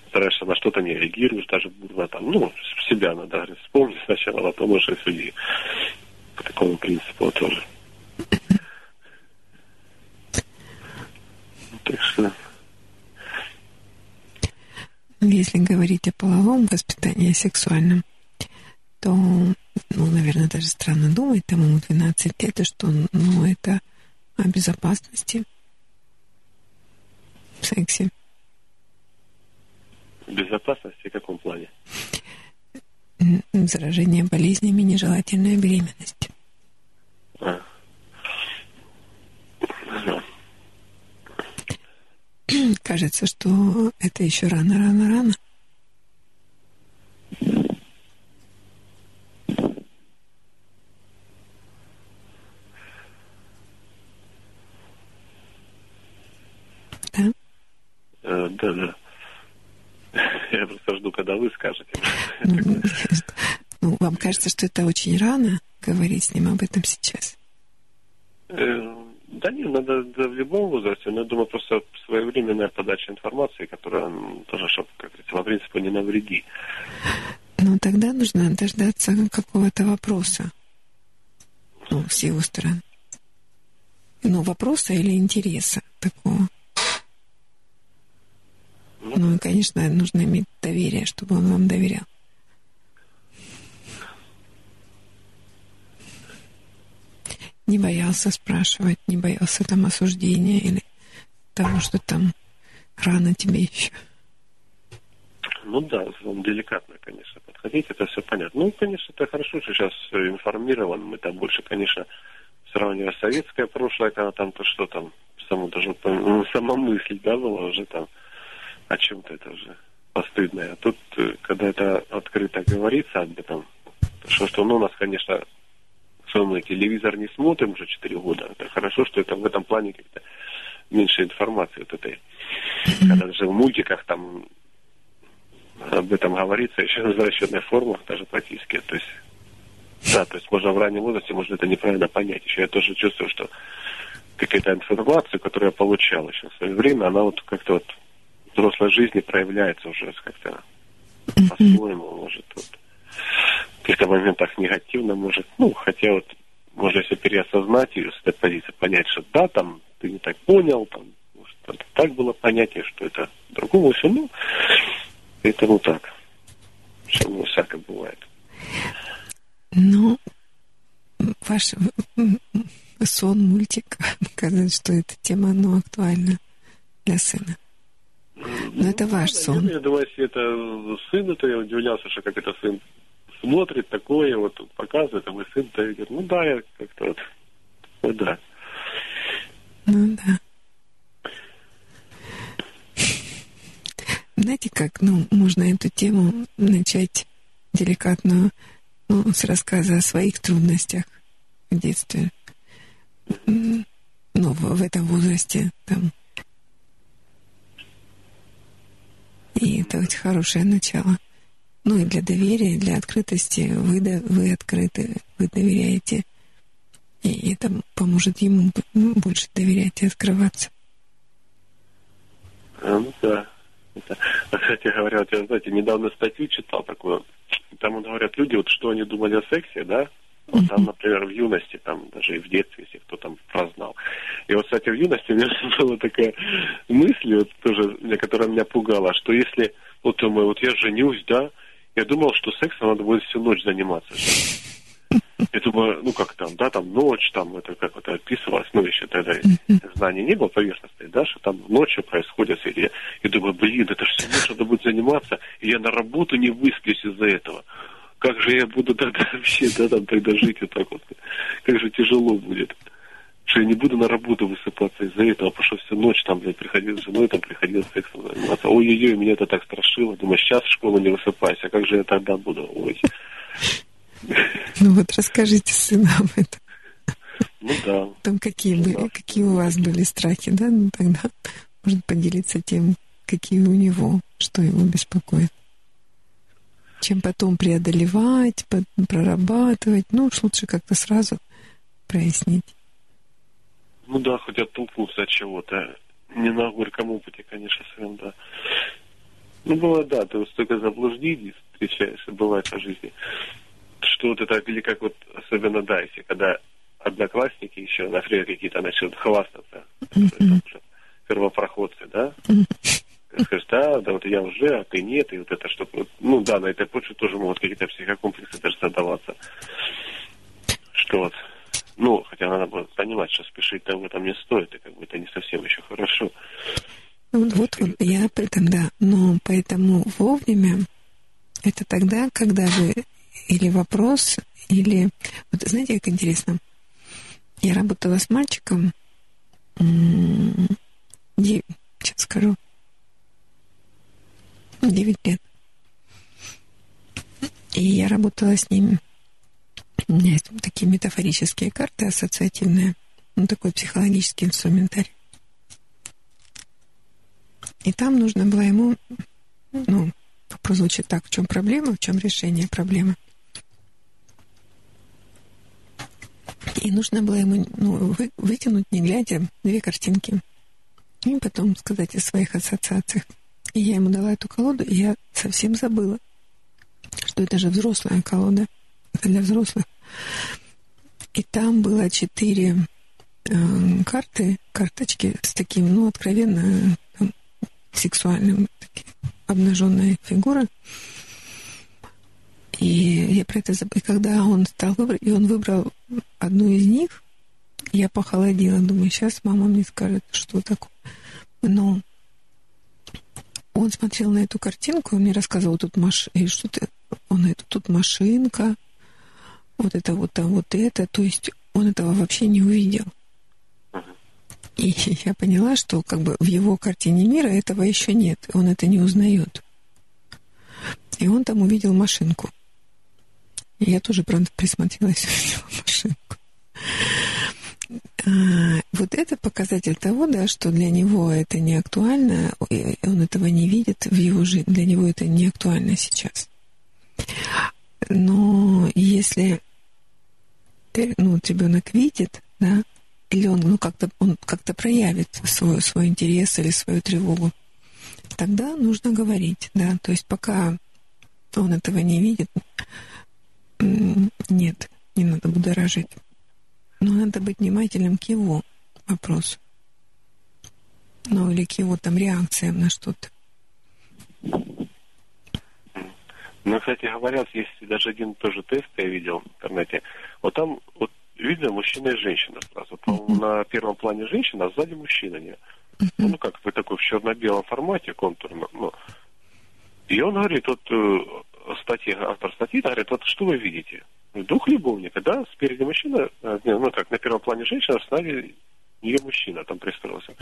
стараешься на что-то не реагируешь, даже бурно там, ну, себя надо вспомнить сначала, а потом уже судьи. По такому принципу тоже. Так что... Если говорить о половом воспитании, о сексуальном, то, ну, наверное, даже странно думать, там ему 12 лет, и что, ну, это о безопасности в сексе. Безопасности в каком плане? Заражение болезнями, нежелательная беременность. А. кажется, что это еще рано, рано, рано. Да? Э, да, да. Я просто жду, когда вы скажете. Ну, вам кажется, что это очень рано говорить с ним об этом сейчас? Э, да нет, надо да, в любом возрасте, но я думаю, просто своевременная подача информации, которая тоже, чтобы, как говорится, по принципу не навреди. Ну, тогда нужно дождаться какого-то вопроса ну, с его стороны. Ну, вопроса или интереса такого. Ну, и, конечно, нужно иметь доверие, чтобы он вам доверял. не боялся спрашивать, не боялся там осуждения или того, что там рано тебе еще. Ну да, он деликатно, конечно, подходить, это все понятно. Ну, конечно, это хорошо, что сейчас информирован, мы там больше, конечно, сравнивая советское прошлое, когда там то что там, само даже ну, сама мысль, да, была уже там о чем-то это уже постыдное. А тут, э, когда это открыто говорится об этом, что, что ну, у нас, конечно, мы телевизор не смотрим уже 4 года. Это хорошо, что это в этом плане как-то меньше информации вот этой. Когда даже в мультиках там об этом говорится, еще в расчетных формулах даже практически. То есть, да, то есть можно в раннем возрасте, можно это неправильно понять. Еще я тоже чувствую, что какая-то информация, которую я получал еще в свое время, она вот как-то вот взрослой жизни проявляется уже как-то по-своему, может, вот, в каких-то моментах негативно, может, ну, хотя вот можно если переосознать ее с этой позиции, понять, что да, там ты не так понял, там, может, это так было понятие, что это другому все, ну, это ну так. Все ну, всякое бывает. Ну, ваш сон, мультик, показывает, что эта тема, ну, актуальна для сына. Но ну, это ваш сон. Я думаю, если это сын, то я удивлялся, что как это сын смотрит такое, вот показывает, а мой сын-то говорит, ну да, я как-то вот, ну да. Ну да. Знаете, как, ну, можно эту тему начать деликатно ну, с рассказа о своих трудностях в детстве. Ну, в, в этом возрасте, там. И это очень хорошее начало. Ну и для доверия, для открытости вы, вы открыты, вы доверяете. И это поможет ему больше доверять и открываться. А, ну да. Это, кстати говоря, вот я, знаете, недавно статью читал такую. Там вот говорят люди, вот что они думали о сексе, да? Вот там, например, в юности, там, даже и в детстве, если кто там прознал. И вот, кстати, в юности у меня была такая мысль, вот тоже, которая меня пугала, что если, вот думаю, вот я женюсь, да, я думал, что сексом надо будет всю ночь заниматься. Я думаю, ну как там, да, там ночь, там это как это описывалось, ну еще тогда знаний не было поверхностной, да, что там ночью происходит, и я, я думаю, блин, это же всю ночь надо будет заниматься, и я на работу не высплюсь из-за этого. Как же я буду тогда вообще, да, там тогда жить вот так вот, как же тяжело будет что я не буду на работу высыпаться из-за этого, потому что всю ночь там, блядь, приходил с женой, там приходил сексом заниматься. Ой-ой-ой, меня это так страшило. Думаю, сейчас в школу не высыпайся, как же я тогда буду? Ой. Ну вот расскажите сыну об этом. Ну да. Там какие, были, да. какие у вас были страхи, да? Ну тогда можно поделиться тем, какие у него, что его беспокоит. Чем потом преодолевать, прорабатывать. Ну уж лучше как-то сразу прояснить. Ну да, хоть оттолкнуться от чего-то. Не на горьком опыте, конечно, своем, да. Ну, бывает, да, ты вот столько заблуждений встречаешь, бывает по жизни, что вот это, или как вот, особенно, да, если когда одноклассники еще, например, какие-то начнут хвастаться, mm-hmm. первопроходцы, да, скажешь, да, да, вот я уже, а ты нет, и вот это, что, ну да, на этой почве тоже могут какие-то психокомплексы даже задаваться. Что вот, ну, хотя надо было понимать, что спешить-то в этом не стоит, и как бы это не совсем еще хорошо. Вот, вот, вот я при этом, да, но поэтому вовремя это тогда, когда вы или вопрос, или... Вот знаете, как интересно? Я работала с мальчиком, сейчас скажу, 9 лет. И я работала с ним у меня есть такие метафорические карты ассоциативные, ну, такой психологический инструментарий. И там нужно было ему, ну, вопрос так, в чем проблема, в чем решение проблемы. И нужно было ему ну, вы, вытянуть, не глядя, две картинки. И потом сказать о своих ассоциациях. И я ему дала эту колоду, и я совсем забыла, что это же взрослая колода. Для взрослых. И там было четыре э, карты, карточки с таким, ну, откровенно там, сексуальным, таким, обнаженная фигура. И я про это забыла. И когда он стал выбрать, и он выбрал одну из них, я похолодела. Думаю, сейчас мама мне скажет, что такое. Но он смотрел на эту картинку, и мне рассказывал, тут маш... и что-то, он это, тут машинка, вот это вот там вот это, то есть он этого вообще не увидел. И я поняла, что как бы в его картине мира этого еще нет, он это не узнает. И он там увидел машинку. И я тоже, правда, присмотрелась, увидела машинку. А, вот это показатель того, да, что для него это не актуально, он этого не видит в его жизни, для него это не актуально сейчас. Но если ну, ребенок видит, да, или он, ну, как-то, он как-то проявит свой, свой интерес или свою тревогу, тогда нужно говорить, да, то есть пока он этого не видит, нет, не надо будоражить. Но надо быть внимательным к его вопросу. Ну, или к его там реакциям на что-то. Ну, кстати говоря, есть даже один тоже тест я видел в интернете. Вот там вот видно мужчина и женщина сразу. Uh-huh. На первом плане женщина, а сзади мужчина. Не. Uh-huh. Ну, как бы такой в черно-белом формате контурно. Ну. И он говорит, вот э, статьи, автор статьи говорит, вот что вы видите? Двух любовника, да, спереди мужчина, э, ну как, на первом плане женщина, а сзади нее мужчина там пристроился.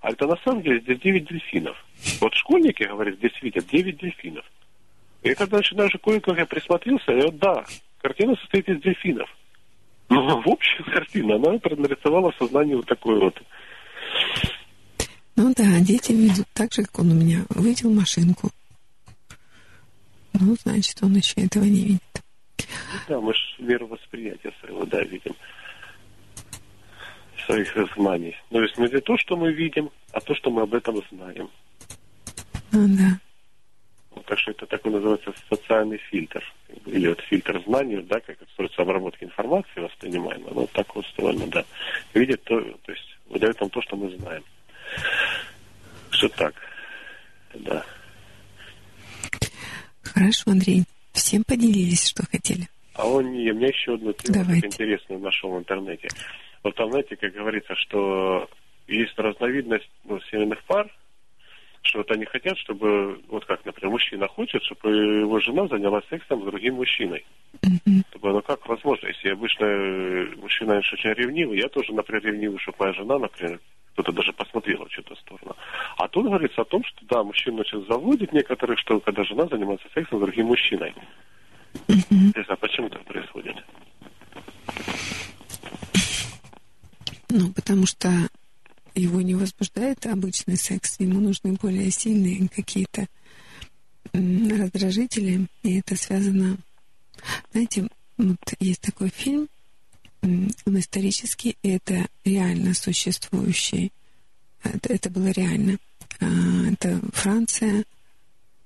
А это на самом деле здесь 9 дельфинов. Вот школьники, говорят, здесь видят 9 дельфинов. И когда начинаешь кое-как я присмотрелся, и вот да, картина состоит из дельфинов. Но в общем картина, она нарисовала сознание вот такое вот. Ну да, дети видят так же, как он у меня увидел машинку. Ну, значит, он еще этого не видит. Да, мы же меру восприятия своего, да, видим. Своих знаний. Ну, то есть мы не то, что мы видим, а то, что мы об этом знаем. Ну да. Так что это такой называется социальный фильтр. Или вот фильтр знаний, да, как строится обработка информации воспринимаемая. Ну, вот так устроено, да. Видит то, то есть выдает нам то, что мы знаем. Что так. Да. Хорошо, Андрей. Всем поделились, что хотели. А он не, у меня еще одну тему интересную нашел в интернете. Вот там, знаете, как говорится, что есть разновидность ну, семейных пар, что вот они хотят, чтобы, вот как, например, мужчина хочет, чтобы его жена занялась сексом с другим мужчиной. Mm-hmm. Ну как возможно, если обычно э, мужчина очень ревнивый, я тоже, например, ревнивый, чтобы моя жена, например, кто-то даже посмотрела в чью-то сторону. А тут говорится о том, что да, мужчина очень заводит некоторых, что когда жена занимается сексом с другим мужчиной. Mm-hmm. А почему так происходит? Ну, потому что его не возбуждает обычный секс, ему нужны более сильные какие-то раздражители, и это связано... Знаете, вот есть такой фильм, он исторический, и это реально существующий. Это, это было реально. А, это Франция,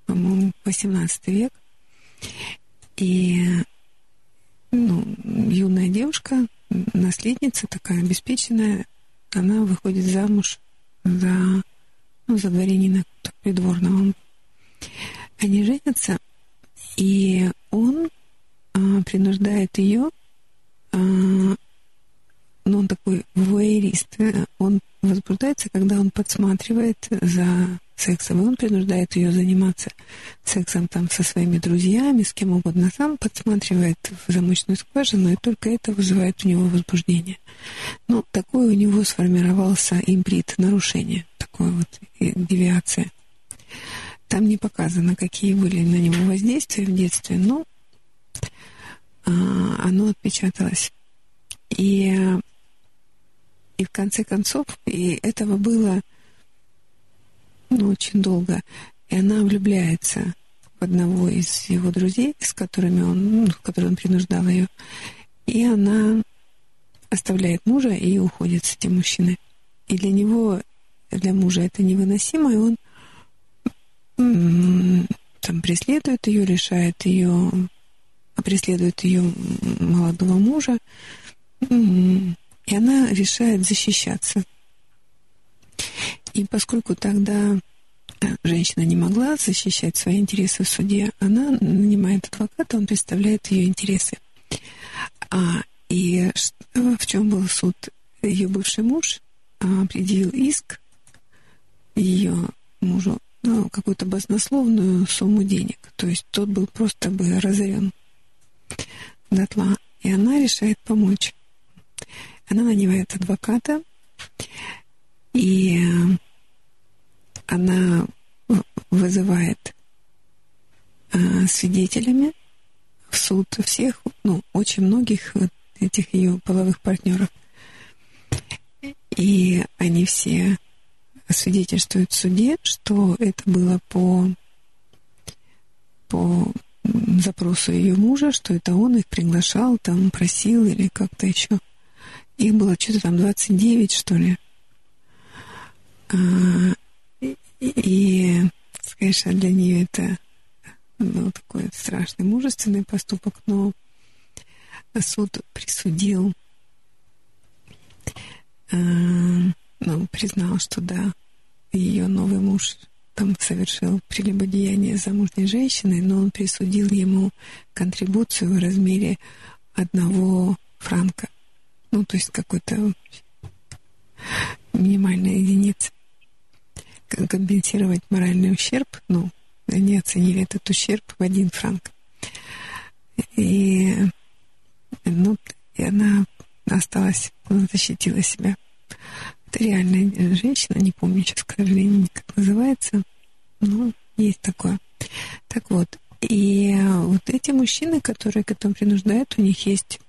по-моему, 18 век. И ну, юная девушка, наследница такая обеспеченная, она выходит замуж за, ну, за дворянина придворного. Они женятся, и он а, принуждает ее, ну, он такой вуэрист, э, он возбуждается, когда он подсматривает за сексом, и он принуждает ее заниматься сексом там со своими друзьями, с кем угодно. Сам подсматривает в замочную скважину, и только это вызывает у него возбуждение. Ну, такой у него сформировался имбрид, нарушение, такое вот девиация. Там не показано, какие были на него воздействия в детстве, но а, оно отпечаталось. И, и в конце концов, и этого было ну, очень долго. И она влюбляется в одного из его друзей, с которыми он, ну, который он принуждал ее. И она оставляет мужа и уходит с этим мужчиной. И для него, для мужа это невыносимо, и он там преследует ее, решает ее, преследует ее молодого мужа, и она решает защищаться. И поскольку тогда э, женщина не могла защищать свои интересы в суде, она нанимает адвоката, он представляет ее интересы. А, и в чем был суд? Ее бывший муж а, иск ее мужу ну, какую-то баснословную сумму денег. То есть тот был просто бы разорен дотла. И она решает помочь. Она нанимает адвоката, и э, она вызывает э, свидетелями в суд всех, ну, очень многих этих ее половых партнеров. И они все свидетельствуют в суде, что это было по, по запросу ее мужа, что это он их приглашал, там просил или как-то еще. Их было что-то там 29, что ли. А, и, конечно, для нее это был такой страшный, мужественный поступок, но суд присудил, а, ну, признал, что да, ее новый муж там совершил прелюбодеяние замужней женщины, но он присудил ему контрибуцию в размере одного франка. Ну, то есть какой-то минимальная единица. Компенсировать моральный ущерб, ну, они оценили этот ущерб в один франк. И, ну, и она осталась, защитила себя. Это реальная женщина, не помню сейчас, к сожалению, как называется. Но есть такое. Так вот, и вот эти мужчины, которые к этому принуждают, у них есть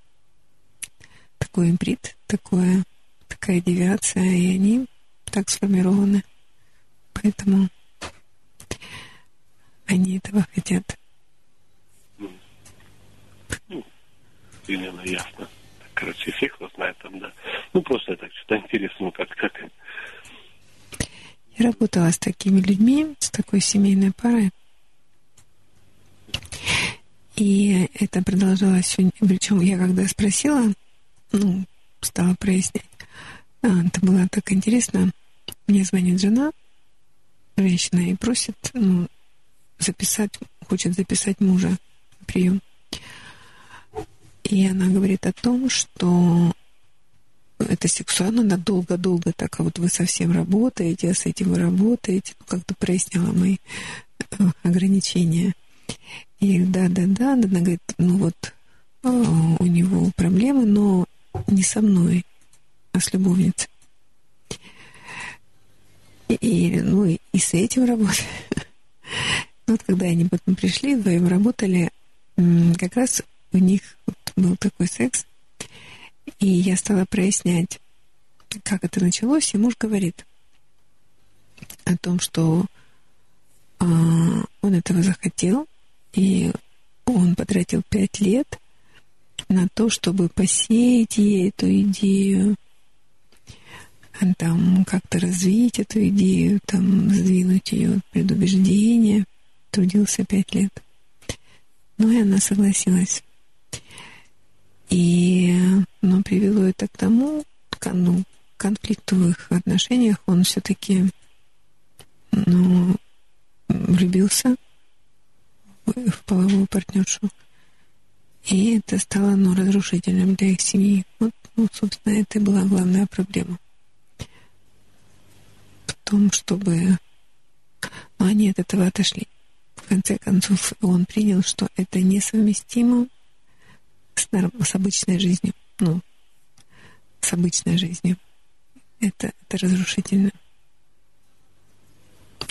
такой имбрид, такое, такая девиация, и они так сформированы. Поэтому они этого хотят. Ну, именно ясно короче, всех кто знает там, да. Ну, просто так что-то интересно, как, как. Я работала с такими людьми, с такой семейной парой. И это продолжалось Причем я когда спросила, ну, стала прояснять. А, это было так интересно. Мне звонит жена, женщина, и просит ну, записать, хочет записать мужа прием. И она говорит о том, что это сексуально, она долго-долго так, а вот вы совсем работаете, а с этим вы работаете, ну, как-то проясняла мои э, ограничения. И да-да-да, она говорит, ну вот э, у него проблемы, но не со мной, а с любовницей. И, и ну, и с этим работали. Вот когда они потом пришли, вдвоем работали, как раз у них был такой секс. И я стала прояснять, как это началось, и муж говорит о том, что а, он этого захотел, и он потратил пять лет на то, чтобы посеять ей эту идею, там как-то развить эту идею, там сдвинуть ее предубеждение. Трудился пять лет. Ну и она согласилась. И ну, привело это к тому, к ну, конфликту в их отношениях. Он все-таки ну, влюбился в, половую партнершу. И это стало ну, разрушительным для их семьи. Вот, ну, собственно, это и была главная проблема. В том, чтобы ну, они от этого отошли. В конце концов, он принял, что это несовместимо с, с обычной жизнью. Ну, с обычной жизнью. Это, это разрушительно.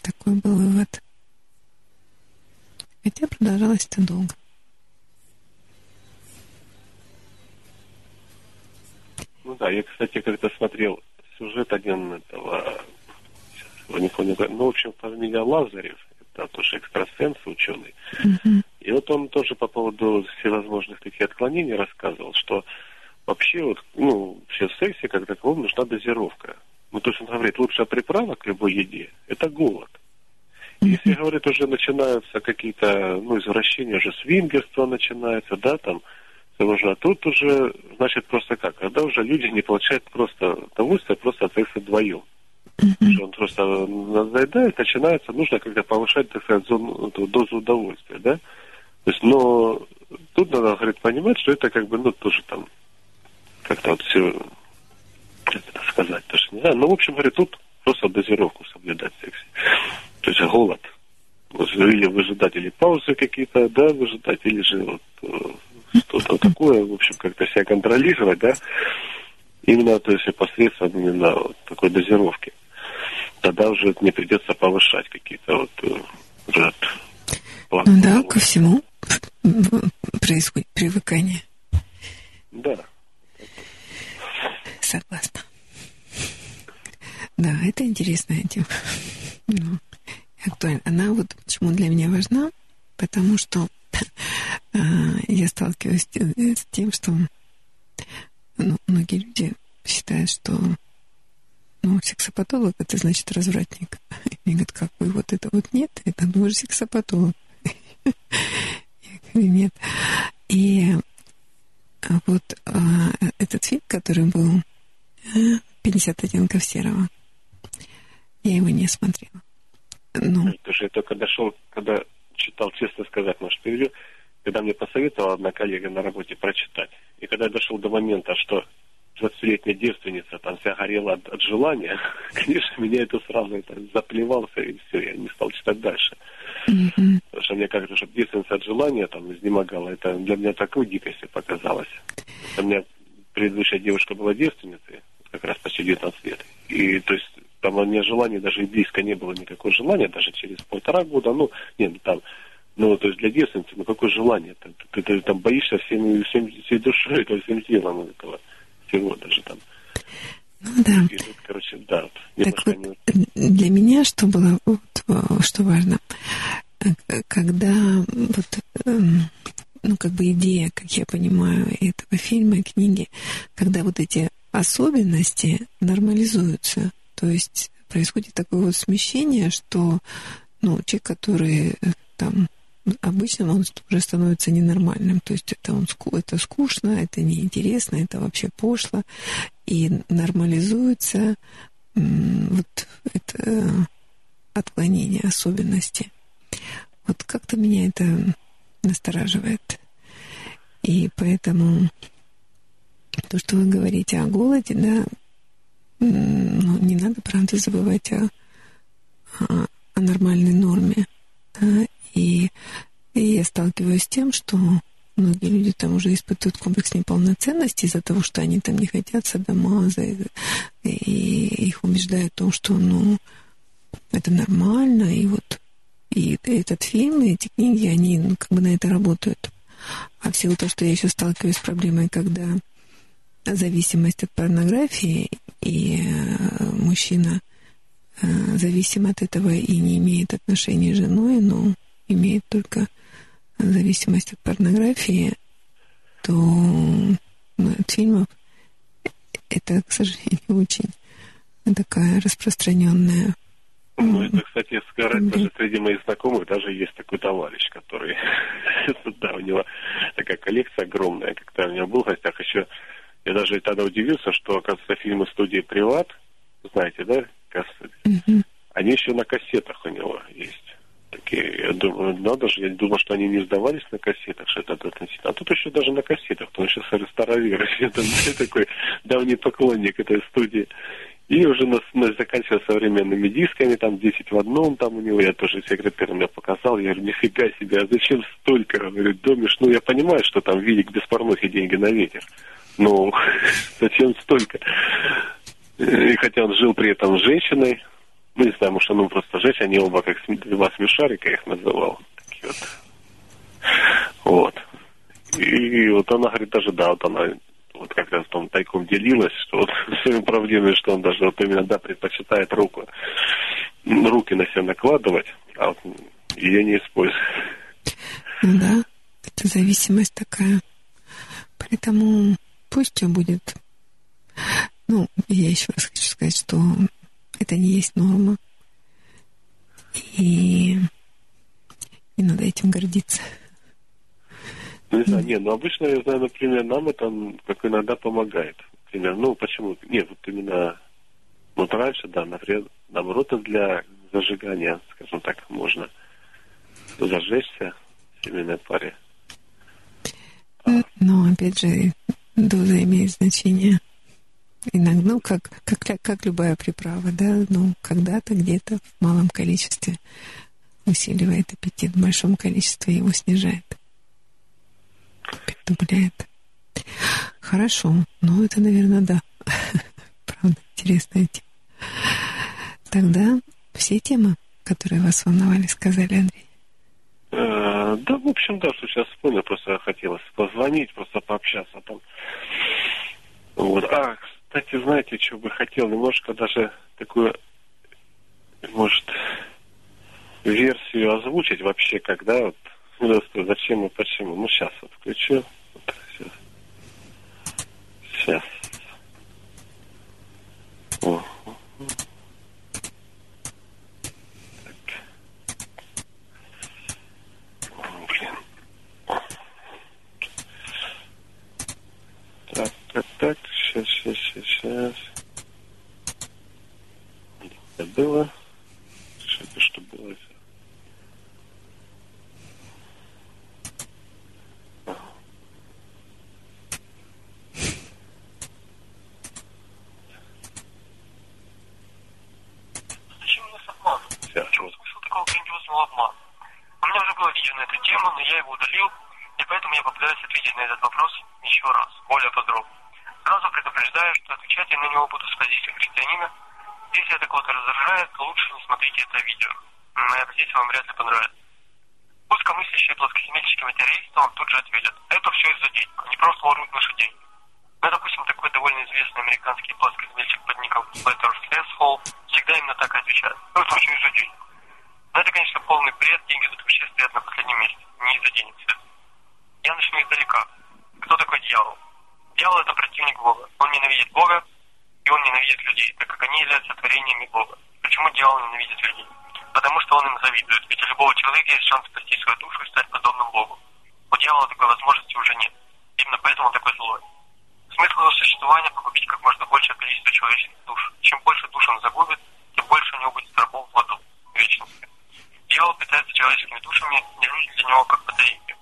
Такой был вывод. Хотя продолжалось это долго. Ну да, я, кстати, когда смотрел сюжет один этого, не помню, ну, в общем, фамилия Лазарев, это тоже экстрасенс, ученый. Mm-hmm. И вот он тоже по поводу всевозможных таких отклонений рассказывал, что вообще вот, ну, все в сексе как таковом нужна дозировка. Ну, то есть он говорит, лучшая приправа к любой еде – это голод. Если, говорит, уже начинаются какие-то, ну, извращения, уже свингерство начинается, да, там, уже, а тут уже, значит, просто как, когда уже люди не получают просто удовольствие, просто от секса вдвоем. Mm-hmm. Он просто надоедает, начинается, нужно когда повышать, так сказать, зону, дозу удовольствия, да? То есть, но тут надо, говорит, понимать, что это как бы, ну, тоже там, как-то вот все, как это сказать, тоже не знаю. Ну, в общем, говорит, тут просто дозировку соблюдать в сексе. То есть голод. Или выжидать, или паузы какие-то, да, выжидать, или же вот э, что-то такое, в общем, как-то себя контролировать, да, именно, то есть посредством именно вот такой дозировки. Тогда уже не придется повышать какие-то вот э, уже ну да, ко всему происходит привыкание. Да. Согласна. Да, это интересная тема. Ну, актуальна. Она вот почему для меня важна, потому что а, я сталкиваюсь с тем, что ну, многие люди считают, что ну, сексопатолог это значит развратник. И мне говорят, как вы вот это вот нет, это вы же сексопатолог. Я говорю, нет. И вот а, этот фильм, который был 50 оттенков серого, я его не смотрела. Ну. Это же я только дошел, когда читал, честно сказать, может, перейдет, когда мне посоветовала одна коллега на работе прочитать. И когда я дошел до момента, что 20-летняя девственница там вся горела от, от желания, конечно, меня это сразу это заплевался, и все, я не стал читать дальше. Mm-hmm. Потому что мне кажется, что девственница от желания там изнемогала, это для меня такой дикостью показалось. У меня предыдущая девушка была девственницей, как раз почти 19 лет. И то есть там у меня желания даже и близко не было никакого желания, даже через полтора года, ну, нет, ну, там, ну, то есть для девственницы, ну, какое желание? Ты, ты, ты там боишься всем, всем, всей душой, это всем телом этого всего даже там. Ну да. Короче, да. Так вот, не... для меня что было, вот, что важно, когда вот, эм, ну, как бы идея, как я понимаю, этого фильма и книги, когда вот эти особенности нормализуются, то есть происходит такое вот смещение, что ну, человек, который э, там обычно он уже становится ненормальным. То есть это, он, это скучно, это неинтересно, это вообще пошло. И нормализуется вот это отклонение, особенности. Вот как-то меня это настораживает. И поэтому то, что вы говорите о голоде, да, ну, не надо, правда, забывать о, о, о нормальной норме. Да, и, и я сталкиваюсь с тем, что многие люди там уже испытывают комплекс неполноценности из-за того, что они там не хотят садомаза, и, и их убеждают в том, что, ну, это нормально, и вот и этот фильм, и эти книги, они ну, как бы на это работают. А в силу того, что я еще сталкиваюсь с проблемой, когда зависимость от порнографии, и э, мужчина э, зависим от этого и не имеет отношений с женой, но имеет только зависимость от порнографии, то ну, от фильмов это, к сожалению, очень такая распространенная. Ну, это, кстати, сказать, даже среди моих знакомых даже есть такой товарищ, который, да, у него такая коллекция огромная, когда у него был в гостях еще, я даже тогда удивился, что, оказывается, фильмы студии «Приват», знаете, да, они еще на кассетах у него есть такие, я думаю, надо же, я думал, что они не сдавались на кассетах, что это относительно. А тут еще даже на кассетах, потому что старовер, это такой давний поклонник этой студии. И уже нас, нас заканчивал современными дисками, там 10 в одном, там у него, я тоже секретарь мне показал, я говорю, нифига себе, а зачем столько? Он говорит, Домиш, ну я понимаю, что там видик без порнухи деньги на ветер, но зачем столько? И хотя он жил при этом с женщиной, ну, не знаю, может, ну, просто жечь, они оба как два смешарика их называл. Такие вот. Вот. И вот она говорит, даже да, вот она вот как раз там тайком делилась, что вот своими проблемами, что он даже вот именно, да, предпочитает руку, руки на себя накладывать, а вот ее не использует. Да, это зависимость такая. Поэтому пусть все будет. Ну, я еще раз хочу сказать, что это не есть норма. И не надо этим гордиться. Ну, не знаю, нет, ну обычно, я знаю, например, нам это как иногда помогает. Например, ну почему? Нет, вот именно вот раньше, да, например, наоборот, для зажигания, скажем так, можно зажечься в семейной паре. Но, опять же, доза имеет значение. Иногда, ну, как, как, как любая приправа, да, ну, когда-то где-то в малом количестве усиливает аппетит, в большом количестве его снижает. Притупляет. Хорошо. Ну, это, наверное, да. Правда, интересная тема. Тогда все темы, которые вас волновали, сказали, Андрей. Э, да, в общем, да, что сейчас вспомнил, просто хотелось позвонить, просто пообщаться там. Вот. А, кстати, знаете, что бы хотел? Немножко даже такую, может, версию озвучить вообще, когда вот просто зачем и почему. Ну, сейчас вот включу. Вот, сейчас. сейчас. О. Так. Так, так, так, сейчас, сейчас, сейчас, сейчас. Это было. Что это что было видео на эту тему, но я его удалил, и поэтому я попытаюсь ответить на этот вопрос еще раз, более подробно. Сразу предупреждаю, что отвечать я на него буду с позиции христианина. Если это кого-то раздражает, то лучше не смотрите это видео. Моя позиция вам вряд ли понравится. Узкомыслящие плоскоземельщики материалисты вам тут же ответят. Это все из-за денег. Они просто воруют наши деньги. Ну, допустим, такой довольно известный американский плоскоземельщик под ником Better Successful всегда именно так и отвечает. Ну, это все из-за денег. Но это, конечно, полный бред. Деньги тут вообще стоят на последнем месте. Не из-за денег. Я начну издалека. Кто такой дьявол? Дьявол – это противник Бога. Он ненавидит Бога, и он ненавидит людей, так как они являются творениями Бога. Почему дьявол ненавидит людей? Потому что он им завидует. Ведь у любого человека есть шанс спасти свою душу и стать подобным Богу. У дьявола такой возможности уже нет. Именно поэтому он такой злой. Смысл его существования – погубить как можно большее количество человеческих душ. Чем больше душ он загубит, тем больше у него будет рабов в аду, в вечности. Дьявол питается человеческими душами, и люди для него как батарейки.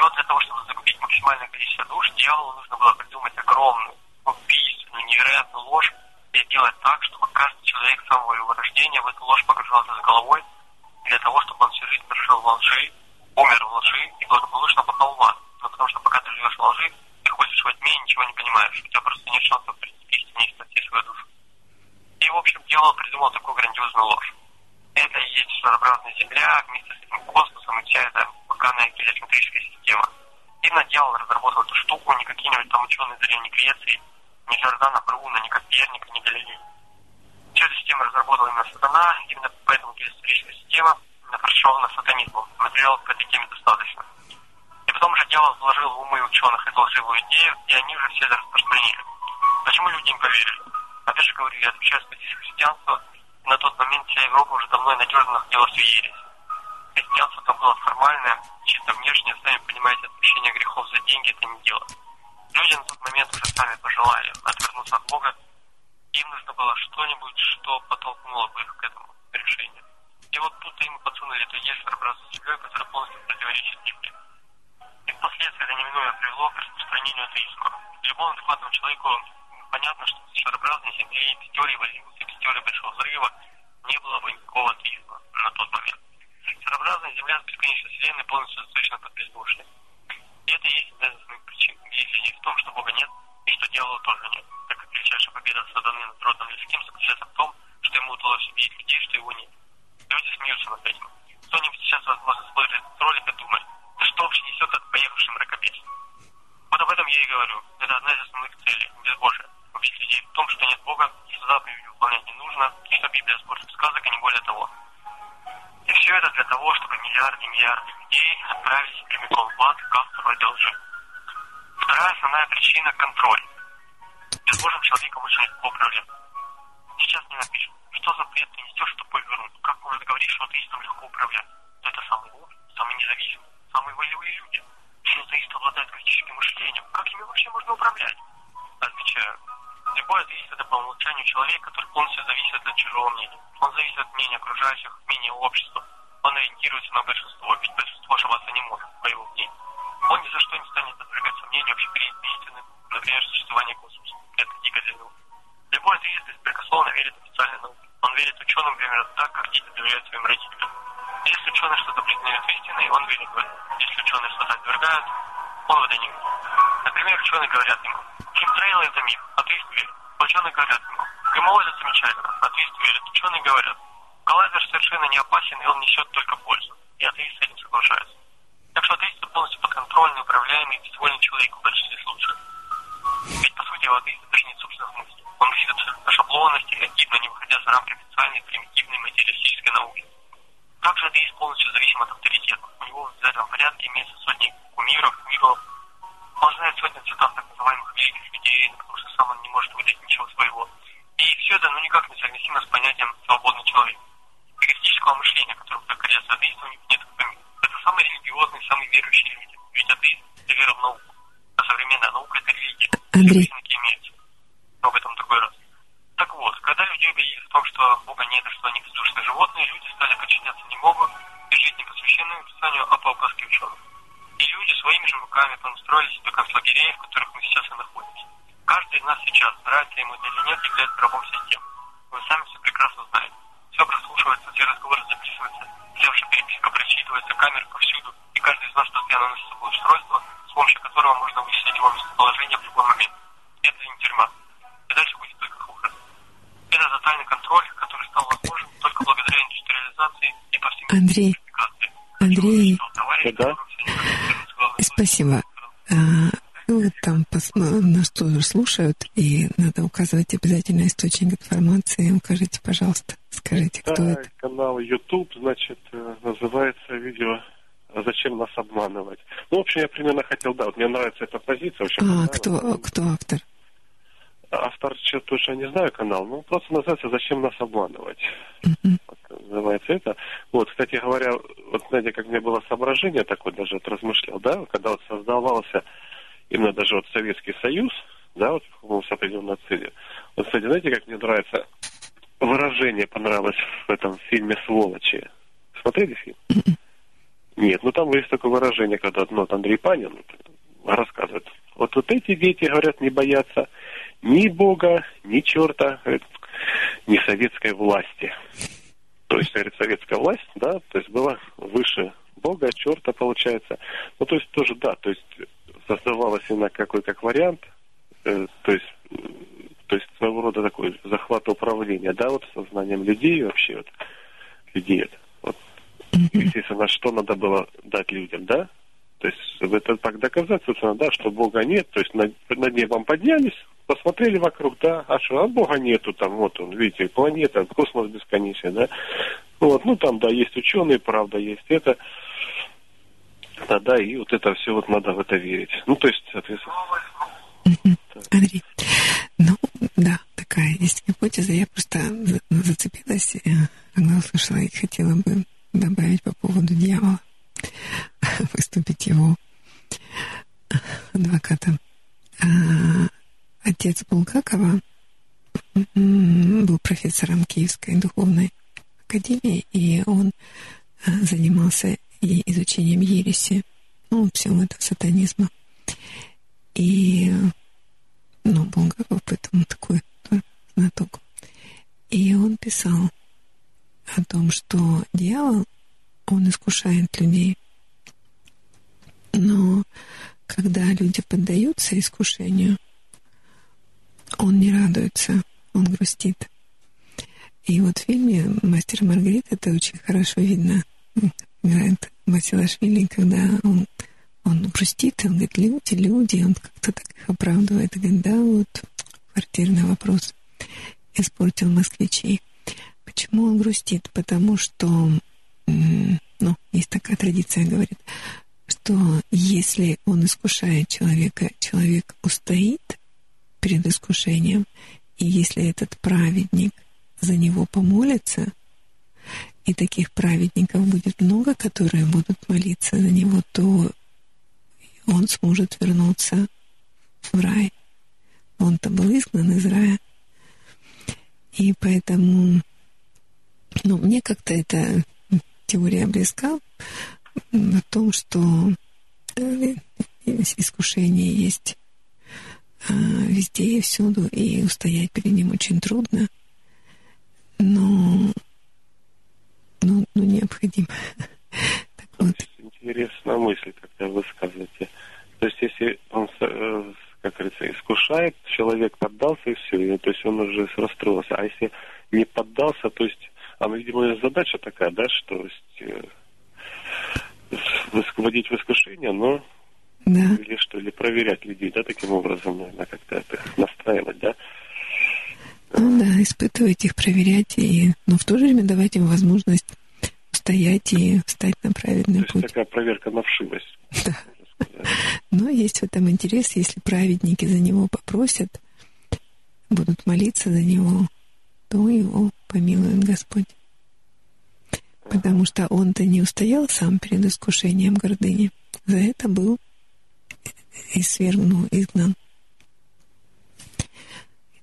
И вот для того, чтобы загубить максимальное количество душ, дьяволу нужно было придумать огромную, убийственную, невероятную ложь и сделать так, чтобы каждый человек с самого его рождения в эту ложь погружался с головой, для того, чтобы он всю жизнь прожил в лжи, умер в лжи и благополучно попал в ад. Но потому что пока ты живешь в лжи, ты ходишь во тьме и ничего не понимаешь. У тебя просто нет шансов прийти к и спасти свою душу. И, в общем, дьявол придумал такую грандиозную ложь. Это и есть шарообразная Земля вместе с этим космосом и вся эта поганая гелиоцентрическая система. Именно дьявол разработал эту штуку, не какие-нибудь там ученые Древней Греции, ни Жордана Бруно, ни Коперника, ни Галилей. Всю эту систему разработала именно сатана, именно поэтому гелиоцентрическая система прошла на сатанизм. Материалов по этой теме достаточно. И потом же дьявол вложил в умы ученых эту лживую идею, и они уже все это распространили. Почему люди им поверили? Опять же говорю, я отвечаю христианства, и на тот момент вся Европа уже давно и надежно находилась в ересь. Христианство там было формальное, чисто внешнее, сами понимаете, отпущение грехов за деньги это не дело. Люди на тот момент уже сами пожелали отвернуться от Бога, им нужно было что-нибудь, что подтолкнуло бы их к этому решению. И вот тут им подсунули эту идею своеобразной землей, которая полностью противоречит Библии. И впоследствии это неминуемо привело к распространению атеизма. Любому адекватному человеку понятно, что с шарообразной земли, без теории теории большого взрыва не было бы никакого атеизма на тот момент. Шарообразная земля с бесконечной вселенной полностью заточена под бездушие. И это и есть одна из причин видения в том, что Бога нет, и что дьявола тоже нет, так как величайшая победа сатаны над родом людским заключается в том, что ему удалось убедить людей, что его нет. Люди смеются над этим. Кто-нибудь сейчас, возможно, смотрит этот ролик и думает, да что вообще несет этот поехавший мракобес? Вот об этом я и говорю. Того, чтобы миллиарды и миллиарды людей отправились прямиком в ад к автору этой лжи. Вторая основная причина – контроль. Спасибо. А, ну, вот там нас тоже слушают, и надо указывать обязательно источник информации. Укажите, пожалуйста, скажите, кто Да, это. канал YouTube, значит, э, называется видео «Зачем нас обманывать?». Ну, в общем, я примерно хотел, да, вот мне нравится эта позиция. Очень А, кто, кто автор? Автор что точно не знаю канал, ну, просто называется «Зачем нас обманывать?». Вот, называется это. Вот, кстати говоря, вот знаете, как мне было соображение такое, даже вот размышлял, да, когда вот создавался именно даже вот Советский Союз, да, вот по-моему, с определенной целью. Вот, кстати, знаете, как мне нравится выражение понравилось в этом фильме «Сволочи». Смотрели фильм? Нет, ну там есть такое выражение, когда ну, вот Андрей Панин рассказывает. Вот, вот эти дети, говорят, не боятся ни Бога, ни черта, ни советской власти. То есть, говорит, советская власть, да, то есть была выше Бога, черта, получается. Ну, то есть тоже, да, то есть создавалось именно какой как вариант, э, то есть то есть своего рода такой захват управления, да, вот сознанием людей вообще, вот, людей, вот, естественно, что надо было дать людям, да, то есть это так доказать, собственно, да, что Бога нет, то есть над, над небом поднялись, посмотрели вокруг, да, а что, а Бога нету там, вот он, видите, планета, космос бесконечный, да, вот, ну там, да, есть ученые, правда, есть это, да, да, и вот это все вот надо в это верить. Ну, то есть, соответственно. Андрей, ну, да, такая есть гипотеза. Я просто за- зацепилась, э, когда услышала и хотела бы добавить по поводу дьявола, выступить его адвокатом. Отец Булгакова м, был профессором Киевской духовной академии, и он а, занимался и изучением ереси, ну, всего этого сатанизма. И, ну, Булгаков, поэтому такой тоже знаток. И он писал о том, что дьявол, он искушает людей. Но когда люди поддаются искушению, он не радуется, он грустит. И вот в фильме «Мастер и Маргарита» это очень хорошо видно. Играет Басилашвили, когда он, он грустит, он говорит, люди, люди, он как-то так их оправдывает. И говорит, да, вот квартирный вопрос испортил москвичей. Почему он грустит? Потому что, ну, есть такая традиция, говорит, что если он искушает человека, человек устоит перед искушением, и если этот праведник за него помолится, и таких праведников будет много, которые будут молиться за него, то он сможет вернуться в рай. Он-то был изгнан из рая. И поэтому, ну, мне как-то эта теория близка о том, что э, искушение есть везде и всюду, и устоять перед ним очень трудно, но, но, но необходимо. Так вот, интересная мысль, когда вы высказываете. То есть, если он, э, как говорится, искушает, человек поддался и все, то есть он уже расстроился. А если не поддался, то есть, а, ну, видимо, задача такая, да, что есть, э, вводить в искушение, но Да. Или что, или проверять людей, да, таким образом, наверное, как-то это настраивать, да? Ну да, испытывать их, проверять, и, но в то же время давать им возможность устоять и встать на праведный То путь. есть такая проверка на вшивость. Да. Но есть в этом интерес, если праведники за него попросят, будут молиться за него, то его помилует Господь. Потому что он-то не устоял сам перед искушением гордыни. За это был и свергнул, изгнан.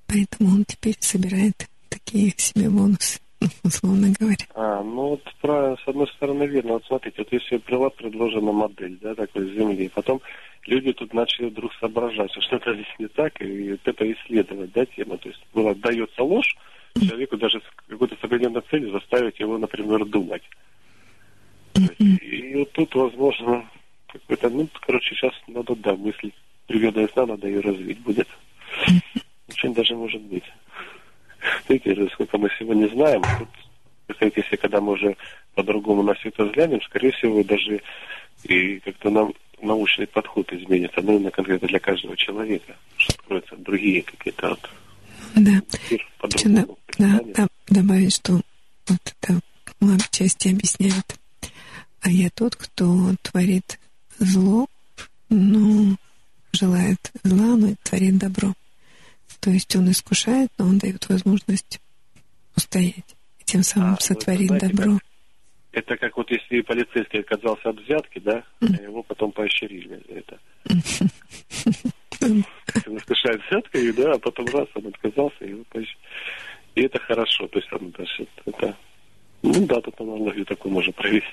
Поэтому он теперь собирает такие себе бонусы, условно говоря. А, ну вот правильно, с одной стороны верно. Вот смотрите, вот если была предложена модель, да, такой Земли, потом люди тут начали вдруг соображать, что что-то здесь не так, и вот это исследовать, да, тема. То есть была дается ложь, человеку даже с какой-то с определенной целью заставить его, например, думать. Есть, и вот тут, возможно, какой-то, ну, короче, сейчас надо, да, мысль приведенная сна, надо ее развить будет. Очень даже может быть. Видите, сколько мы сегодня знаем, тут, представляете, если когда мы уже по-другому на все это взглянем, скорее всего, даже и как-то нам научный подход изменится, ну, именно конкретно для каждого человека, что откроются другие какие-то вот Да. да, да, да, добавить, что вот это в части объясняет. А я тот, кто творит зло, но желает зла, но творит добро. То есть он искушает, но он дает возможность устоять. И тем А, самым ну, это сотворить знаете, добро. Это как вот если полицейский отказался от взятки, да, а его потом поощрили за это. Он искушает взяткой, да, а потом раз он отказался, и его поощрили. И это хорошо, то есть он даже это... Ну да, тут аналогию такую можно провести.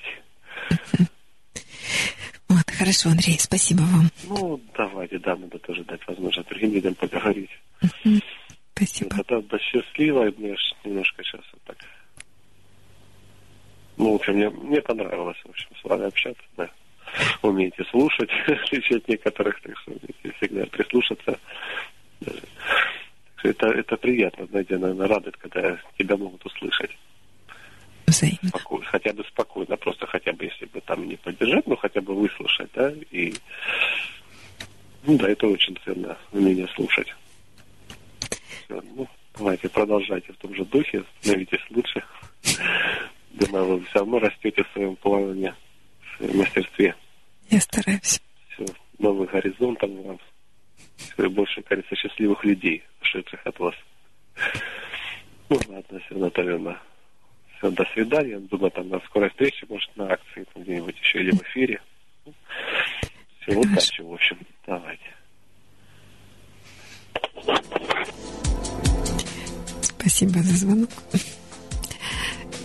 Вот, хорошо, Андрей, спасибо вам. Ну, давайте, да, надо тоже дать возможность другим людям поговорить. Спасибо. Это да, счастливо, и мне ж немножко сейчас вот так. Ну, в общем, мне, мне понравилось, в общем, с вами общаться, да. Умеете слушать, отличать некоторых, так что умеете всегда прислушаться. Это, это приятно, знаете, наверное, радует, когда тебя могут услышать. Взаимно. Спокойно, хотя бы спокойно, просто хотя бы, если бы там не поддержать, но хотя бы выслушать, да, и ну да, это очень ценно, умение слушать. Всё, ну, давайте, продолжайте в том же духе, становитесь лучше. Думаю, вы все равно растете в своем плавании, в своем мастерстве. Я стараюсь. Все, новый горизонт там вам. Все больше, кажется, счастливых людей, ушедших от вас. Ну, ладно, все, Наталья, все, до свидания. Думаю, там на скорой встрече, может, на акции где-нибудь еще или в эфире. Все, удачи, в общем. Давайте. Спасибо за звонок.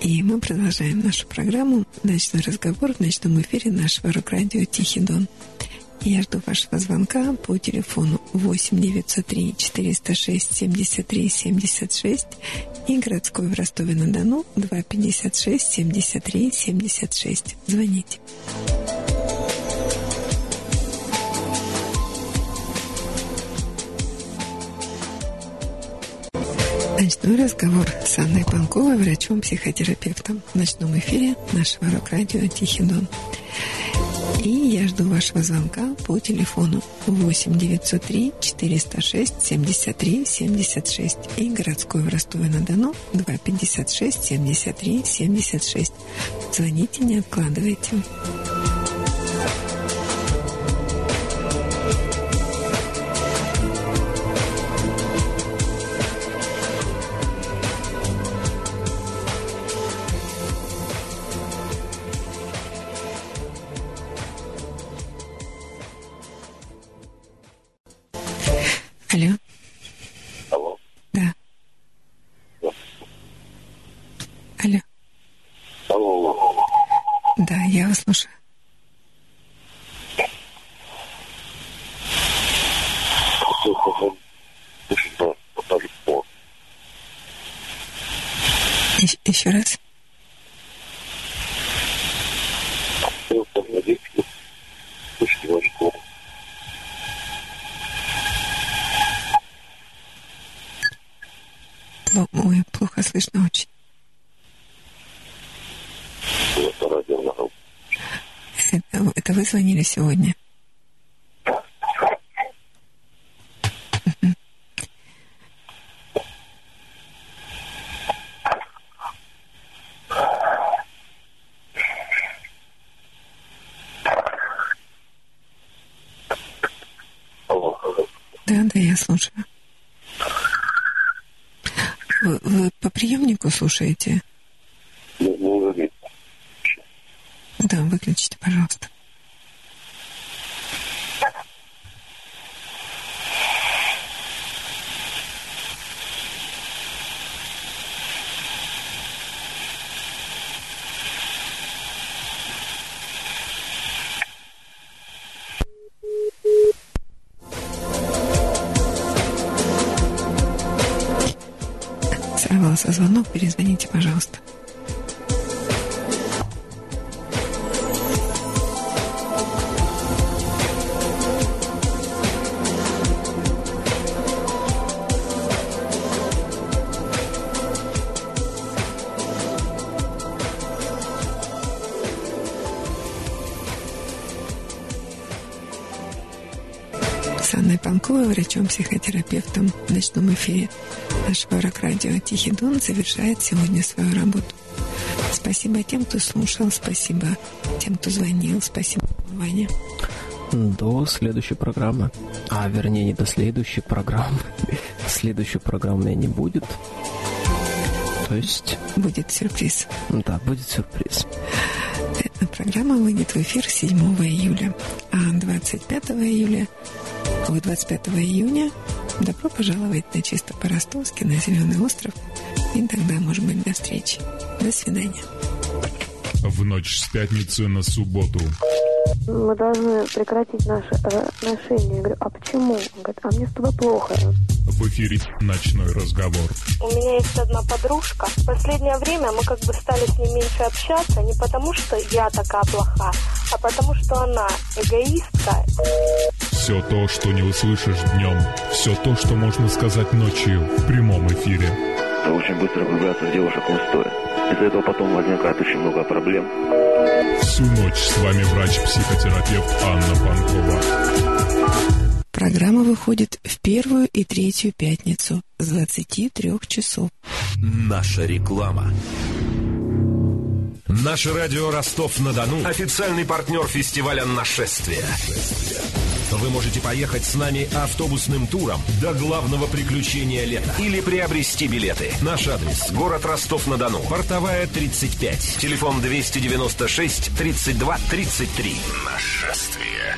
И мы продолжаем нашу программу «Ночной разговор» в ночном эфире нашего рок-радио «Тихий Дон». Я жду вашего звонка по телефону 8 903 406 73 76 и городской в Ростове-на-Дону 256 73 76. Звоните. Ночной разговор с Анной Панковой, врачом-психотерапевтом в ночном эфире нашего рок-радио «Тихий Дон». И я жду вашего звонка по телефону 8 903 406 73 76 и городской в Ростове-на-Дону 256 73 76. Звоните, не откладывайте. говорили сегодня. Да, да, я слушаю. Вы, вы по приемнику слушаете? Ну, ну, ну, да, выключите, пожалуйста. Врачом-психотерапевтом в ночном эфире нашего рок-радио «Тихий Дон» завершает сегодня свою работу. Спасибо тем, кто слушал, спасибо тем, кто звонил, спасибо, Ваня. До следующей программы. А, вернее, не до следующей программы. Следующей программы не будет. То есть... Будет сюрприз. Да, будет сюрприз. Эта программа выйдет в эфир 7 июля, а 25 июля, ой, 25 июня добро пожаловать на чисто по-ростовски, на Зеленый остров. И тогда, может быть, до встречи. До свидания. В ночь с пятницы на субботу мы должны прекратить наши отношения. Я говорю, а почему? Он говорит, а мне с тобой плохо. В эфире «Ночной разговор». У меня есть одна подружка. В последнее время мы как бы стали с ней меньше общаться, не потому что я такая плоха, а потому что она эгоистка. Все то, что не услышишь днем, все то, что можно сказать ночью в прямом эфире. Очень быстро влюбляться в девушек не стоит. Из-за этого потом возникает очень много проблем. Всю ночь с вами врач-психотерапевт Анна Панкова. Программа выходит в первую и третью пятницу с 23 часов. Наша реклама. Наше радио Ростов-на-Дону – официальный партнер фестиваля «Нашествие». Вы можете поехать с нами автобусным туром до главного приключения лета или приобрести билеты. Наш адрес – город Ростов-на-Дону, Портовая, 35, телефон 296 32 33. Нашествие.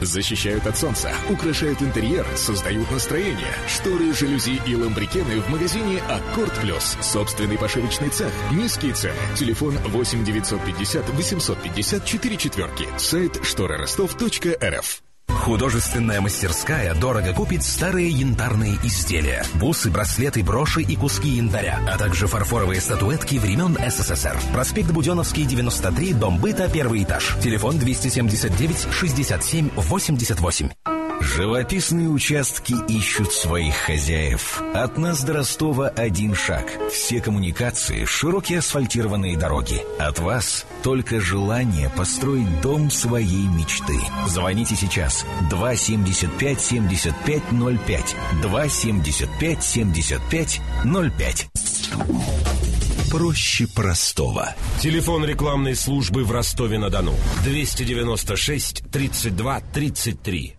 Защищают от солнца, украшают интерьер, создают настроение. Шторы, жалюзи и ламбрикены в магазине «Аккорд Плюс». Собственный пошивочный цех, низкие цены. Телефон 8 950 850 4 четверки. Сайт штороростов.рф. Художественная мастерская дорого купит старые янтарные изделия. Бусы, браслеты, броши и куски янтаря, а также фарфоровые статуэтки времен СССР. Проспект Буденовский, 93, дом быта, первый этаж. Телефон 279 67 88. Живописные участки ищут своих хозяев. От нас до Ростова один шаг. Все коммуникации, широкие асфальтированные дороги. От вас только желание построить дом своей мечты. Звоните сейчас 275 75 05 275 75 05 проще простого. Телефон рекламной службы в Ростове-на-Дону 296 32 33.